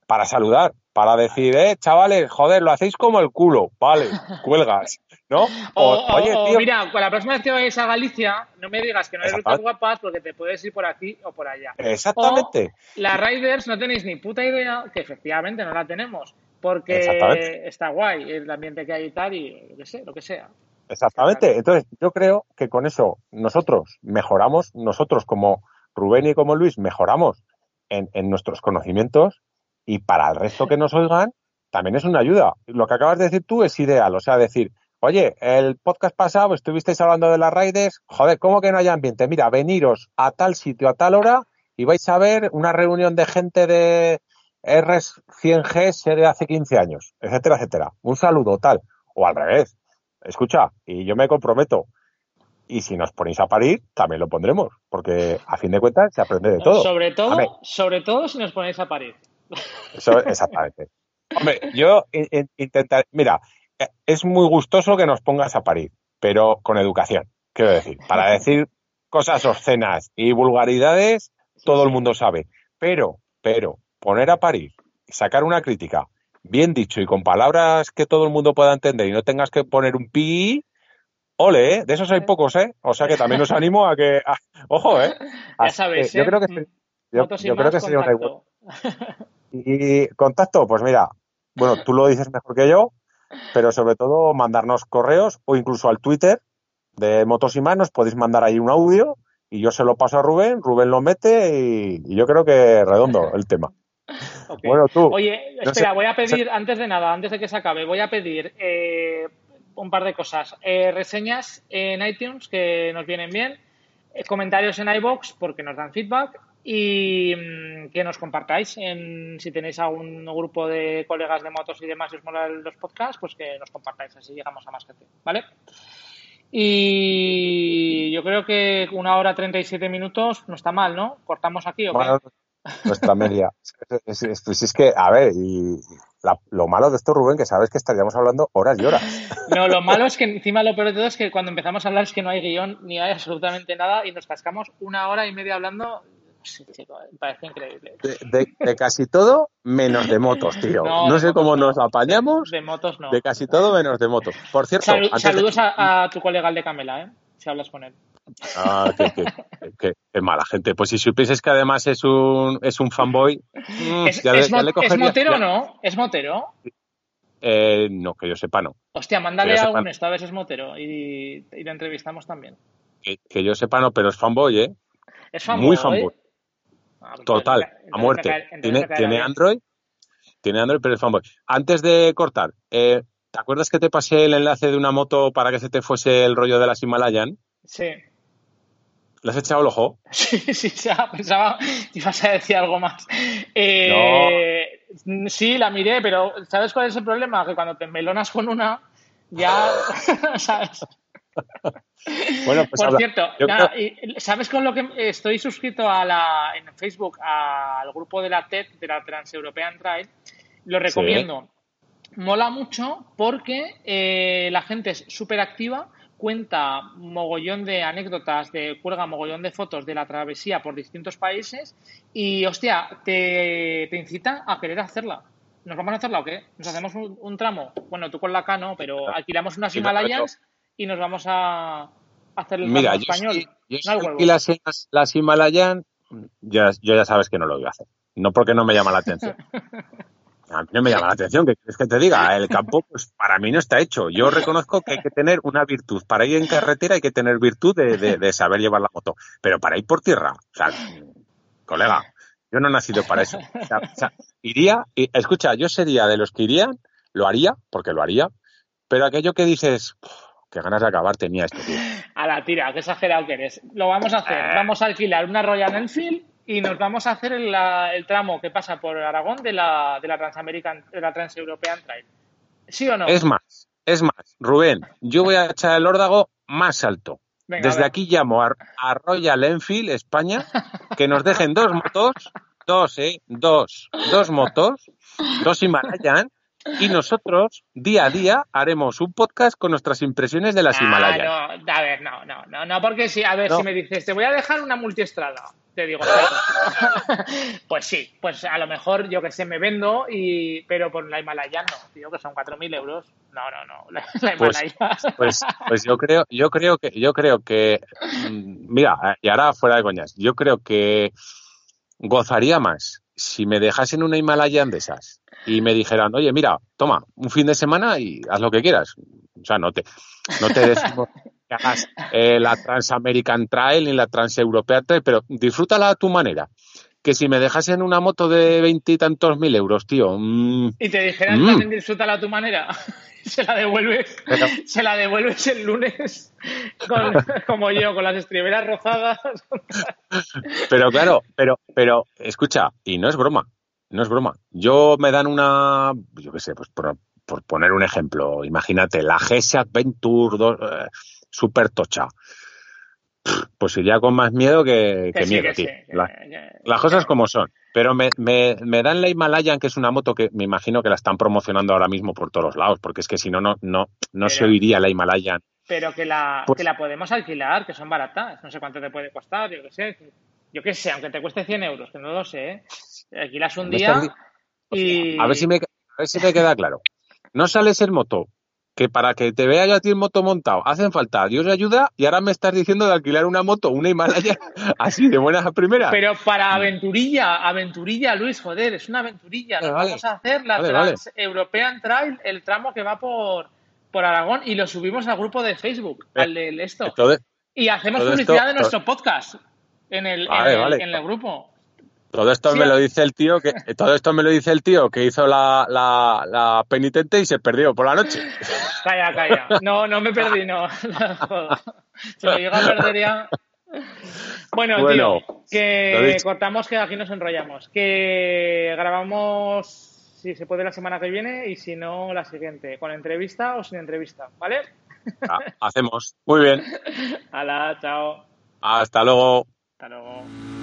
para saludar, para decir, eh, chavales, joder, lo hacéis como el culo, vale, cuelgas, ¿no? O, oye, tío, mira, la próxima vez que vayas a Galicia, no me digas que no hay rutas guapas porque te puedes ir por aquí o por allá. Exactamente. las Riders no tenéis ni puta idea, que efectivamente no la tenemos, porque está guay el ambiente que hay y tal, y lo que, sé, lo que sea. Exactamente. Entonces, yo creo que con eso nosotros mejoramos, nosotros como Rubén y como Luis mejoramos en, en nuestros conocimientos y para el resto que nos oigan, también es una ayuda. Lo que acabas de decir tú es ideal, o sea, decir, oye, el podcast pasado estuvisteis hablando de las raides, joder, ¿cómo que no hay ambiente? Mira, veniros a tal sitio a tal hora y vais a ver una reunión de gente de RS100G de hace 15 años, etcétera, etcétera. Un saludo, tal. O al revés. Escucha, y yo me comprometo, y si nos ponéis a parir, también lo pondremos, porque a fin de cuentas se aprende de todo. Sobre todo, sobre todo si nos ponéis a parir. Eso, exactamente. Hombre, yo intentaré. Mira, es muy gustoso que nos pongas a parir, pero con educación, quiero decir. Para decir cosas obscenas y vulgaridades, todo el mundo sabe. Pero, pero, poner a parir sacar una crítica bien dicho y con palabras que todo el mundo pueda entender y no tengas que poner un pi, ole, ¿eh? de esos hay pocos, ¿eh? O sea que también os animo a que. ojo, ¿eh? Ya sabéis, Yo creo que, ¿eh? yo, creo que sería una y contacto, pues mira, bueno, tú lo dices mejor que yo, pero sobre todo mandarnos correos o incluso al Twitter de Motos y Más, nos podéis mandar ahí un audio y yo se lo paso a Rubén, Rubén lo mete y, yo creo que redondo el tema. Bueno, tú. Oye, espera, voy a pedir, antes de nada, antes de que se acabe, voy a pedir eh, un par de cosas. Eh, reseñas en iTunes que nos vienen bien, eh, comentarios en iBox porque nos dan feedback y mm, que nos compartáis en, si tenéis algún grupo de colegas de motos y demás y os mola los podcasts, pues que nos compartáis, así llegamos a más gente, ¿vale? Y yo creo que una hora 37 minutos no está mal, ¿no? ¿Cortamos aquí o qué? nuestra media. es, es, que, a ver, y lo malo de esto, Rubén, que sabes que estaríamos hablando horas y horas. No, lo malo es que encima lo peor de todo es que cuando empezamos a hablar es que no hay guion ni hay absolutamente nada y nos cascamos una hora y media hablando Sí, chico, parece increíble. De, casi todo, menos de motos, tío. No, sé cómo nos apañamos. De motos no. De casi todo, menos de motos. Por cierto. saludos a, tu colega el de Camela, ¿eh? Si hablas con él. Ah, qué, mala gente. Pues si supieses que además es un, es un fanboy. ¿Es, es, motero o no? ¿Es motero? Eh, no, que yo sepa, no. Hostia, mándale a un esto a ver si es motero y, y le entrevistamos también. Que, yo sepa, no, pero es fanboy, ¿eh? Es fanboy. Muy fanboy. Ah, Total, a muerte. tiene, Android, tiene Android, pero es fanboy. Antes de cortar, eh, ¿te acuerdas que te pasé el enlace de una moto para que se te fuese el rollo de las Himalayan? Sí. ¿Le has echado el ojo? Sí, sí, pensaba que ibas a decir algo más. Eh, sí, la miré, pero ¿sabes cuál es el problema? Que cuando te melonas con una, ya, ¿sabes? Bueno, pues Por cierto, ¿sabes con lo que estoy suscrito a la, en Facebook al grupo de la TED, de la Transeuropean Trail? Lo recomiendo. Mola mucho porque eh, la gente es súper activa, cuenta mogollón de anécdotas, de cuelga mogollón de fotos de la travesía por distintos países y, hostia, te, te incita a querer hacerla. ¿Nos vamos a hacerla o qué? ¿Nos hacemos un, tramo? Bueno, tú con la K no, pero alquilamos unas Himalayas y nos vamos a hacer el Mira, español. yo y las, las, Himalayan, ya, yo ya sabes que no lo voy a hacer. No porque no me llama la atención. a mí no me llama la atención, que quieres que te diga? El campo, pues para mí no está hecho. Yo reconozco que hay que tener una virtud. Para ir en carretera hay que tener virtud de, saber llevar la moto. Pero para ir por tierra, o sea, colega, yo no he nacido para eso. O sea, iría, y, escucha, yo sería de los que irían, lo haría, porque lo haría, pero aquello que dices, qué ganas de acabar tenía esto, tío. A la tira, qué exagerado que eres. Lo vamos a hacer. Eh. Vamos a alquilar una Royal Enfield y nos vamos a hacer el, el tramo que pasa por Aragón de la, de la Transamerican, de la Transeuropean Trail. ¿Sí o no? Es más, es más, Rubén, yo voy a echar el órdago más alto. Desde aquí llamo a, Royal Enfield, España, que nos dejen dos motos, dos, ¿eh? Dos, dos motos, dos Himalayan, y nosotros, día a día, haremos un podcast con nuestras impresiones de las ah, Himalayas. No, a ver, no, no, no, no, porque si, a ver, si me dices, te voy a dejar una multiestrada, te digo, pues sí, pues a lo mejor yo que sé, me vendo, y pero por la Himalaya no, tío, que son 4.000 euros. No, no, no, la, pues, Himalaya. Pues, pues, yo creo, yo creo que, yo creo que, mm, mira, y ahora fuera de coñas, yo creo que gozaría más si me dejasen una Himalaya de esas y me dijeran, oye, mira, toma, un fin de semana y haz lo que quieras. O sea, no te, no te decimos que hagas eh, la Transamerican Trail ni la Transeuropean Trail, pero disfrútala a tu manera. Que si me dejasen una moto de veintitantos mil euros, tío. Mm, y te dijeran mm. también disfrútala a tu manera. se la devuelves, se la devuelves el lunes como yo, con las estriberas rozadas. pero claro, pero, pero, escucha, y no es broma, no es broma. Yo me dan una, yo qué sé, pues por, poner un ejemplo, imagínate, la GS Adventure 2, eh, super tocha. Pues iría con más miedo que, miedo, tío. las cosas como son. Pero me, me, me, dan la Himalayan, que es una moto que me imagino que la están promocionando ahora mismo por todos lados, porque es que si no, no, no, no se oiría la Himalayan. Pero que la, pues que la podemos alquilar, que son baratas. No sé cuánto te puede costar, yo qué sé. Yo qué sé, aunque te cueste 100 euros, que no lo sé. ¿eh? Alquilas un día y... A ver, si me, a ver si me queda claro. No sales en moto, que para que te vea yo a ti en moto montado hacen falta Dios ayuda y ahora me estás diciendo de alquilar una moto, una Himalaya, así de buenas a primeras. Pero para aventurilla, aventurilla, Luis, joder, es una aventurilla. Vamos a hacer la Trans European Trail, el tramo que va por, por Aragón y lo subimos al grupo de Facebook, eh, al de esto. y hacemos publicidad de nuestro podcast en el, en el grupo. Todo esto me lo dice el tío que todo esto me lo dice el tío que hizo la, la, penitente y se perdió por la noche. Calla, calla. No, no me perdí, no. Se lo llega a perder ya. Bueno, tío, que cortamos que aquí nos enrollamos. Que grabamos si se puede la semana que viene y si no la siguiente, con entrevista o sin entrevista, ¿vale? hacemos. Muy bien. Hala, chao. Hasta luego. Hasta luego.